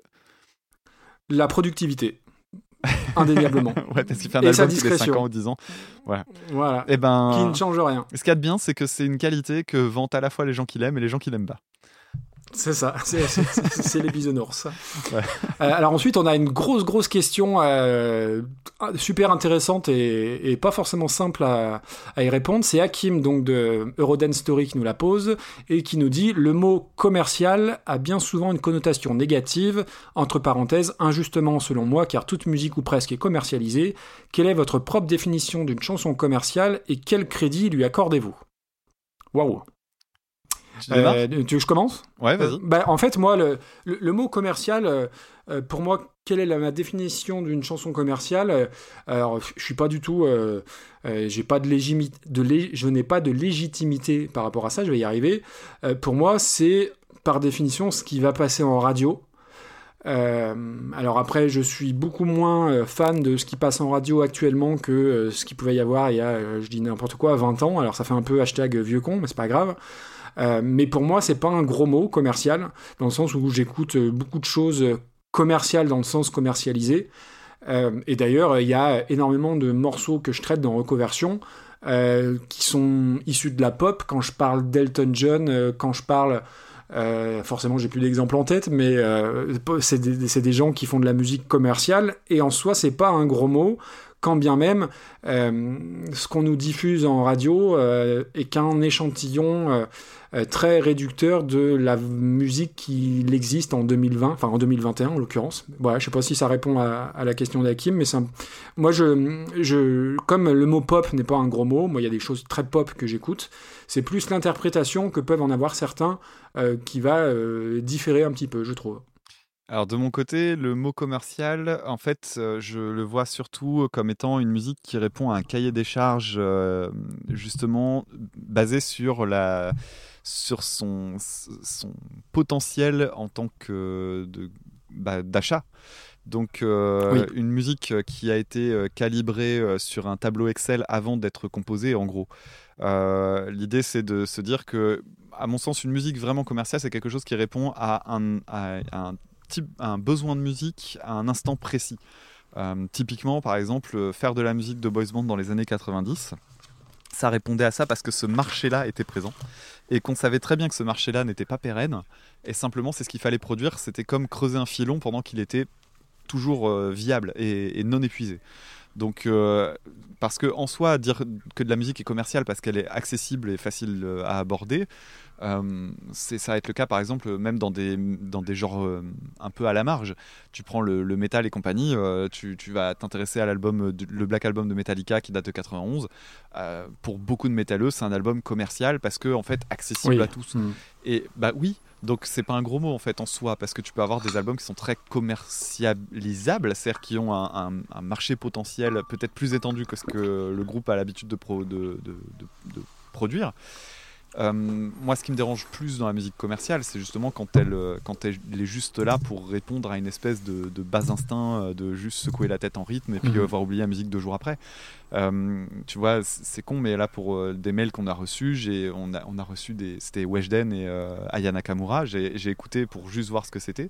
La productivité. Indéniablement. (laughs) ouais, parce qu'il fait un Et album tous les 5 discrétion. ans ou 10 ans. voilà. Et ben, Qui ne change rien. ce qu'il y a de bien, c'est que c'est une qualité que vantent à la fois les gens qui l'aiment et les gens qui l'aiment pas. C'est ça, (laughs) c'est- les bisounours. Ouais. Euh, alors ensuite, on a une grosse, grosse question euh, super intéressante et, et pas forcément simple à, à y répondre. C'est Hakim, donc de Eurodance Story, qui nous la pose et qui nous dit « Le mot commercial a bien souvent une connotation négative, entre parenthèses, injustement selon moi, car toute musique ou presque est commercialisée. Quelle est votre propre définition d'une chanson commerciale et quel crédit lui accordez-vous » Waouh Euh, tu veux que je commence? Ouais, vas-y. Bah, en fait, moi, le, le, le mot commercial, euh, euh, pour moi, quelle est la, ma définition d'une chanson commerciale? Euh, Alors, je suis pas du tout, euh, euh, j'ai pas de légimi- de je n'ai pas de légitimité par rapport à ça. Je vais y arriver. Euh, pour moi, c'est par définition ce qui va passer en radio. Euh, alors après, je suis beaucoup moins euh, fan de ce qui passe en radio actuellement que euh, ce qu'il pouvait y avoir il y a, euh, je dis n'importe quoi, 20 ans. Alors ça fait un peu hashtag vieux con, mais c'est pas grave. Euh, mais pour moi, c'est pas un gros mot commercial, dans le sens où j'écoute euh, beaucoup de choses commerciales dans le sens commercialisé. Euh, et d'ailleurs, il y a énormément de morceaux que je traite dans Recoversion euh, qui sont issus de la pop. Quand je parle d'Elton John, quand je parle euh, forcément, j'ai plus d'exemples en tête, mais c'est des, des gens qui font de la musique commerciale, et en soi, c'est pas un gros mot, quand bien même euh, ce qu'on nous diffuse en radio euh, est qu'un échantillon euh, très réducteur de la musique qui existe en 2020, enfin en 2021 en l'occurrence. Voilà, je sais pas si ça répond à, la question d'Hakim, mais moi, je, comme le mot pop n'est pas un gros mot, moi, il y a des choses très pop que j'écoute. C'est plus l'interprétation que peuvent en avoir certains qui va différer un petit peu, je trouve. Alors de mon côté, le mot commercial, en fait, euh, je le vois surtout comme étant une musique qui répond à un cahier des charges euh, justement basé sur la sur son son potentiel en tant que bah, d'achat. Donc euh, Oui. une musique qui a été calibrée sur un tableau Excel avant d'être composée, en gros. Euh, L'idée, c'est de se dire que, à mon sens, une musique vraiment commerciale, c'est quelque chose qui répond à un, à un un besoin de musique à un instant précis. Euh, typiquement, par exemple, euh, faire de la musique de boys band dans les années 90, ça répondait à ça parce que ce marché-là était présent et qu'on savait très bien que ce marché-là n'était pas pérenne. Et simplement, c'est ce qu'il fallait produire. C'était comme creuser un filon pendant qu'il était toujours euh, viable et, non épuisé. Donc, parce que en soi, dire que de la musique est commerciale parce qu'elle est accessible et facile à aborder, euh, ça va être le cas par exemple même dans des dans des genres euh, un peu à la marge. Tu prends le, le métal et compagnie, euh, tu, tu vas t'intéresser à l'album le Black Album de Metallica qui date de 91. Euh, pour beaucoup de métalleux, c'est un album commercial parce que en fait accessible Oui. à tous. Mm. Et bah oui, donc c'est pas un gros mot en fait en soi, parce que tu peux avoir des albums qui sont très commercialisables, c'est-à-dire qui ont un, un- un marché potentiel peut-être plus étendu que ce que le groupe a l'habitude de, pro- de, de- de- de produire. Euh, moi, ce qui me dérange plus dans la musique commerciale, c'est justement quand elle, euh, quand elle est juste là pour répondre à une espèce de, de bas instinct, euh, de juste secouer la tête en rythme et puis Mhm. euh, voir oublier la musique deux jours après. Euh, tu vois, c'est con, mais là, pour euh, des mails qu'on a reçus, on, a, on a reçu des. C'était Weshden et Aya Nakamura. J'ai, j'ai écouté pour juste voir ce que c'était.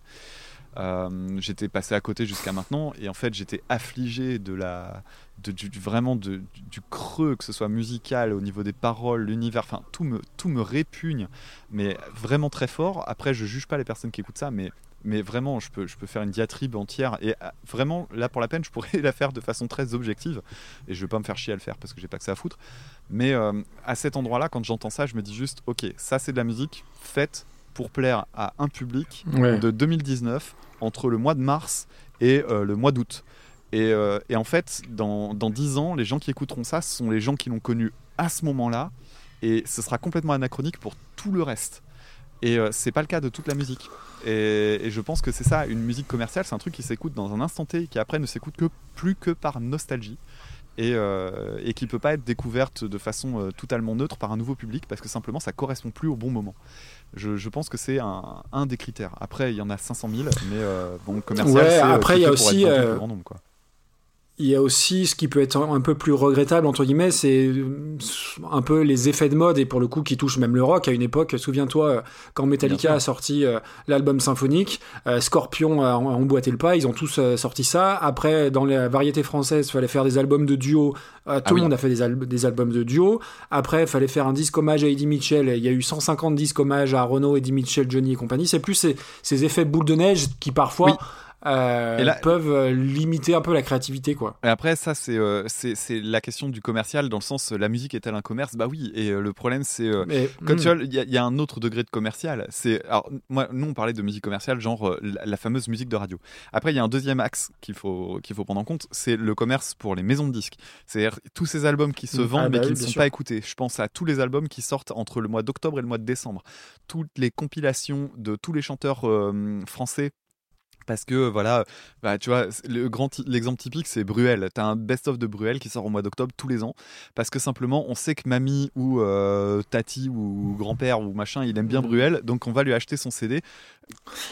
Euh, j'étais passé à côté jusqu'à maintenant et en fait j'étais affligé de la de, du, vraiment du, creux que ce soit musical au niveau des paroles l'univers enfin tout me tout me répugne mais vraiment très fort. Après je juge pas les personnes qui écoutent ça mais mais vraiment je peux je peux faire une diatribe entière et ah, vraiment là pour la peine je pourrais (laughs) la faire de façon très objective et je vais pas me faire chier à le faire parce que j'ai pas que ça à foutre. Mais euh, à cet endroit là quand j'entends ça je me dis juste ok ça c'est de la musique faite pour plaire à un public Ouais. de 2019 entre le mois de mars et euh, le mois d'août. Et, euh, et en fait, dans, dans 10 ans, les gens qui écouteront ça, ce sont les gens qui l'ont connu à ce moment-là, et ce sera complètement anachronique pour tout le reste. Et euh, c'est pas le cas de toute la musique. Et, et je pense que c'est ça, une musique commerciale, c'est un truc qui s'écoute dans un instant T, et qui après ne s'écoute que plus que par nostalgie. Et, euh, et qui peut pas être découverte de façon euh, totalement neutre par un nouveau public parce que simplement ça correspond plus au bon moment. Je, je pense que c'est un, un des critères. Après, il y en a 500 000, mais euh, bon, commercial, Ouais, c'est euh, après, il y a aussi, euh, plus grand nombre, quoi. Il y a aussi ce qui peut être un peu plus regrettable, entre guillemets, c'est euh, un peu les effets de mode, et pour le coup qui touchent même le rock. À une époque, souviens-toi, euh, quand Metallica a sorti euh, l'album symphonique, euh, Scorpion a, emboîté le pas, ils ont tous euh, sorti ça. Après, dans la variété française, il fallait faire des albums de duo. Tout Ah le oui. monde a fait des, al- des albums de duo. Après, il fallait faire un disque hommage à Eddie Mitchell. Il y a eu 150 disques hommage à Renaud, Eddie Mitchell, Johnny et compagnie. C'est plus ces, ces effets boule de neige qui parfois Oui. Euh, Et là- peuvent euh, limiter un peu la créativité, quoi. Et après, ça, c'est euh, c'est la question du commercial, dans le sens, euh, la musique est-elle un commerce? Bah oui, et euh, le problème, c'est. Quand hmm. tu il y, a- il y a un autre degré de commercial. C'est alors moi, nous on parlait de musique commerciale, genre la, la fameuse musique de radio. Après, il y a un deuxième axe qu'il faut qu'il faut prendre en compte, c'est le commerce pour les maisons de disques. C'est-à-dire tous ces albums qui se Mm. vendent Ah mais bah qui oui, ne sont sûr. pas écoutés. Je pense à tous les albums qui sortent entre le mois d'octobre et le mois de décembre. Toutes les compilations de tous les chanteurs français. Parce que voilà, bah, tu vois, le grand l'exemple typique c'est Bruel. T'as un best-of de Bruel qui sort au mois d'octobre tous les ans parce que simplement on sait que mamie ou euh, tati ou grand-père ou machin il aime bien Mhm. Bruel donc on va lui acheter son CD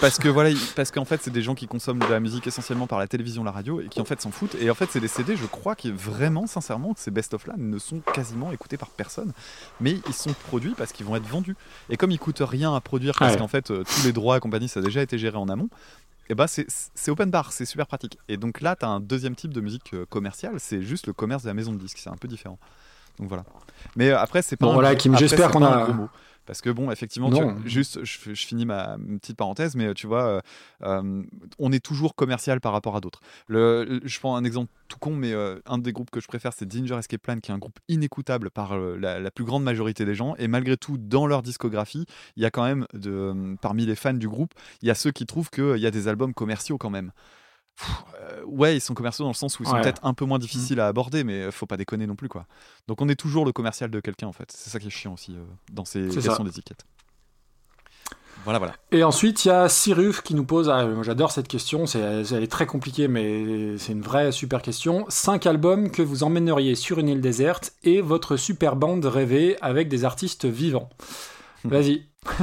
parce que voilà il- parce qu'en fait c'est des gens qui consomment de la musique essentiellement par la télévision la radio et qui en fait s'en foutent et en fait c'est des CD je crois que vraiment sincèrement que ces best of là ne sont quasiment écoutés par personne mais ils sont produits parce qu'ils vont être vendus et comme ils coûtent rien à produire parce Ouais. qu'en fait euh, tous les droits et compagnie ça a déjà été géré en amont et bah c'est open bar, c'est super pratique. Et donc là, tu as un deuxième type de musique euh, commerciale, c'est juste le commerce de la maison de disques, c'est un peu différent. Donc voilà. Mais euh, après, c'est pas Bon, un- voilà, Kim, j'espère qu'on a- un gros mot. Parce que bon, effectivement, tu- juste, je, je finis ma petite parenthèse, mais tu vois, euh, euh, on est toujours commercial par rapport à d'autres. Le, je prends un exemple tout con, mais euh, un des groupes que je préfère, c'est Ginger Escape Plan, qui est un groupe inécoutable par euh, la, la plus grande majorité des gens. Et malgré tout, dans leur discographie, il y a quand même, de, euh, parmi les fans du groupe, il y a ceux qui trouvent qu'il y a des albums commerciaux quand même. Pff, euh, ouais, ils sont commerciaux dans le sens où ils sont Ouais. peut-être un peu moins difficiles à aborder, mais euh, faut pas déconner non plus, quoi. Donc on est toujours le commercial de quelqu'un, en fait. C'est ça qui est chiant aussi euh, dans ces questions d'étiquette. Voilà, voilà. Et ensuite, il y a Cyruf qui nous pose, ah, j'adore cette question, c'est, elle est très compliquée, mais c'est une vraie super question. Cinq albums que vous emmèneriez sur une île déserte et votre super bande rêvée avec des artistes vivants. Vas-y. (laughs)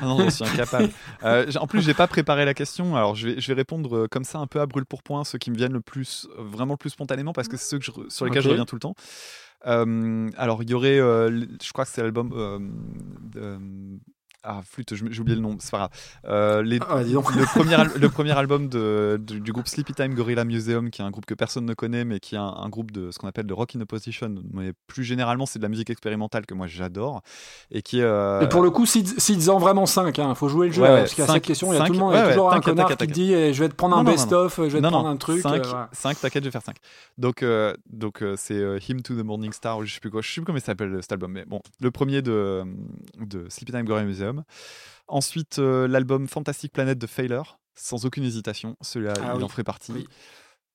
Ah non, je suis incapable. Euh, en plus, j'ai pas préparé la question. Alors, je vais, je vais répondre euh, comme ça, un peu à brûle pour point, ceux qui me viennent le plus, euh, vraiment le plus spontanément, parce que c'est ceux que je re- sur lesquels je reviens tout le temps. Euh, alors, il y aurait, euh, je crois que c'est l'album. Ah, flûte, j'ai oublié le nom, c'est pas grave. Euh, les- Ah, donc. le, (laughs) premier le premier album de- du, du groupe Sleepy Time Gorilla Museum, qui est un groupe que personne ne connaît, mais qui est un, un groupe de ce qu'on appelle de rock in opposition. Mais plus généralement, c'est de la musique expérimentale que moi j'adore. Et qui euh, Et pour le coup, s'ils s'ils en vraiment 5, il faut jouer le jeu, Ouais, hein, ouais, parce qu'à cette question, il y a, tout le monde, il y a ouais, toujours ouais, un connard qui te dit eh, je vais te prendre un Non, best-of, je vais te prendre non, un truc. 5, euh, t'inquiète, je vais faire 5. Donc, euh, donc c'est Hymn to the Morning Star, ou je sais plus quoi, je sais plus comment il s'appelle cet album, mais bon, le premier de, de Sleepy Time Gorilla Museum. Ensuite, euh, l'album Fantastic Planet de Failure, sans aucune hésitation, celui-là, Ah il oui. en ferait partie. Oui.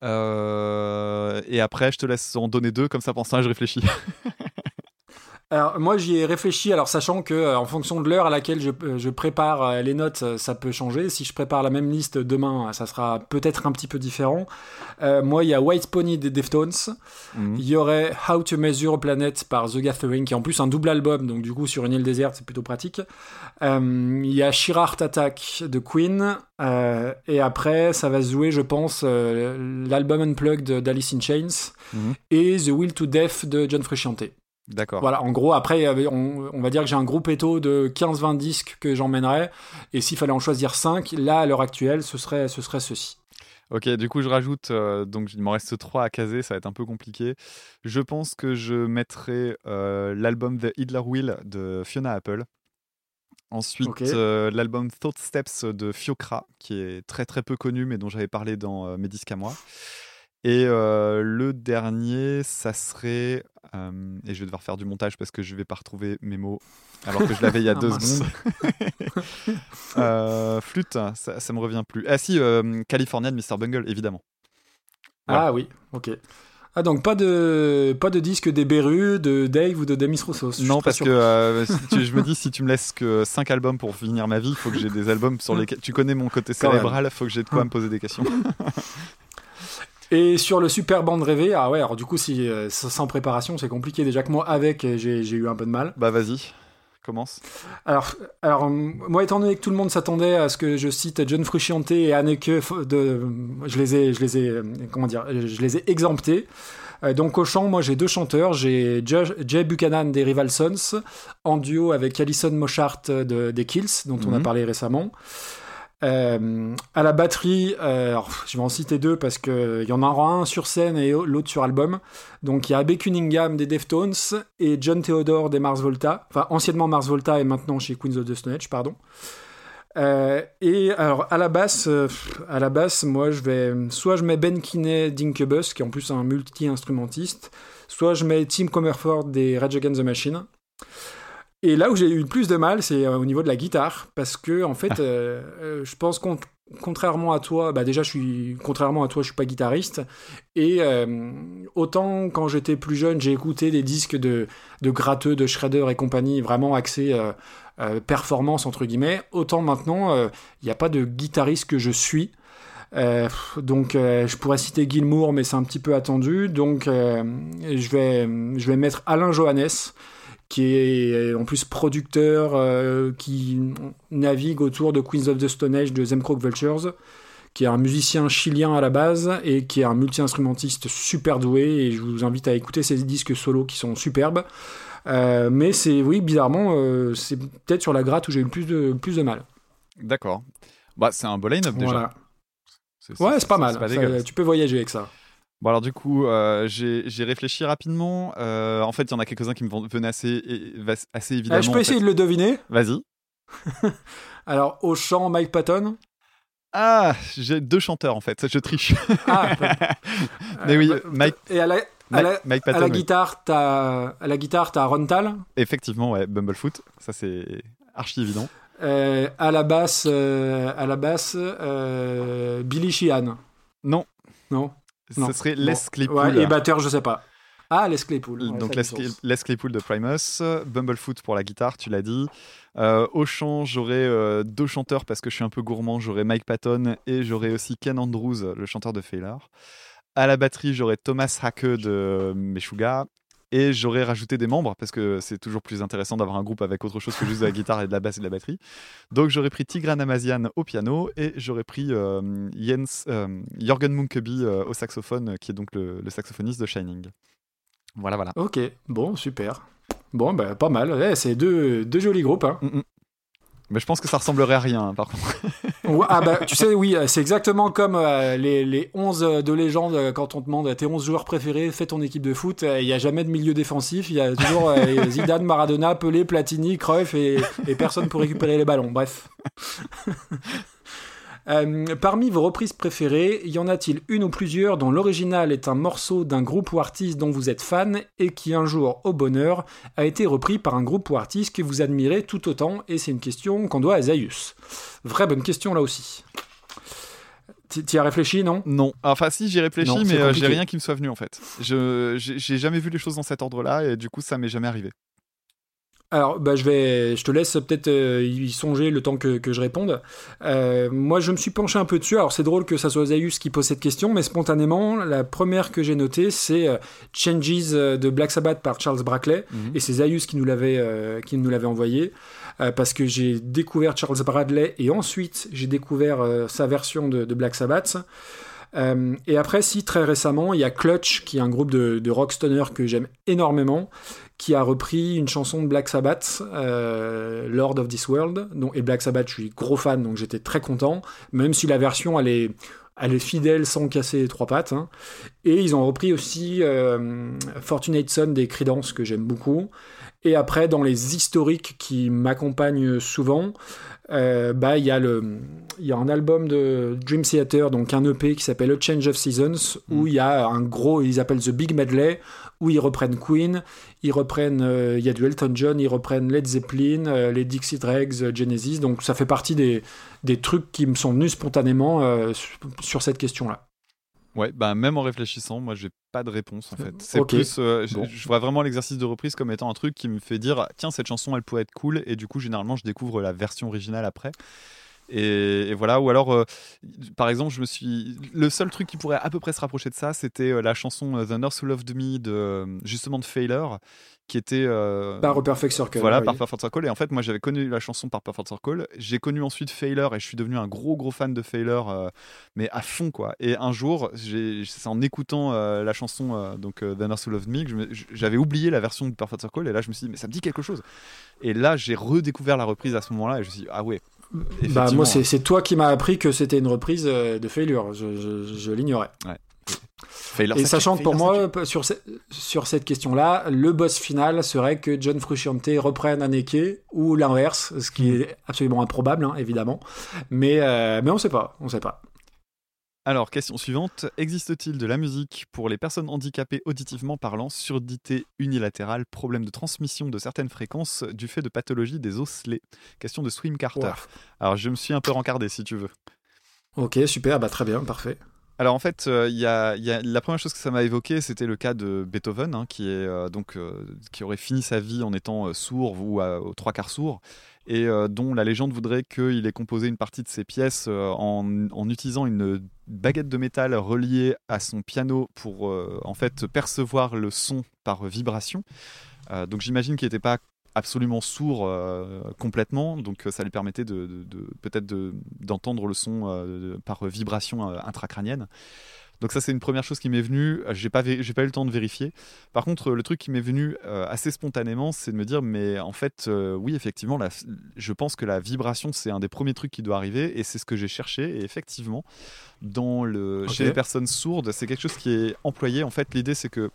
Euh, et après, je te laisse en donner deux, comme ça, pour ça, je réfléchis. (laughs) Alors moi j'y ai réfléchi, alors sachant que euh, en fonction de l'heure à laquelle je, euh, je prépare euh, les notes, euh, ça peut changer. Si je prépare la même liste demain, ça sera peut-être un petit peu différent. Moi il y a White Pony des Deftones, Mhm. il y aurait How to Measure a Planet par The Gathering, qui est en plus un double album, donc du coup sur une île déserte c'est plutôt pratique. Il y a Shirart Attack de Queen, et après ça va se jouer je pense l'album Unplugged d'Alice in Chains Mhm. et The Will to Death de John Frusciante. D'accord. Voilà, en gros, après, on, on va dire que j'ai un groupe éto de 15-20 disques que j'emmènerais. Et s'il fallait en choisir 5, là, à l'heure actuelle, ce serait, ce serait ceci. Ok, du coup, je rajoute, euh, donc il m'en reste trois à caser, ça va être un peu compliqué. Je pense que je mettrai euh, l'album The Hitler Wheel de Fiona Apple. Ensuite, euh, l'album Thought Steps de Fiocra, qui est très très peu connu, mais dont j'avais parlé dans Mes disques à moi. Et euh, le dernier, ça serait. euh, et je vais devoir faire du montage parce que je vais pas retrouver mes mots alors que je l'avais il y a (laughs) Ah, deux secondes. (laughs) Euh, flûte, ça, ça me revient plus. Ah si, California de Mr. Bungle, évidemment. Voilà. Ah oui, ok. Ah, donc pas de, pas de disque des Beru, de Dave ou de Demis Roussos. Non, parce sûr. que euh, si tu- je me dis, si tu me laisses que 5 albums pour finir ma vie, il faut que j'ai des albums sur (laughs) lesquels. Tu connais mon côté cérébral, il faut que j'ai de quoi me poser des questions. Et sur le super band rêvé, ah ouais, alors du coup, si, euh, sans préparation, c'est compliqué. Déjà que moi, avec, j'ai j'ai eu un peu de mal. bah vas-y, commence. Alors, alors, euh, moi, étant donné que tout le monde s'attendait à ce que je cite John Frusciante et Anneke, f- de, je les ai, je les ai, euh, comment dire, je les ai exemptés. Euh, donc au chant, moi j'ai deux chanteurs, j'ai Jay, Jay Buchanan des Rival Sons en duo avec Alison Moshart de, des Kills, dont on a Mhm. parlé récemment. Euh, à la batterie, euh, je vais en citer deux parce que il y en aura un sur scène et l'autre sur album. Donc il y a Abbey Cunningham des Deftones et John Theodore des Mars Volta, enfin anciennement Mars Volta et maintenant chez Queens of the Stone Age, pardon. Euh, et alors à la basse, euh, à la basse, moi je vais soit je mets Ben Kinney d'Incubus, qui est en plus un multi-instrumentiste, soit je mets Tim Comerford des Rage Against the Machine. Et là où j'ai eu le plus de mal, c'est euh, au niveau de la guitare, parce que en fait, euh, euh, je pense qu'on contrairement à toi, bah déjà je suis contrairement à toi, je suis pas guitariste. Et euh, autant quand j'étais plus jeune, j'ai écouté des disques de de gratteux, de shredder et compagnie vraiment axés euh, euh, performance entre guillemets, autant maintenant il n'y a pas de guitariste que je suis. Euh, donc je pourrais citer Gilmour mais c'est un petit peu attendu. Donc euh, je vais je vais mettre Alain Johannes qui est en plus producteur, euh, qui navigue autour de Queens of the Stone Age de Zemcroc Vultures, qui est un musicien chilien à la base et qui est un multi-instrumentiste super doué. Et je vous invite à écouter ses disques solo qui sont superbes. Euh, mais c'est, oui, bizarrement, euh, c'est peut-être sur la gratte où j'ai eu le plus de, plus de mal. D'accord. Bah, c'est un beau line-up déjà. Voilà. Ouais, c'est pas mal. Ça, dégueulasse. tu peux voyager avec ça. Bon alors du coup, euh, j'ai réfléchi rapidement. Euh, en fait, il y en a quelques-uns qui me ven- venaient assez, assez évidemment. Euh, je peux essayer fait. de le deviner. Vas-y. (laughs) Alors, au chant, Mike Patton. Ah, j'ai deux chanteurs en fait. Je triche. Ah, (laughs) Mais oui, euh, Mike, Et à la, à la- Mike à Patton. la guitare, t'as à la guitare, t'as Ron Tal. Effectivement, ouais, Bumblefoot. Ça c'est archi évident. Euh, à la basse, euh, à la basse, euh, Billy Sheehan. Non, Non. Ce serait Bon. Les Claypool. Ouais, et batteur, je sais pas. Ah, Les Claypool. Ouais, Donc Les. Les Claypool de Primus, Bumblefoot pour la guitare, tu l'as dit. Euh, au chant, j'aurais euh, deux chanteurs parce que je suis un peu gourmand. J'aurais Mike Patton et j'aurais aussi Ken Andrews, le chanteur de Failure. À la batterie, j'aurais Thomas Hake de Meshuggah. Et j'aurais rajouté des membres parce que c'est toujours plus intéressant d'avoir un groupe avec autre chose que juste de la (laughs) guitare et de la basse et de la batterie. Donc j'aurais pris Tigran Amazian au piano et j'aurais pris euh, Jens, euh, Jorgen Munkeby euh, au saxophone, qui est donc le, le saxophoniste de Shining. Voilà, voilà. Ok, bon, super. Bon, bah, pas mal. Ouais, c'est deux, deux jolis groupes. Hein. Mm, mm. Mais je pense que ça ressemblerait à rien, hein, par contre. (laughs) Ah bah, tu sais, oui, c'est exactement comme euh, les, les 11 de légende euh, quand on te demande tes 11 joueurs préférés, fais ton équipe de foot. euh, Il n'y a jamais de milieu défensif. Il y a toujours euh, (laughs) Zidane, Maradona, Pelé, Platini, Cruyff et, et personne pour récupérer les ballons. Bref. Euh, parmi vos reprises préférées, y en a-t-il une ou plusieurs dont l'original est un morceau d'un groupe ou artiste dont vous êtes fan et qui un jour, au bonheur, a été repris par un groupe ou artiste que vous admirez tout autant Et c'est une question qu'on doit à Zaius. Vraie bonne question là aussi. Tu y as réfléchi, non? Non. Enfin, si, j'y réfléchis, Non, mais euh, j'ai rien qui me soit venu, en fait. Je j'ai jamais vu les choses dans cet ordre-là, et du coup, ça m'est jamais arrivé. Alors, bah, je vais, je te laisse peut-être euh, y songer le temps que, que je réponde. Euh, moi, je me suis penché un peu dessus. Alors, c'est drôle que ça soit Zaius qui pose cette question, mais spontanément, la première que j'ai notée, c'est euh, Changes de Black Sabbath par Charles Brackley. Mhm. Et c'est Zaius qui nous l'avait, qui nous l'avait envoyé. parce que j'ai découvert Charles Bradley et ensuite j'ai découvert sa version de, de Black Sabbath. Euh, et après, si très récemment, il y a Clutch, qui est un groupe de, de rock stoner que j'aime énormément, qui a repris une chanson de Black Sabbath, euh, Lord of This World. Donc, et Black Sabbath, je suis gros fan, donc j'étais très content, même si la version, elle est, elle est fidèle sans casser les trois pattes. hein. Et ils ont repris aussi euh, Fortunate Son des Creedence, que j'aime beaucoup. Et après, dans les historiques qui m'accompagnent souvent, euh, bah il y a le il y a un album de Dream Theater donc un EP qui s'appelle A Change of Seasons où il y a un gros ils appellent The Big Medley où ils reprennent Queen ils reprennent euh, il y a du Elton John ils reprennent Led Zeppelin euh, les Dixie Dregs euh, Genesis. Donc ça fait partie des des trucs qui me sont venus spontanément sur, sur cette question là Ouais, bah même en réfléchissant, moi j'ai pas de réponse en fait. C'est plus, euh, je vois vraiment l'exercice de reprise comme étant un truc qui me fait dire tiens cette chanson elle pourrait être cool. Et du coup généralement je découvre la version originale après. Et, et voilà, ou alors, euh, par exemple, je me suis. Le seul truc qui pourrait à peu près se rapprocher de ça, c'était euh, la chanson euh, The Nurse Who Loved Me de justement de Failure, qui était. euh, par Perfect Circle voilà, oui. par Perfect Circle. Et en fait, moi, j'avais connu la chanson par Perfect Circle. J'ai connu ensuite Failure et je suis devenu un gros, gros fan de Failure, euh, mais à fond, quoi. Et un jour, c'est en écoutant la chanson donc The Nurse Who Loved Me que j'avais oublié la version de Perfect Circle. Et là, je me suis dit, mais ça me dit quelque chose. Et là, j'ai redécouvert la reprise à ce moment-là et je me suis dit, ah ouais. Bah moi c'est c'est toi qui m'as appris que c'était une reprise euh, de Failure je, je, je l'ignorais Ouais. Et sachant que pour moi, sur, sur cette question-là, le boss final serait que John Frusciante reprenne Anneke ou l'inverse, ce qui hmm. est absolument improbable, hein, évidemment. Mais, euh, mais on sait pas, on sait pas. Alors, question suivante. Existe-t-il de la musique pour les personnes handicapées auditivement parlant, surdité unilatérale, problème de transmission de certaines fréquences du fait de pathologie des osselets? Question de Swim Carter. Alors, je me suis un peu rencardé si tu veux. Ok, super, bah très bien, parfait. Alors en fait, euh, y, a, la première chose que ça m'a évoqué, c'était le cas de Beethoven, hein, qui est euh, donc euh, qui aurait fini sa vie en étant sourd ou aux trois quarts sourd, et dont la légende voudrait qu'il ait composé une partie de ses pièces en, en, utilisant une baguette de métal reliée à son piano pour en fait percevoir le son par vibration. donc j'imagine qu'il n'était pas absolument sourd euh, complètement, donc euh, ça lui permettait de, peut-être d'entendre le son euh, par vibration intracrânienne. Donc ça c'est une première chose qui m'est venue, j'ai pas, j'ai pas eu le temps de vérifier. Par contre le truc qui m'est venu assez spontanément c'est de me dire mais en fait oui effectivement je pense que la vibration c'est un des premiers trucs qui doit arriver et c'est ce que j'ai cherché et effectivement dans le, chez les personnes sourdes c'est quelque chose qui est employé. En fait l'idée c'est que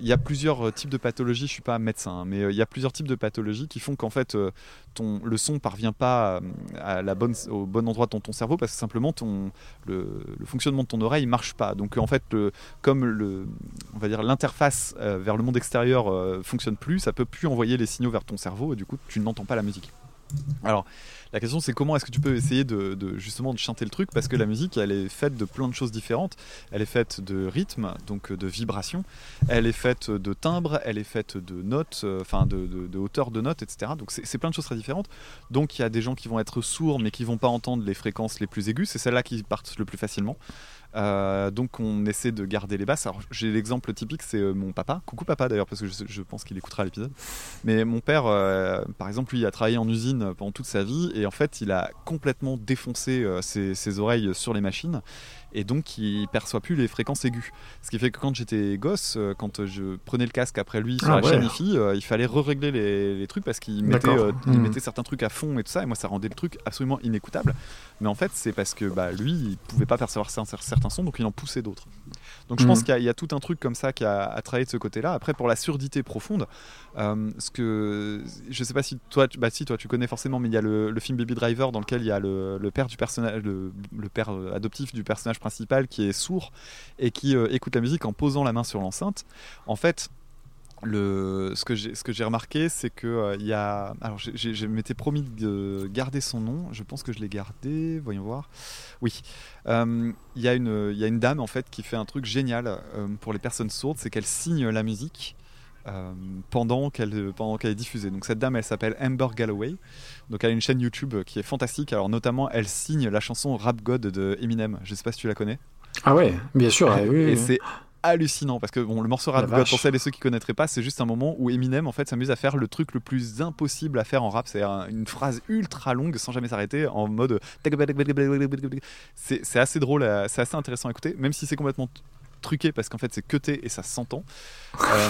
il y a plusieurs euh, types de pathologies, je suis pas médecin, hein, mais euh, il y a plusieurs types de pathologies qui font qu'en fait ton, le son parvient pas à la bonne, au bon endroit dans ton cerveau parce que simplement ton, le, fonctionnement de ton oreille marche pas. Donc en fait, comme le, on va dire l'interface vers le monde extérieur fonctionne plus, ça peut plus envoyer les signaux vers ton cerveau et du coup tu n'entends pas la musique. Alors, la question c'est comment est-ce que tu peux essayer de, justement de chanter le truc? Parce que la musique elle est faite de plein de choses différentes. Elle est faite de rythme, donc de vibration. Elle est faite de timbre, elle est faite de notes, euh, enfin de, de, hauteur de notes, etc. Donc c'est plein de choses très différentes. Donc il y a des gens qui vont être sourds mais qui vont pas entendre les fréquences les plus aiguës. C'est celles-là qui partent le plus facilement. Euh, donc on essaie de garder les basses. Alors j'ai l'exemple typique, c'est euh, mon papa. Coucou papa d'ailleurs parce que je, pense qu'il écoutera l'épisode. Mais mon père, euh, par exemple, lui, a travaillé en usine pendant toute sa vie et en fait, il a complètement défoncé ses, oreilles sur les machines et donc il perçoit plus les fréquences aiguës. Ce qui fait que quand j'étais gosse, euh, quand je prenais le casque après lui sur ah la chaîne IFI, euh, il fallait re-régler les, trucs parce qu'il mettait, euh, hmm. mettait, certains trucs à fond et tout ça, et moi ça rendait le truc absolument inécoutable. Mais en fait, c'est parce que bah, lui, il pouvait pas percevoir certains sons, donc il en poussait d'autres. Donc je pense hmm. qu'il y, a tout un truc comme ça qui a, à travailler de ce côté-là. Après, pour la surdité profonde, ce que je sais pas si toi, tu, bah si toi tu connais forcément, mais il y a le, film Baby Driver dans lequel il y a le, père du personnage, le, le père adoptif du personnage principal qui est sourd et qui euh, écoute la musique en posant la main sur l'enceinte. En fait, le, ce que j'ai remarqué, c'est que euh, il y a. Alors, je m'étais promis de garder son nom. Je pense que je l'ai gardé. Voyons voir. Oui. Euh, il y, a une, y a une dame en fait qui fait un truc génial pour les personnes sourdes, c'est qu'elle signe la musique euh, pendant qu'elle pendant qu'elle est diffusée. Donc cette dame, elle s'appelle Amber Galloway. Donc elle a une chaîne YouTube qui est fantastique. Alors notamment, elle signe la chanson Rap God de Eminem. Je sais pas si tu la connais. Ah ouais, bien sûr. (laughs) et c'est hallucinant parce que bon, le morceau Rap God, pour celles et ceux qui connaîtraient pas, c'est juste un moment où Eminem en fait s'amuse à faire le truc le plus impossible à faire en rap. C'est une phrase ultra longue sans jamais s'arrêter en mode. C'est assez drôle, c'est assez intéressant à écouter, même si c'est complètement truqué parce qu'en fait c'est cuté et ça s'entend. Euh,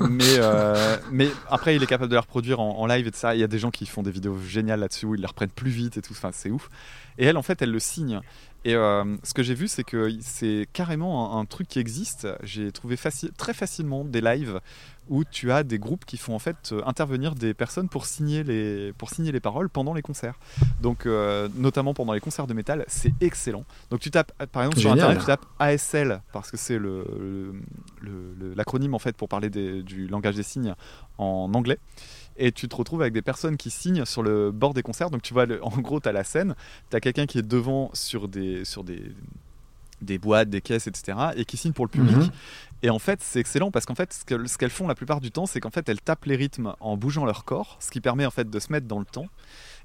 (laughs) mais, euh, mais après il est capable de les reproduire en, live et de ça. Il y a des gens qui font des vidéos géniales là-dessus où ils les reprennent plus vite et tout. Enfin c'est ouf. Et elle en fait elle le signe. Et euh, ce que j'ai vu, c'est que c'est carrément un, truc qui existe. J'ai trouvé très facilement des lives où tu as des groupes qui font en fait euh, intervenir des personnes pour signer les, pour signer les paroles pendant les concerts. Donc, euh, notamment pendant les concerts de métal, c'est excellent. Donc, tu tapes, par exemple, sur Internet, tu tapes ASL parce que c'est l'acronyme le, en fait pour parler du langage des signes en anglais et tu te retrouves avec des personnes qui signent sur le bord des concerts. Donc tu vois, (laughs) en gros, tu as la scène, tu as quelqu'un qui est devant sur des, sur des, des boîtes, des caisses, etc. et qui signe pour le public. Mhm. Et en fait, c'est excellent parce qu'en fait, ce qu'elles font la plupart du temps, c'est qu'en fait, elles tapent les rythmes en bougeant leur corps, ce qui permet en fait de se mettre dans le temps.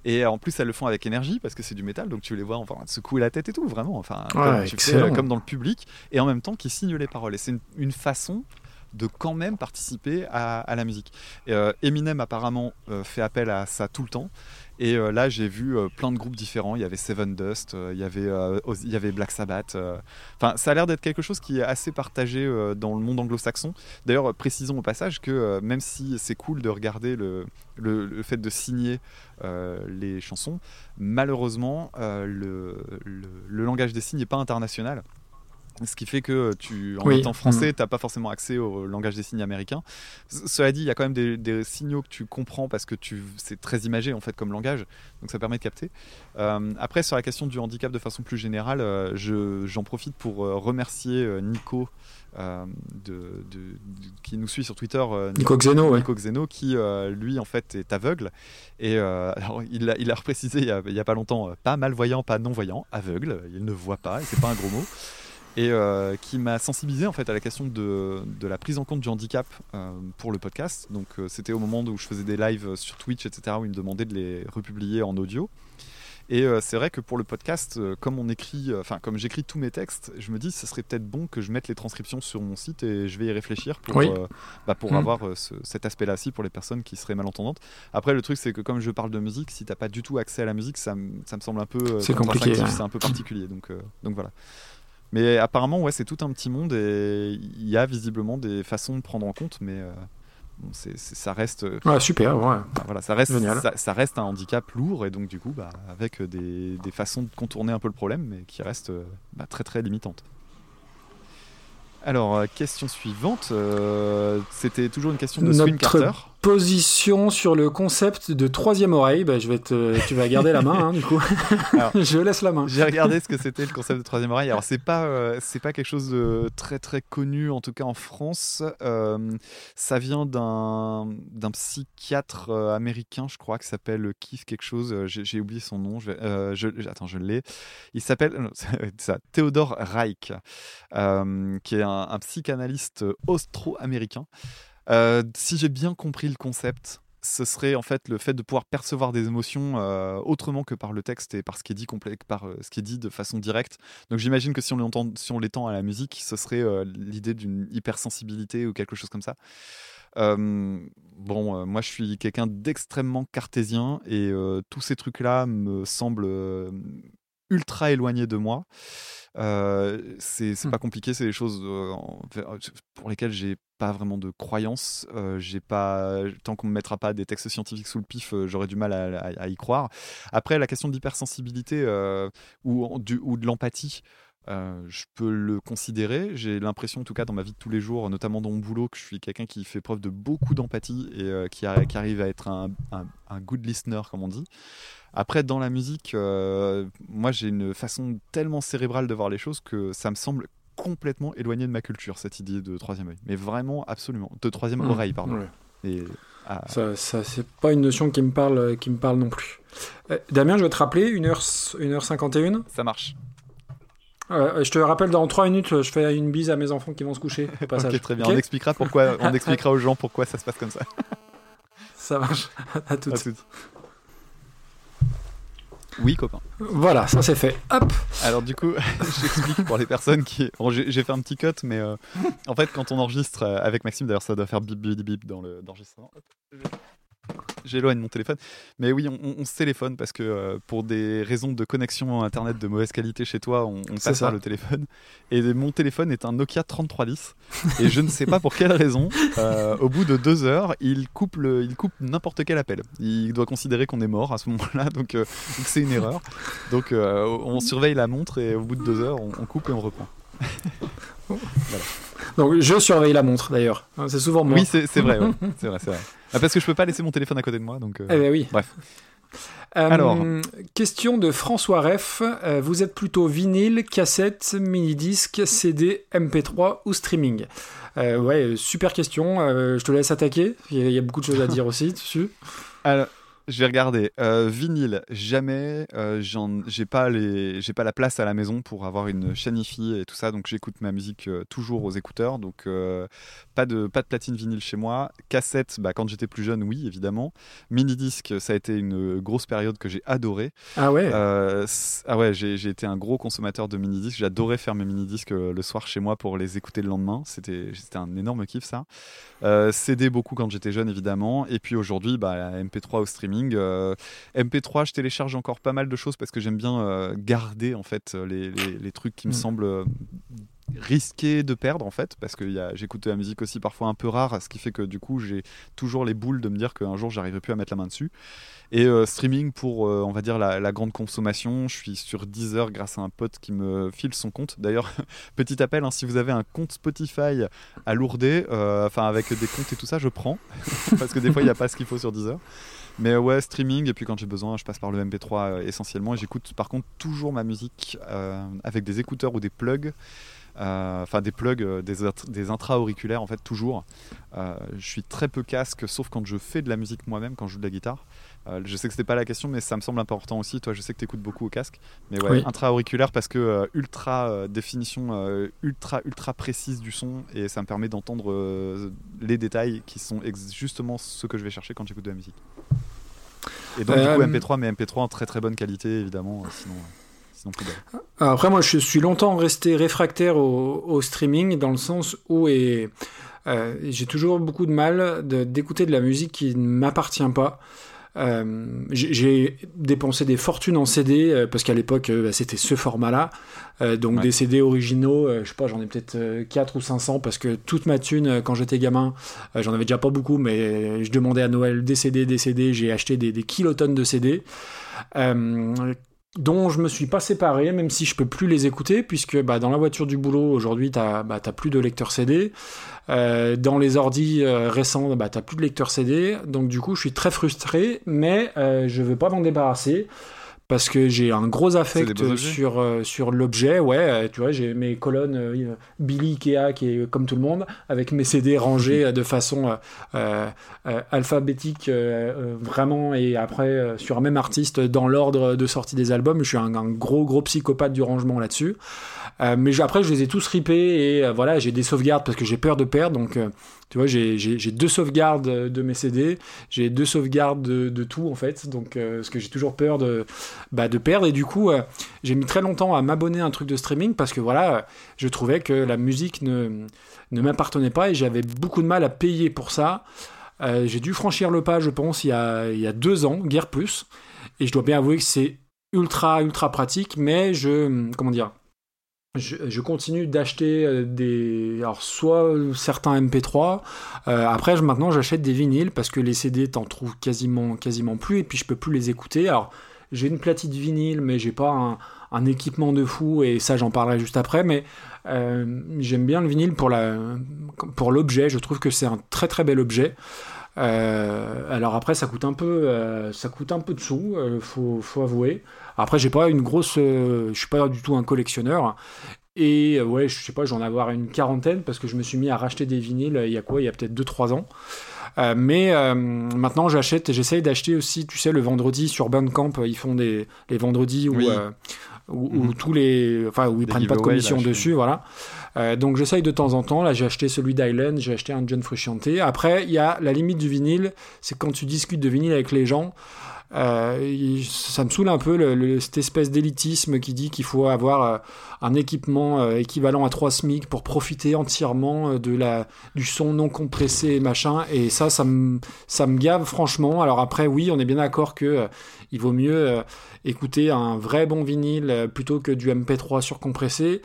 Et en plus, elles le font avec énergie parce que c'est du métal, donc tu les vois enfin secouer la tête et tout, vraiment, enfin, comme, comme dans le public, et en même temps qui signent les paroles. Et c'est une, façon de quand même participer à, la musique. Euh, Eminem apparemment euh, fait appel à ça tout le temps. Et euh, là, j'ai vu plein de groupes différents. Il y avait Seven Dust, il, y avait, Black Sabbath. Enfin, ça a l'air d'être quelque chose qui est assez partagé dans le monde anglo-saxon. D'ailleurs, précisons au passage que même si c'est cool de regarder le, le, fait de signer les chansons, malheureusement, le, le, langage des signes n'est pas international. Ce qui fait que tu, en Oui. étant français, t'as pas forcément accès au langage des signes américain. Cela dit, il y a quand même des, des signaux que tu comprends parce que tu, c'est très imagé en fait comme langage, donc ça permet de capter. Euh, après, sur la question du handicap de façon plus générale, euh, je- j'en profite pour euh, remercier Nico, de, de- de- qui nous suit sur Twitter. Nico Xeno, ouais. Nico Xeno, qui lui en fait est aveugle. Et (laughs) alors, il a, il a reprécisé il y a, il y a pas longtemps, pas malvoyant, pas non-voyant, aveugle, il ne voit pas, et c'est pas un gros mot. Et euh, qui m'a sensibilisé en fait à la question de, de la prise en compte du handicap euh, pour le podcast. Donc euh, c'était au moment où je faisais des lives sur Twitch, etc., où il me demandait de les republier en audio. Et c'est vrai que pour le podcast, comme on écrit, enfin comme j'écris tous mes textes, je me dis ce serait peut-être bon que je mette les transcriptions sur mon site et je vais y réfléchir pour, Oui. bah, pour Mhm. avoir ce- cet aspect-là aussi pour les personnes qui seraient malentendantes. Après, le truc c'est que comme je parle de musique, si t'as pas du tout accès à la musique, ça, me- ça me semble un peu C'est compliqué, c'est un peu particulier. Donc, donc voilà. Mais apparemment, ouais, c'est tout un petit monde et il y a visiblement des façons de prendre en compte, mais euh, bon, ça reste. euh, Ouais, super, ouais. Enfin, voilà, ça reste, ça, ça reste un handicap lourd et donc du coup, bah, avec des, des façons de contourner un peu le problème, mais qui restent euh, bah, très très limitantes. Alors, euh, question suivante, euh, c'était toujours une question de Notre Swim Carter. Position sur le concept de troisième oreille. Bah, je vais te... Tu vas garder la main, hein, du coup. (laughs) Alors, (laughs) je laisse la main. J'ai regardé ce que c'était le concept de troisième oreille. Alors c'est pas euh, c'est pas quelque chose de très très connu en tout cas en France. Euh, ça vient d'un d'un psychiatre euh, américain, je crois, qui s'appelle Keith quelque chose. J'ai j'ai oublié son nom. Je, euh, je- attends, je l'ai. Il s'appelle (laughs) ça, Theodore Reich, qui est un, un psychanalyste austro-américain. Euh, si j'ai bien compris le concept, ce serait en fait le fait de pouvoir percevoir des émotions euh, autrement que par le texte et par ce qui est dit par euh, ce qui est dit de façon directe. Donc j'imagine que si on l'entend, si on l'étend à la musique, ce serait l'idée d'une hypersensibilité ou quelque chose comme ça. Bon, moi je suis quelqu'un d'extrêmement cartésien et tous ces trucs-là me semblent ultra éloignés de moi. Euh, c'est Hmm. pas compliqué, c'est des choses euh, en- pour lesquelles j'ai pas vraiment de croyance. Euh, j'ai pas tant qu'on me mettra pas des textes scientifiques sous le pif, euh, j'aurais du mal à, à- à y croire. Après, la question de l'hypersensibilité euh, ou, du- ou de l'empathie. Euh, je peux le considérer. J'ai l'impression, en tout cas, dans ma vie de tous les jours, notamment dans mon boulot, que je suis quelqu'un qui fait preuve de beaucoup d'empathie et euh, qui, a- qui arrive à être un, un- un good listener, comme on dit. Après, dans la musique, euh, moi j'ai une façon tellement cérébrale de voir les choses que ça me semble complètement éloigné de ma culture, cette idée de troisième œil. Mais vraiment, absolument. De troisième Mmh. oreille, pardon. Ouais. Et, ah, Ça, ça c'est pas une notion qui me parle, qui me parle non plus. Damien, je vais te rappeler, 1h, 1h51. ça marche. Euh, je te rappelle, dans 3 minutes, je fais une bise à mes enfants qui vont se coucher au (laughs) passage. Ok, très bien. On expliquera pourquoi. On (laughs) expliquera aux gens pourquoi ça se passe comme ça. (laughs) Ça marche. à toutes. À toutes. Oui, copain. Voilà, ça c'est fait. Hop Alors du coup, j'explique pour les personnes qui... Bon, j'ai fait un petit cut, mais euh, en fait, quand on enregistre euh, avec Maxime, d'ailleurs, ça doit faire bip bip bip dans le- l'enregistrement. J'éloigne mon téléphone. Mais oui, on, on- on se téléphone parce que euh, pour des raisons de connexion Internet de mauvaise qualité chez toi, on, on passe par le téléphone. Et mon téléphone est un Nokia 3310. Et je ne sais pas pour quelle raison, euh, au bout de deux heures, il coupe, le- il coupe n'importe quel appel. Il doit considérer qu'on est mort à ce moment-là, (laughs) donc euh, donc c'est une erreur. Donc on surveille la montre et au bout de deux heures, on, on coupe et on reprend. (laughs) Donc je surveille la montre d'ailleurs. C'est souvent moi. Oui, c'est vrai, ouais. (laughs) c'est vrai. Ah, parce que je peux pas laisser mon téléphone à côté de moi, donc. euh, Eh ben oui. Bref. Euh, Alors. Question de François Reff. Euh, vous êtes plutôt vinyle, cassette, mini-disque, CD, MP3 ou streaming? Ouais, super question. Je te laisse attaquer. Il y, y a beaucoup de choses à dire (laughs) aussi dessus. Alors, je vais regarder. Euh, vinyle, jamais. Euh, j'ai pas les, j'ai pas la place à la maison pour avoir une chaîne et tout ça, donc j'écoute ma musique euh, toujours aux écouteurs. Donc euh, pas de pas de platine vinyle chez moi. Cassette, bah, quand j'étais plus jeune, oui, évidemment. Mini disque, ça a été une grosse période que j'ai adoré. Ah ouais Euh, ah ouais, j'ai été un gros consommateur de mini disques. J'adorais faire mes mini disques le soir chez moi pour les écouter le lendemain. C'était c'était un énorme kiff ça. CD beaucoup quand j'étais jeune évidemment. Et puis aujourd'hui, bah, MP3 au streaming. Euh, MP3, je télécharge encore pas mal de choses parce que j'aime bien euh, garder en fait les, les- les trucs qui me Mm. semblent euh, risquer de perdre en fait parce que j'écoute de la musique aussi parfois un peu rare ce qui fait que du coup j'ai toujours les boules de me dire qu'un jour j'arriverai plus à mettre la main dessus. Et euh, streaming pour euh, on va dire la, grande consommation je suis sur Deezer grâce à un pote qui me file son compte. D'ailleurs (laughs) petit appel hein, si vous avez un compte Spotify à lourder euh, avec des comptes et tout ça je prends (laughs) parce que des fois il n'y a pas ce qu'il faut sur Deezer mais ouais, streaming, et puis quand j'ai besoin, je passe par le MP3 essentiellement. Et j'écoute par contre toujours ma musique avec des écouteurs ou des plugs. Euh, enfin des plugs, euh, des, des intra-auriculaires en fait toujours. Euh, je suis très peu casque, sauf quand je fais de la musique moi-même, quand je joue de la guitare. je sais que c'était pas la question, mais ça me semble important aussi. Toi, je sais que tu écoutes beaucoup au casque, mais ouais, intra-auriculaire parce que ultra définition, ultra ultra précise du son, et ça me permet d'entendre les détails qui sont justement ce que je vais chercher quand j'écoute de la musique. Et donc, du coup, MP3, mais MP3 en très très bonne qualité, évidemment. Sinon, après, moi, je suis longtemps resté réfractaire au, streaming dans le sens où et, euh, j'ai toujours beaucoup de mal d'écouter de, la musique qui ne m'appartient pas. Euh, j'ai dépensé des fortunes en CD euh, parce qu'à l'époque bah, c'était ce format-là. donc des CD originaux, je sais pas, j'en ai peut-être 4 ou 500 parce que toute ma thune quand j'étais gamin, j'en avais déjà pas beaucoup, mais je demandais à Noël des CD, des CD, j'ai acheté des, des, kilotonnes de CD dont je me suis pas séparé, même si je peux plus les écouter, puisque bah, dans la voiture du boulot, aujourd'hui, tu n'as bah, plus de lecteur CD. Euh, dans les ordis euh, récents, bah, tu plus de lecteur CD. Donc du coup, je suis très frustré, mais euh, je veux pas m'en débarrasser parce que j'ai un gros affect sur, euh, sur l'objet. Ouais, euh, tu vois, j'ai mes colonnes euh, Billy Ikea qui est comme tout le monde, avec mes CD rangés de façon alphabétique vraiment, et après sur un même artiste dans l'ordre de sortie des albums. Je suis un, un gros gros psychopathe du rangement là-dessus. Mais après, je les ai tous ripés et voilà, j'ai des sauvegardes parce que j'ai peur de perdre. Donc tu vois, j'ai deux sauvegardes de mes CD, j'ai deux sauvegardes de, tout en fait, donc euh, parce que j'ai toujours peur de, bah, de perdre et du coup euh, j'ai mis très longtemps à m'abonner à un truc de streaming parce que voilà, je trouvais que la musique ne, ne m'appartenait pas et j'avais beaucoup de mal à payer pour ça. Euh, j'ai dû franchir le pas, je pense, il y a, il y a deux ans, guère plus, et je dois bien avouer que c'est ultra ultra pratique, mais je comment dire je, continue d'acheter euh, des alors soit certains MP3 euh, après maintenant j'achète des vinyles parce que les CD t'en trouves quasiment quasiment plus et puis je peux plus les écouter. Alors j'ai une platine vinyle mais j'ai pas un, équipement de fou et ça j'en parlerai juste après mais euh, j'aime bien le vinyle pour pour l'objet. Je trouve que c'est un très très bel objet. Alors après ça coûte un peu ça coûte un peu de sous faut, faut avouer après, j'ai pas une grosse, euh, je suis pas du tout un collectionneur. Et euh, ouais, je sais pas, j'en avoir une quarantaine parce que je me suis mis à racheter des vinyles euh, il y a quoi Il y a peut-être 2-3 ans. mais maintenant, j'achète, j'essaye d'acheter aussi, tu sais, le vendredi sur Bandcamp, ils font des les vendredis où, où, mhm. tous les, enfin, où ils prennent pas de commission dessus, voilà. donc j'essaye de temps en temps. Là, j'ai acheté celui d'Island, j'ai acheté un John Frusciante. Après, il y a la limite du vinyle, c'est quand tu discutes de vinyle avec les gens. Euh, ça me saoule un peu cette espèce d'élitisme qui dit qu'il faut avoir euh, un équipement euh, équivalent à 3 SMIC pour profiter entièrement de la, du son non compressé et machin. Et ça, ça me, ça me gave franchement. Alors après, oui, on est bien d'accord que il vaut mieux écouter un vrai bon vinyle plutôt que du MP3 surcompressé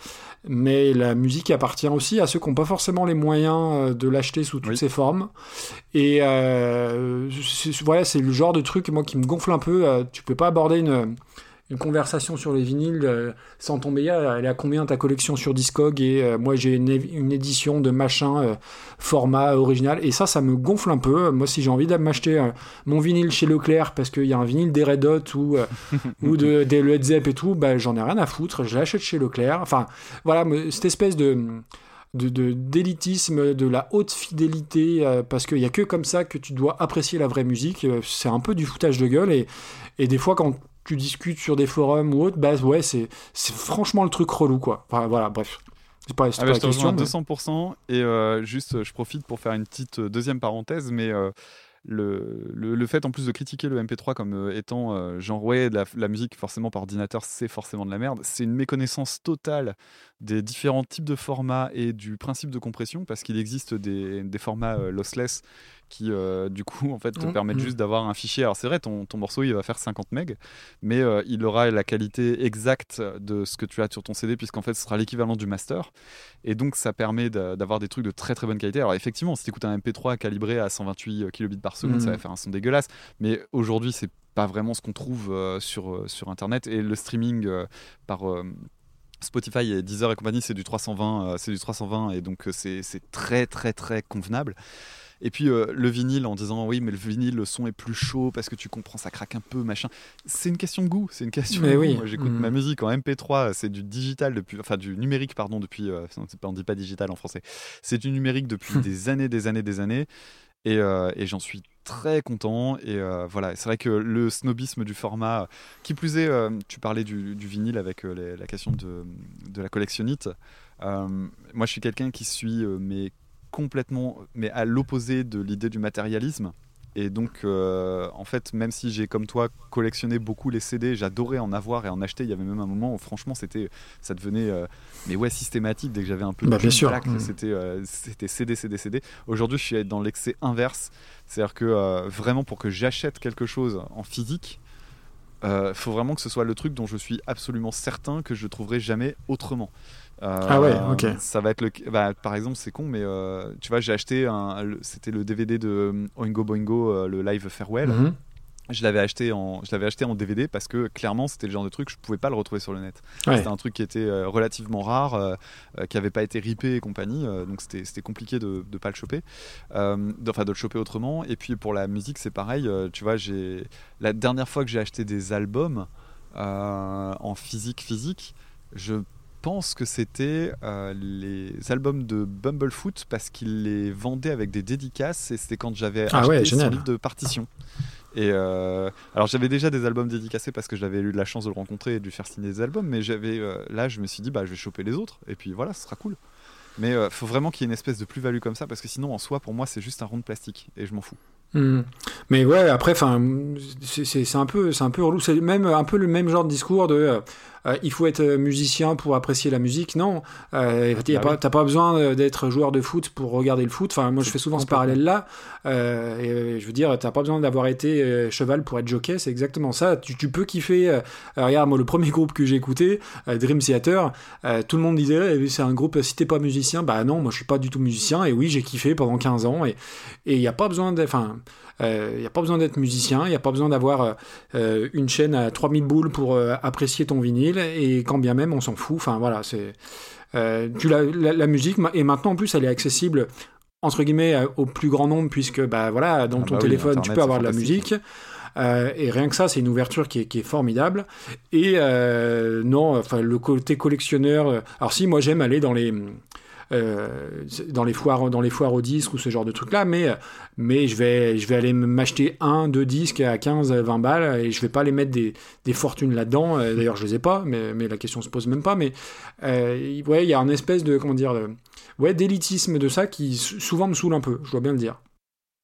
mais la musique appartient aussi à ceux qui n'ont pas forcément les moyens euh, de l'acheter sous toutes ses formes. Et euh, voilà, c'est le genre de truc moi qui me gonfle un peu. Euh, tu peux pas aborder une une conversation sur les vinyles euh, sans tomber elle est à combien ta collection sur Discog et euh, moi j'ai une, édition de machin euh, format original. Et ça ça me gonfle un peu. Moi si j'ai envie d'aller m'acheter mon vinyle chez Leclerc parce qu'il y a un vinyle des Red Hot ou, (laughs) ou de, des Led Zepp et tout bah, j'en ai rien à foutre. Je l'achète chez Leclerc. Enfin voilà cette espèce de de d'élitisme, de, la haute fidélité, parce qu'il n'y a que comme ça que tu dois apprécier la vraie musique. c'est un peu du foutage de gueule et, et des fois quand tu discutes sur des forums ou autre, bah ouais, c'est franchement le truc relou, quoi. Enfin, voilà, bref. C'est pas, ah bah, je question. 200%. Et euh, juste, je profite pour faire une petite euh, deuxième parenthèse, mais euh, le, le, fait en plus de critiquer le MP3 comme étant genre ouais la, la, musique forcément par ordinateur c'est forcément de la merde c'est une méconnaissance totale des différents types de formats et du principe de compression parce qu'il existe des, des formats lossless qui euh, du coup en fait te Mm, permettent mm. juste d'avoir un fichier. Alors c'est vrai, ton, ton morceau il va faire 50 MB, mais euh, il aura la qualité exacte de ce que tu as sur ton CD puisqu'en fait ce sera l'équivalent du master. Et donc ça permet d'a- d'avoir des trucs de très très bonne qualité. Alors effectivement, si tu écoutes un MP3 calibré à 128 kilobits par seconde, ça va faire un son dégueulasse. Mais aujourd'hui, c'est pas vraiment ce qu'on trouve euh, sur, euh, sur Internet. Et le streaming euh, par euh, Spotify et Deezer et compagnie, c'est du 320, euh, c'est du 320 et donc euh, c'est c'est très très très convenable. Et puis euh, le vinyle en disant oui mais le vinyle le son est plus chaud parce que tu comprends ça craque un peu machin. C'est une question de goût, c'est une question Mais de oui. goût. Moi j'écoute Mm. ma musique en MP3, c'est du digital depuis enfin du numérique pardon depuis euh, on dit pas digital en français. C'est du numérique depuis des années des années des années et, euh, et j'en suis très content et euh, voilà c'est vrai que le snobisme du format qui plus est euh, tu parlais du, du vinyle avec les- la question de, de la collectionnite moi je suis quelqu'un qui suit mais complètement mais à l'opposé de l'idée du matérialisme et donc euh, en fait même si j'ai comme toi collectionné beaucoup les CD j'adorais en avoir et en acheter il y avait même un moment où franchement c'était ça devenait euh, mais ouais systématique dès que j'avais un peu de Bah, bien thunes, sûr. clac, Mm. c'était euh, c'était CD CD CD aujourd'hui je suis dans l'excès inverse c'est-à-dire que vraiment pour que j'achète quelque chose en physique il faut vraiment que ce soit le truc dont je suis absolument certain que je ne trouverai jamais autrement. Euh, Ah ouais, ok. Ça va être le. bah, par exemple, c'est con, mais euh, tu vois, j'ai acheté un. le- C'était le DVD de euh, Oingo Boingo, euh, le live Farewell. Mhm. Je l'avais acheté en, je l'avais acheté en DVD parce que clairement c'était le genre de truc je pouvais pas le retrouver sur le net. Ouais. C'était un truc qui était euh, relativement rare, euh, euh, qui avait pas été ripé et compagnie, euh, donc c'était c'était compliqué de de pas le choper, enfin de le choper autrement. Et puis pour la musique c'est pareil, tu vois j'ai la dernière fois que j'ai acheté des albums en physique physique, je pense que c'était euh, les albums de Bumblefoot parce qu'ils les vendaient avec des dédicaces et c'était quand j'avais Ah acheté ouais, son livre de partition. Et euh, alors j'avais déjà des albums dédicacés parce que j'avais eu de la chance de le rencontrer et de lui faire signer des albums, mais j'avais euh, là je me suis dit bah je vais choper les autres et puis voilà ce sera cool. Mais euh, faut vraiment qu'il y ait une espèce de plus-value comme ça parce que sinon en soi pour moi c'est juste un rond de plastique et je m'en fous. Hmm. Mais ouais, après, enfin, c'est un peu, c'est un peu relou. C'est même un peu le même genre de discours de, euh, euh, il faut être musicien pour apprécier la musique. Non, euh, y a Bah pas- t'as pas besoin d'être joueur de foot pour regarder le foot. Enfin, moi, je fais souvent ce parallèle-là. Euh, et, euh, je veux dire, t'as pas besoin d'avoir été euh, cheval pour être jockey. C'est exactement ça. Tu, tu peux kiffer. euh, euh, regarde, moi, le premier groupe que j'ai écouté, euh, Dream Theater, euh, tout le monde disait, eh, c'est un groupe. Si t'es pas musicien, bah non, moi, je suis pas du tout musicien. Et oui, j'ai kiffé pendant 15 ans. Et et il y a pas besoin de, enfin. Il n'y a pas besoin d'être musicien, il n'y a pas besoin d'avoir euh, euh, une chaîne à 3000 boules pour euh, apprécier ton vinyle, et quand bien même on s'en fout. Enfin voilà, c'est. euh, tu la, la, la musique, et maintenant en plus elle est accessible entre guillemets euh, au plus grand nombre, puisque bah voilà, dans Ah ton bah oui, téléphone tu peux avoir de la musique. Euh, et rien que ça, c'est une ouverture qui est, qui est formidable. Et euh, non, enfin le côté collectionneur. euh, alors si, moi j'aime aller dans les euh, dans les foires dans les foires aux disques ou ce genre de trucs là mais mais je vais je vais aller m'acheter un deux disques à 15 20 balles et je vais pas les mettre des, des fortunes là dedans d'ailleurs je les ai pas mais, mais la question se pose même pas mais euh, ouais il y a un espèce de comment dire de, ouais d'élitisme de ça qui sou- souvent me saoule un peu je dois bien le dire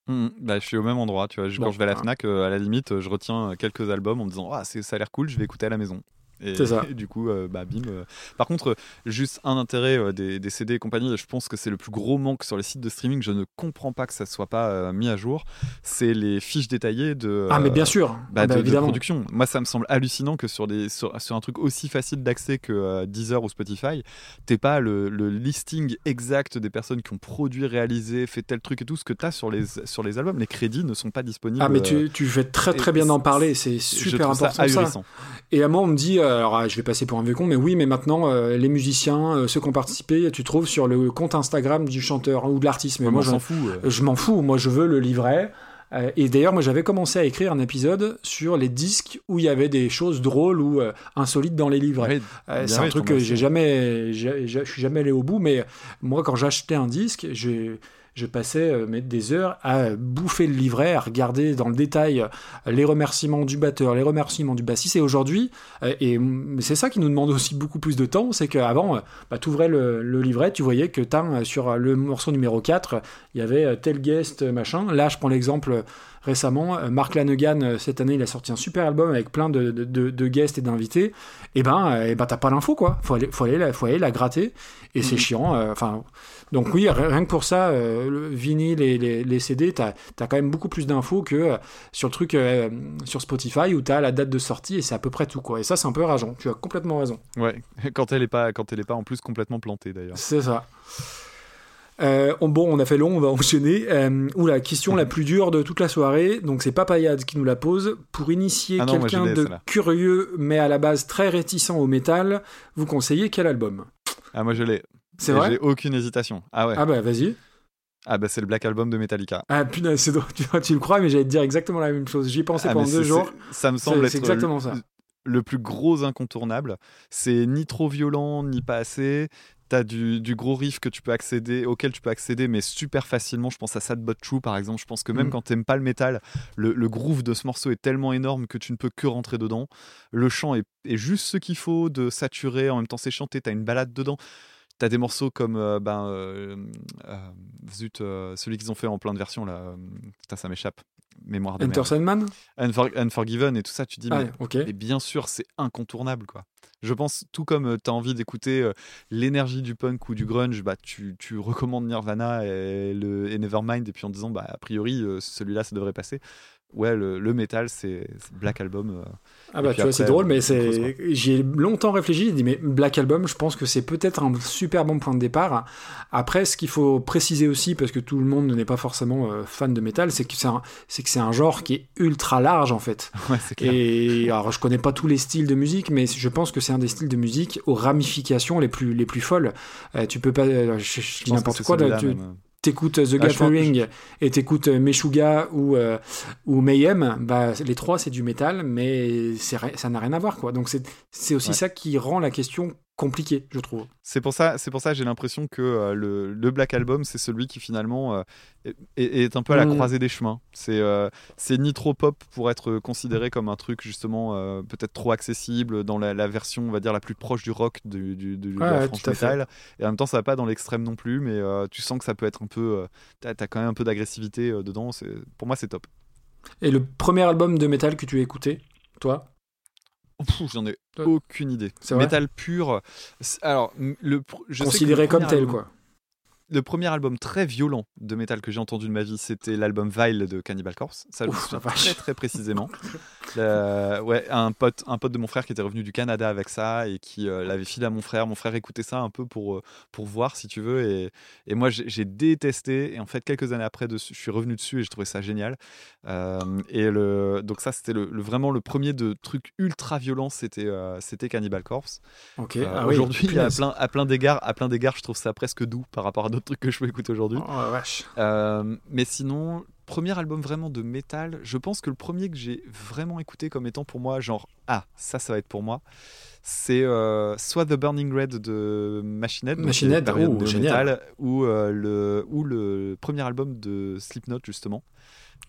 Mhm. Bah, je suis au même endroit, tu vois. Je- Bon, quand je vais à la voilà. Fnac, euh, à la limite, euh, je retiens euh, quelques albums en me disant ah ça a l'air cool, je vais écouter à la maison. Et, C'est ça. et (laughs) du coup, euh, bah bim. euh. Par contre, euh, juste un intérêt des, des CD et compagnie, je pense que c'est le plus gros manque sur les sites de streaming. Je ne comprends pas que ça soit pas mis à jour. C'est les fiches détaillées de. ah mais bien sûr bah, Ah bah, de production. Moi, ça me semble hallucinant que sur, des, sur, sur un truc aussi facile d'accès que Deezer ou Spotify, t'aies pas le, le listing exact des personnes qui ont produit, réalisé, fait tel truc et tout. Ce que t'as sur les, sur les albums, les crédits ne sont pas disponibles. ah mais tu, tu fais très très bien d'en parler c'est je super ça important ça. Et à moi, on me dit, alors ah, je vais passer pour un vieux con, mais oui, mais maintenant, euh, les musiciens, euh, ceux qui ont participé, tu trouves sur le compte Instagram du chanteur ou de l'artiste. Mais Ouais, moi, je, s'en fout. euh. je m'en fous. Moi, je veux le livret. Et d'ailleurs, moi, j'avais commencé à écrire un épisode sur les disques où il y avait des choses drôles ou euh, insolites dans les Euh, bien c'est un truc que j'ai jamais, je suis jamais allé au bout, mais moi, quand j'achetais un disque, j'ai- je passais euh, des heures à bouffer le livret, à regarder dans le détail euh, les remerciements du batteur, les remerciements du bassiste. Et aujourd'hui, euh, et c'est ça qui nous demande aussi beaucoup plus de temps, c'est qu'avant, bah, tu ouvrais le, le livret, tu voyais que sur le morceau numéro 4, il y avait tel guest, machin. Là, je prends l'exemple récemment. Mark Lanegan, cette année, il a sorti un super album avec plein de, de, de, de guests et d'invités. Et ben, et ben t'as pas l'info, quoi. Faut aller, faut, aller la, faut aller la gratter. Et c'est chiant. Enfin, donc oui, rien que pour ça, le vinyle et les, les CD, t'as as quand même beaucoup plus d'infos que sur le truc sur Spotify où t'as la date de sortie et c'est à peu près tout, quoi. Et ça, c'est un peu rageant. Tu as complètement raison. Ouais, (laughs) quand elle est pas, quand elle est pas en plus complètement plantée, d'ailleurs. C'est ça. Euh, bon, on a fait long, on va enchaîner. Euh, ou la question la plus dure de toute la soirée, donc c'est Papayade qui nous la pose. Pour initier Ah quelqu'un de curieux, mais à la base très réticent au métal, vous conseillez quel album? Ah, moi je l'ai. C'est vrai J'ai aucune hésitation. Ah ouais. Ah bah vas-y. Ah bah c'est le Black Album de Metallica. Ah putain, c'est drôle. (laughs) tu, tu le crois, mais j'allais te dire exactement la même chose. J'y pensais Ah, pendant deux jours. Ça me semble être exactement le, ça. le plus gros incontournable. C'est ni trop violent, ni pas assez. T'as du, du gros riff que tu peux accéder, auquel tu peux accéder, mais super facilement. Je pense à Sad But True, par exemple. Je pense que même Mm. quand t'aimes pas le métal, le, le groove de ce morceau est tellement énorme que tu ne peux que rentrer dedans. Le chant est, est juste ce qu'il faut de saturer. En même temps, c'est chanté. T'as une balade dedans. T'as des morceaux comme euh, ben, euh, euh, zut, celui qu'ils ont fait en plein de versions là. Putain, ça m'échappe. Mémoire de Enter. Sandman Unfor- Unforgiven et tout ça. Tu dis Ah, mais bien sûr, c'est incontournable, quoi. Je pense, tout comme tu as envie d'écouter l'énergie du punk ou du grunge, bah, tu, tu recommandes Nirvana et, le, et Nevermind, et puis en disant, bah, a priori, celui-là, ça devrait passer. Ouais, le, le métal, c'est Black Album. euh. Ah bah tu vois, c'est drôle, mais creuse, c'est j'y ai longtemps réfléchi. J'ai dit mais Black Album, je pense que c'est peut-être un super bon point de départ. Après, ce qu'il faut préciser aussi, parce que tout le monde n'est pas forcément euh, fan de métal, c'est que c'est un, c'est que c'est un genre qui est ultra large en fait. (laughs) Ouais, c'est clair. Et alors, je connais pas tous les styles de musique, mais je pense que c'est un des styles de musique aux ramifications les plus les plus folles. Euh, tu peux pas, euh, je, je dis Je que n'importe quoi. celui-là, tu- même. T'écoutes The Ah, je pense- Gathering et t'écoutes euh, Meshuga ou, euh, ou Mayhem, bah, les trois c'est du métal, mais ça n'a rien à voir quoi. Donc c'est c'est aussi Ouais. ça qui rend la question compliquée, je trouve. C'est pour ça, c'est pour ça que j'ai l'impression que euh, le, le Black Album, c'est celui qui finalement euh, est, est un peu à la Mm. croisée des chemins. C'est euh, c'est ni trop pop pour être considéré comme un truc justement peut-être trop accessible dans la, la version, on va dire, la plus proche du rock du, du- du- de la ouais, fait. métal. Et en même temps, ça va pas dans l'extrême non plus, mais tu sens que ça peut être un peu. T'as as quand même un peu d'agressivité dedans. C'est- Pour moi, c'est top. Et le premier album de métal que tu as écouté, toi? J'en ai aucune idée. C'est Métal pur. Alors, le, pr- je sais que le Considéré comme tel album- quoi. Le premier album très violent de métal que j'ai entendu de ma vie, c'était l'album Vile de Cannibal Corpse. Ça, je me souviens très très précisément. (laughs) Euh, ouais, un pote, un pote de mon frère qui était revenu du Canada avec ça et qui euh, l'avait filé à mon frère. Mon frère écoutait ça un peu pour, euh, pour voir, si tu veux. Et, et moi, j'ai détesté. Et en fait, quelques années après, dessus, je suis revenu dessus et j'ai trouvé ça génial. Euh, et le, donc ça, c'était le, le- vraiment le premier de trucs ultra violents. C'était c'était Cannibal Corpse. Ok. Ah oui, aujourd'hui, plein, à plein d'égards, à plein d'égards, je trouve ça presque doux par rapport à d'autres trucs que je peux écouter aujourd'hui. Oh la vache. Euh, mais sinon, premier album vraiment de métal, je pense que le premier que j'ai vraiment écouté comme étant pour moi, genre, ah, ça, ça va être pour moi, c'est euh, soit The Burning Red de Machine Head, Machine Head, oh, de génial. métal, ou, euh, le, ou le premier album de Slipknot, justement.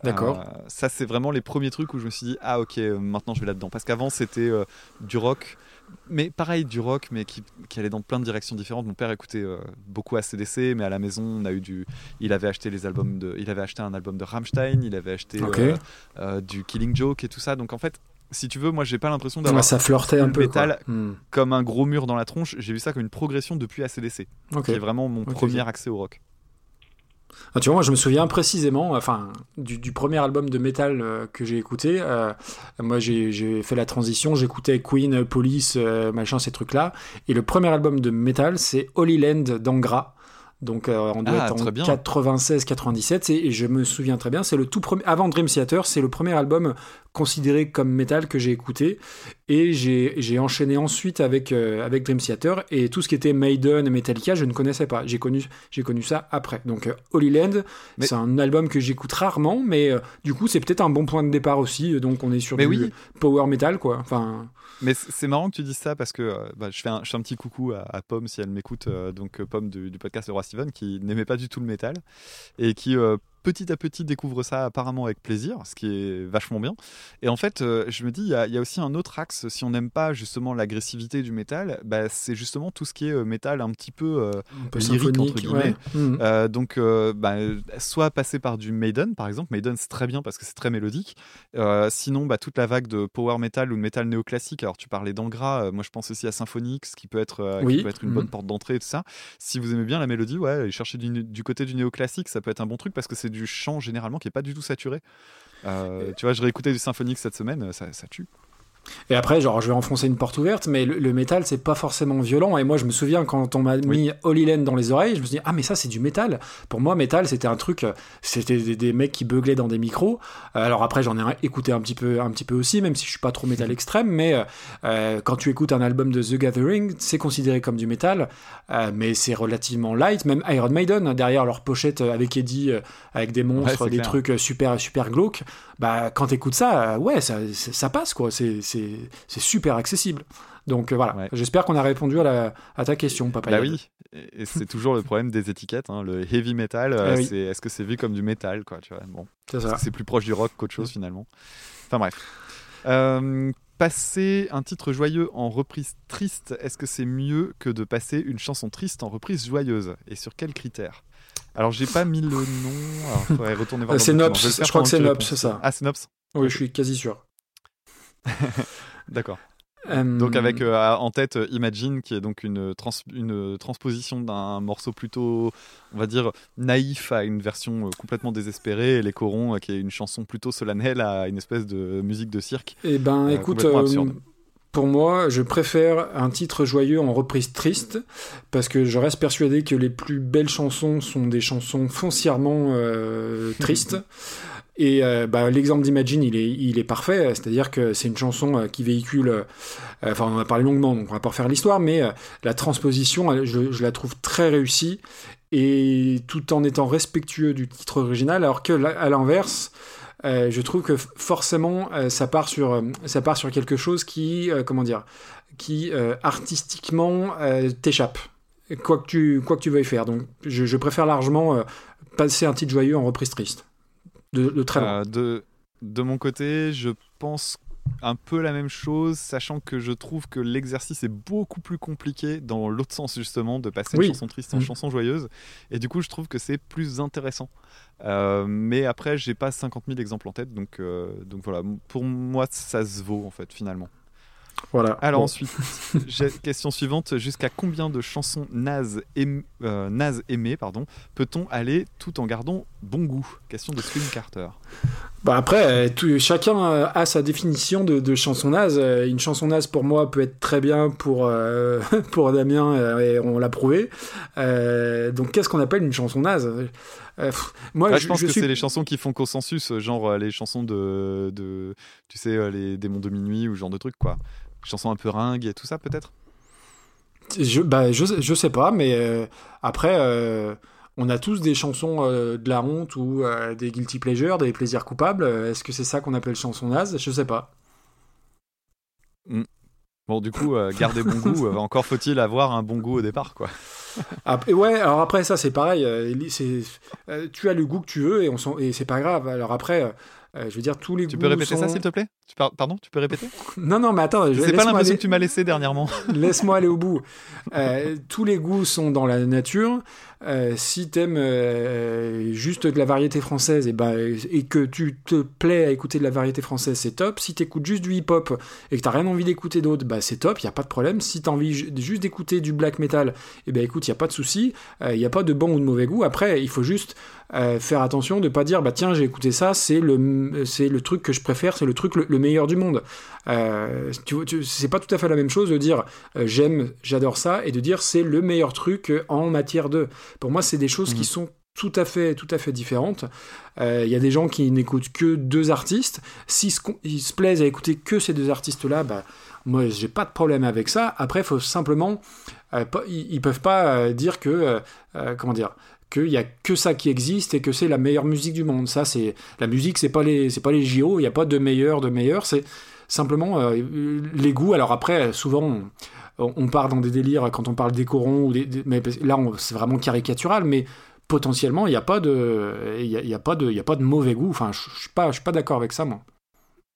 D'accord. Ça, c'est vraiment les premiers trucs où je me suis dit, ah, ok, maintenant je vais là-dedans. Parce qu'avant, c'était du rock. Mais pareil, du rock, mais qui, qui allait dans plein de directions différentes. Mon père écoutait euh, beaucoup ACDC, mais à la maison, on a eu du. Il avait acheté les albums de. Il avait acheté un album de Rammstein, il avait acheté euh, euh, du Killing Joke et tout ça. Donc en fait, si tu veux, moi, j'ai pas l'impression Ouais, d'avoir ça flirtait un peu. métal. Hmm. comme un gros mur dans la tronche. J'ai vu ça comme une progression depuis ACDC, Ok. qui est vraiment mon premier accès au rock. Ah, tu vois, moi, je me souviens précisément, enfin, du, premier album de métal euh, que j'ai écouté. Euh, moi, j'ai fait la transition, j'écoutais Queen, Police, euh, machin, ces trucs-là. Et le premier album de métal, c'est Holy Land d'Angra. Donc, euh, on doit Ah, être en bien. 96-97. Et je me souviens très bien, c'est le tout premier, avant Dream Theater, c'est le premier album considéré comme métal que j'ai écouté. Et j'ai enchaîné ensuite avec, euh, avec Dream Theater. Et tout ce qui était Maiden et Metallica, je ne connaissais pas. J'ai connu, j'ai connu ça après. Donc, euh, Holy Land, Mais- c'est un album que j'écoute rarement, mais du coup, c'est peut-être un bon point de départ aussi. Donc, on est sur Mais du oui. power metal, quoi. Enfin, Mais c'est marrant que tu dises ça parce que bah, je, fais un, je fais un petit coucou à, à Pomme si elle m'écoute, donc Pomme du, du podcast de Roi Steven qui n'aimait pas du tout le métal et qui euh, petit à petit découvre ça apparemment avec plaisir, ce qui est vachement bien. Et en fait, euh, je me dis, il y, a aussi un autre axe, si on n'aime pas justement l'agressivité du métal, bah, c'est justement tout ce qui est euh, métal un petit peu, euh, Un peu lyrique, entre symphonique, guillemets. ouais. Euh, donc, bah, soit passer par du Maiden, par exemple. Maiden, c'est très bien parce que c'est très mélodique. Sinon, bah, toute la vague de power metal ou de metal néoclassique. Alors, tu parlais d'Angra. moi, je pense aussi à Symphonix, qui peut être, qui peut être une bonne porte d'entrée et tout ça. Si vous aimez bien la mélodie, ouais, allez chercher du, du côté du néoclassique, ça peut être un bon truc parce que c'est du chant généralement qui est pas du tout saturé. Euh, tu vois, je réécoutais du Symphonix cette semaine, ça, ça tue. Et après, genre, je vais enfoncer une porte ouverte, mais le, le métal, c'est pas forcément violent. Et moi, je me souviens quand on m'a mis Holy Land dans les oreilles, je me suis dit, ah, mais ça, c'est du métal. Pour moi, métal, c'était un truc, c'était des, des mecs qui beuglaient dans des micros. Euh, alors après, j'en ai écouté un petit peu, un petit peu aussi, même si je suis pas trop métal extrême. Mais euh, euh, quand tu écoutes un album de The Gathering, c'est considéré comme du métal, euh, mais c'est relativement light. Même Iron Maiden, derrière leur pochette avec Eddie, avec des monstres, des clair. trucs super, super glauques, bah, quand t'écoutes ça, ouais, ça, ça, ça passe, quoi. C'est, c'est, super accessible. Donc euh, voilà, Ouais. j'espère qu'on a répondu à, la, à ta question, papa. Bah oui, et c'est (laughs) toujours le problème des étiquettes. hein. Le heavy metal, euh, Eh oui. c'est est-ce que c'est vu comme du métal, quoi, tu vois? Bon. C'est plus proche du rock qu'autre chose finalement. Enfin bref. Euh, passer un titre joyeux en reprise triste, est-ce que c'est mieux que de passer une chanson triste en reprise joyeuse? Et sur quels critères? Alors j'ai pas mis le nom, alors faudrait retourner voir. Euh, dans c'est. Nops, je crois que c'est Nops, c'est ça. Ah c'est Nops Oui, je suis quasi sûr. (laughs) D'accord. Euh, Donc avec euh, en tête euh, Imagine, qui est donc une, trans- une transposition d'un morceau plutôt, on va dire, naïf à une version euh, complètement désespérée, et Les Corons, qui est une chanson plutôt solennelle à une espèce de musique de cirque. Eh ben, écoute, pour moi, je préfère un titre joyeux en reprise triste, parce que je reste persuadé que les plus belles chansons sont des chansons foncièrement euh, tristes. (laughs) Et euh, bah, l'exemple d'Imagine, il est, il est parfait, c'est-à-dire que c'est une chanson euh, qui véhicule, euh, enfin on en a parlé longuement, donc on va pas refaire l'histoire, mais la transposition, je, la trouve très réussie, et tout en étant respectueux du titre original, alors que à l'inverse, je trouve que forcément ça part sur ça part sur quelque chose qui comment dire qui artistiquement t'échappe. Quoi que tu quoi que tu veuilles faire. Donc je, préfère largement passer un titre joyeux en reprise triste de, de très loin Euh, de, de mon côté, je pense un peu la même chose, sachant que je trouve que l'exercice est beaucoup plus compliqué dans l'autre sens justement, de passer Oui. une chanson triste en Mm. chanson joyeuse. Et du coup, je trouve que c'est plus intéressant. Euh, mais après, j'ai pas 50 000 exemples en tête, donc, euh, donc voilà. Pour moi, ça se vaut en fait finalement. Voilà Alors Bon. ensuite, question suivante jusqu'à combien de chansons nazes, aim- euh, nazes aimées pardon, peut-on aller tout en gardant bon goût? Question de Swing Carter. Bah après, euh, tout- chacun euh, a sa définition de, de chanson naze. Une chanson naze pour moi peut être très bien pour euh, (laughs) pour Damien et on l'a prouvé. Euh, donc qu'est-ce qu'on appelle une chanson naze? Euh, Moi, Ouais, je, je pense je que suis c'est les chansons qui font consensus, genre les chansons de, de tu sais, les démons de minuit ou ce genre de trucs, quoi. Chansons un peu ringues et tout ça, peut-être? Je, bah, je, je sais pas, mais euh, après, euh, on a tous des chansons euh, de la honte ou des guilty pleasures, des plaisirs coupables. Est-ce que c'est ça qu'on appelle chanson naze? Je sais pas. Bon, du coup, garder bon goût, (laughs) encore faut-il avoir un bon goût au départ, quoi. Après, ouais, alors après, ça, c'est pareil. tu as le goût que tu veux et, et c'est pas grave. Alors après, euh, je veux dire, tous les Tu peux répéter ça, s'il te plaît? Tu par- Pardon, tu peux répéter? (laughs) Non, non, mais attends, C'est pas l'impression aller- que tu m'as laissé dernièrement. (laughs) Laisse-moi aller au bout. Euh, tous les goûts sont dans la nature. Euh, si t'aimes euh, juste de la variété française et, ben, et que tu te plais à écouter de la variété française, c'est top. Si t'écoutes juste du hip-hop et que t'as rien envie d'écouter d'autre, bah, c'est top, y a pas de problème. Si t'as envie ju- juste d'écouter du black metal, et ben écoute, il y a pas de souci. Il y a pas de bon ou de mauvais goût. Après, il faut juste euh, faire attention de pas dire bah tiens j'ai écouté ça, c'est le c'est le truc que je préfère, c'est le truc le, le meilleur du monde. Euh, tu, c'est pas tout à fait la même chose de dire euh, j'aime, j'adore ça et de dire c'est le meilleur truc euh, en matière de. Pour moi, c'est des choses Mhm. qui sont tout à fait, tout à fait différentes. Euh, Il y a des gens qui n'écoutent que deux artistes. S'ils se, ils se plaisent à écouter que ces deux artistes-là, bah, moi, j'ai pas de problème avec ça. Après, il faut simplement, euh, ils, ils peuvent pas euh, dire que, euh, euh, comment dire, qu'il y a que ça qui existe et que c'est la meilleure musique du monde. Ça, c'est la musique, c'est pas les, c'est pas les JO. Il n'y a pas de meilleur, de meilleur. C'est simplement euh, les goûts. Alors après, souvent. on- on part dans des délires quand on parle des corons, ou des, mais là c'est vraiment caricatural, mais potentiellement, il n'y a pas de, il y a, pas de, il a pas de mauvais goût. Enfin, je suis pas, je suis pas d'accord avec ça, moi.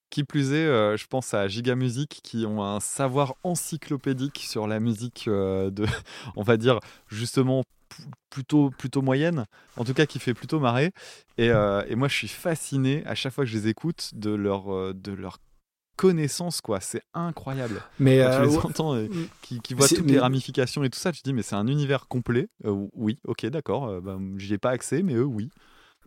Qui plus est, euh, je pense à Giga Music qui ont un savoir encyclopédique sur la musique euh, de, (laughs) on va dire justement plutôt plutôt moyenne, en tout cas qui fait plutôt marrer. Et, euh, et moi, je suis fasciné à chaque fois que je les écoute de leur de leur connaissance quoi. C'est incroyable. Mais Quand tu euh, les entends et qui, qui voient toutes les ramifications et tout ça, tu te dis mais c'est un univers complet. Euh, oui, ok, d'accord. euh, ben, J'y ai pas accès, mais eux oui.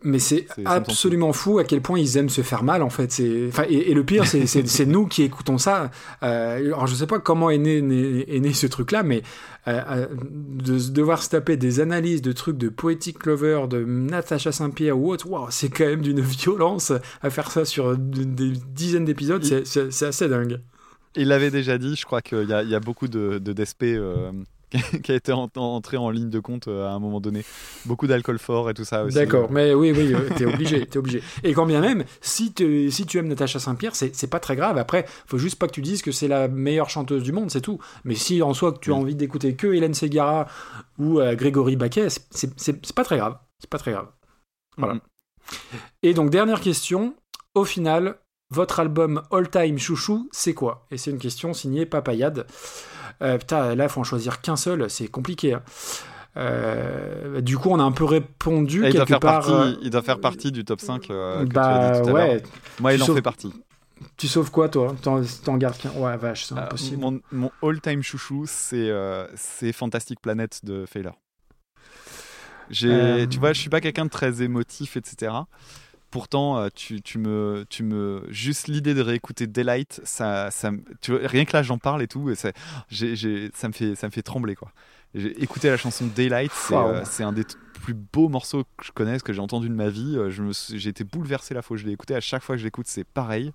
Mais c'est absolument fou à quel point ils aiment se faire mal en fait. Enfin, et, et le pire, c'est, nous qui écoutons ça. Euh, alors je sais pas comment est né, né- est né ce truc-là, mais euh, euh, de devoir se taper des analyses de trucs de Poetic Lover, de Natacha Saint-Pierre ou autre, waouh, c'est quand même d'une violence à faire ça sur des dizaines d'épisodes. C'est, assez dingue. Il l'avait déjà dit, je crois qu'il y, a- il y a beaucoup de, de DSP euh, (laughs) qui a été en- entré en ligne de compte euh, à un moment donné. Beaucoup d'alcool fort et tout ça aussi. D'accord, mais oui, oui, euh, t'es obligé, t'es obligé. Et quand bien même, si, tu- si tu aimes Natacha Saint-Pierre, c'est pas très grave. Après, faut juste pas que tu dises que c'est la meilleure chanteuse du monde, c'est tout. Mais si en soi que tu as Oui. envie d'écouter que Hélène Ségara ou euh, Grégory Baquet, c'est- pas très grave. C'est pas très grave. Voilà. Mhm. Et donc dernière question. Au final, votre album all time chouchou, c'est quoi? Et c'est une question signée Papayade. Euh, putain, là, faut en choisir qu'un seul, c'est compliqué. hein. Euh, du coup, on a un peu répondu Et il, doit quelque faire part. partie, euh, il doit faire partie du top 5 euh, que bah tu as dit tout à ouais. Moi, il en fait partie. tu sauves quoi toi? T'en gardes qu'un? Ouais, vache, c'est impossible. mon mon all-time chouchou, c'est c'est Fantastic Planet de Euh. Tu vois, je suis pas quelqu'un de très émotif, etc. Pourtant, euh, tu, tu me, tu me, juste l'idée de réécouter Daylight, ça, ça, me- tu vois, rien que là, j'en parle et tout, et j'ai- ça me fait, ça me fait trembler quoi. J'ai écouté la chanson Daylight, c'est, Wow. euh, c'est un des plus beaux morceaux que je connaisse, que j'ai entendu de ma vie. Euh, j'ai été bouleversé la fois où je l'ai écouté. À chaque fois que je l'écoute, c'est pareil.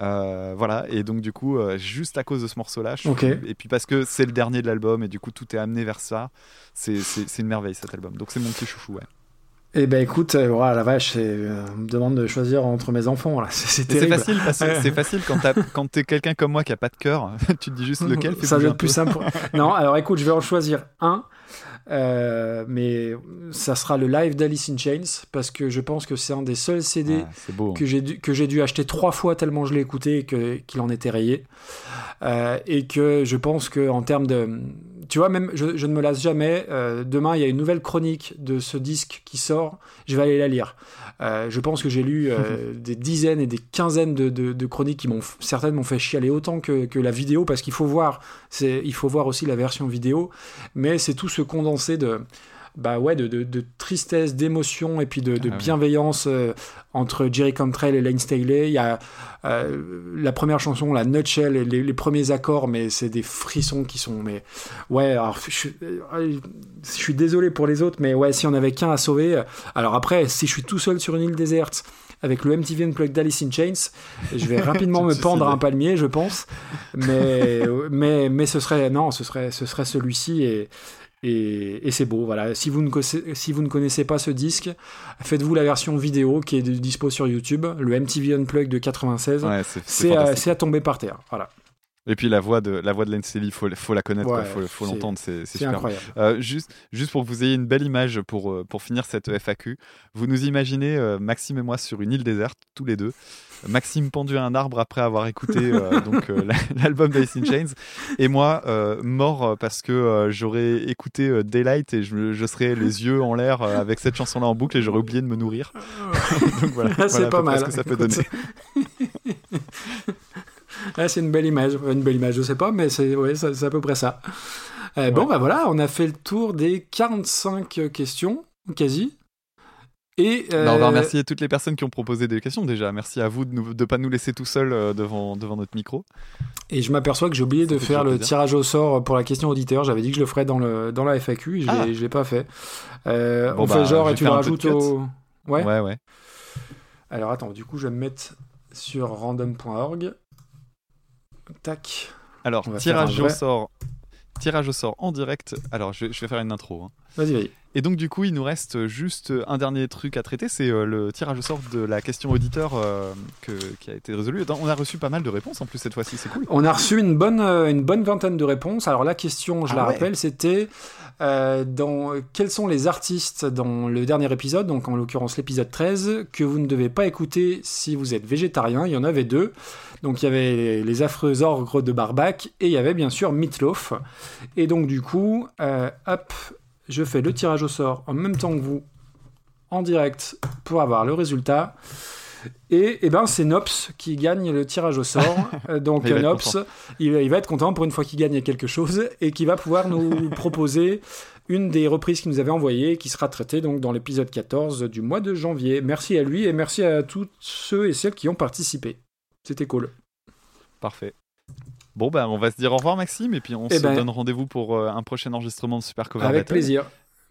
Euh, voilà, et donc du coup, euh, juste à cause de ce morceau-là, et puis parce que c'est le dernier de l'album, et du coup tout est amené vers ça, c'est une merveille cet album. Donc c'est mon petit chouchou, ouais. Eh ben écoute, euh, voilà, la vache, euh, on me demande de choisir entre mes enfants. (laughs) C'est facile, c'est quand, t'es quelqu'un comme moi qui a pas de cœur, (laughs) tu te dis juste lequel Ça un être plus simple. (laughs) non, alors écoute, je vais en choisir un. euh, mais ça sera le live d'Alice in Chains parce que je pense que c'est un des seuls CD Ah, beau. hein. que j'ai dû, que j'ai dû acheter trois fois tellement je l'ai écouté et que, qu'il en était rayé. Euh, et que je pense que en termes de... Tu vois, même, je, je ne me lasse jamais. euh, demain, il y a une nouvelle chronique de ce disque qui sort. Je vais aller la lire. Euh, je pense que j'ai lu euh, (laughs) des dizaines et des quinzaines de, de- de chroniques qui m'ont... Certaines m'ont fait chialer autant que, que la vidéo parce qu'il faut voir... C'est, il faut voir aussi la version vidéo. Mais c'est tout ce condensé de... Bah ouais, de, de, de tristesse, d'émotion et puis de, de Ah bienveillance euh, entre Jerry Cantrell et Lane Staley. Il y a euh, la première chanson, la Nutshell, les, les premiers accords, mais c'est des frissons qui sont. Mais ouais, alors je, suis- euh, je suis désolé pour les autres, mais ouais, si on avait qu'un à sauver. Alors après, si je suis tout seul sur une île déserte avec le MTV Unplugged d'Alice in Chains, je vais (laughs) rapidement me pendre à un palmier, je pense. Mais mais mais ce serait non, ce serait ce serait celui-ci et et, et c'est beau, voilà. Si vous, ne connaissez, si vous ne connaissez pas ce disque, faites-vous la version vidéo qui est dispo sur YouTube, le MTV Unplugged de 96. Ouais, c'est, c'est c'est, euh, c'est à tomber par terre, voilà. Et puis la voix de la voix de Staley, faut, faut la connaître, Ouais, faut, l'entendre, c'est, super. incroyable. Euh, juste, juste pour que vous ayez une belle image pour, euh, pour finir cette FAQ, vous nous imaginez Maxime et moi sur une île déserte, tous les deux. Maxime pendu à un arbre après avoir écouté euh, (laughs) donc euh, la- l'album d'Alice in Chains, et moi euh, mort parce que j'aurais écouté Daylight et je, je serais les yeux en l'air avec cette chanson-là en boucle et j'aurais oublié de me nourrir. (laughs) donc voilà, Ah, voilà c'est pas mal. ce que ça peut Écoute, donner. (laughs) Ah, c'est une belle image. Une belle image, je sais pas, mais c'est ouais, à peu près ça. Euh, Bon, bah voilà, on a fait le tour des 45 questions, quasi. Et euh, Bah, on va remercier toutes les personnes qui ont proposé des questions déjà. Merci à vous de ne pas nous laisser tout seuls euh, devant, devant notre micro. Et je m'aperçois que j'ai oublié de faire le plaisir. tirage au sort pour la question auditeur. J'avais dit que je le ferais dans, le, dans la FAQ et je Ah. l'ai- pas fait. Euh, Bon, on bah, fait genre je et tu le rajoutes au. Ouais. ouais. ouais. Alors attends, du coup, je vais me mettre sur random.org. Tac. Alors, tirage au sort. Tirage au sort en direct. Alors, je, je vais faire une intro. hein. Vas-y, vas-y. Et donc du coup, il nous reste juste un dernier truc à traiter, c'est euh, le tirage au sort de la question auditeur euh, que- qui a été résolue. On a reçu pas mal de réponses en plus cette fois-ci, c'est cool. On a reçu une bonne, euh, une bonne vingtaine de réponses. Alors la question, je Ah la ouais. rappelle, c'était euh, dans quels sont les artistes dans le dernier épisode, donc en l'occurrence l'épisode 13, que vous ne devez pas écouter si vous êtes végétarien? Il y en avait deux. Donc il y avait les affreux orgues de Barbac et il y avait bien sûr Meatloaf. Et donc du coup, euh, hop, je fais le tirage au sort en même temps que vous, en direct, pour avoir le résultat. Et, eh ben c'est Nops qui gagne le tirage au sort. (laughs) Euh, Donc Il Nops, il, il va être content pour une fois qu'il gagne quelque chose et qui va pouvoir nous (laughs) proposer une des reprises qu'il nous avait envoyées qui sera traitée donc dans l'épisode 14 du mois de janvier. Merci à lui et merci à tous ceux et celles qui ont participé. C'était cool. Parfait. Bon, bah, on va se dire au revoir, Maxime, et puis on Eh se ben- donne rendez-vous pour euh, un prochain enregistrement de Super Cover Avec Battle. plaisir.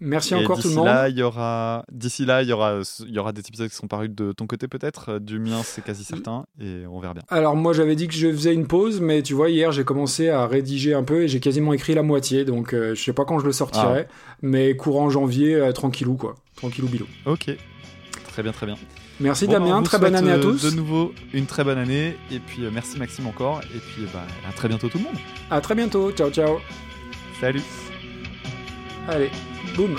Merci Et encore tout le d'ici monde. Là, il y aura... D'ici là, il y aura... il y aura des épisodes qui seront parus de ton côté peut-être. Euh, Du mien, c'est quasi certain. Et on verra bien. Alors moi j'avais dit que je faisais une pause, mais tu vois hier j'ai commencé à rédiger un peu et j'ai quasiment écrit la moitié, donc euh, je sais pas quand je le sortirai, mais courant janvier, euh, tranquillou quoi, tranquillou bilou. Ok. Très bien, très bien. Merci Bon, Damien, très bonne année à euh, tous. De nouveau, une très bonne année. Et puis, euh, merci Maxime encore. Et puis, euh, bah, à très bientôt tout le monde. À très bientôt, ciao ciao. Salut. Allez, boum.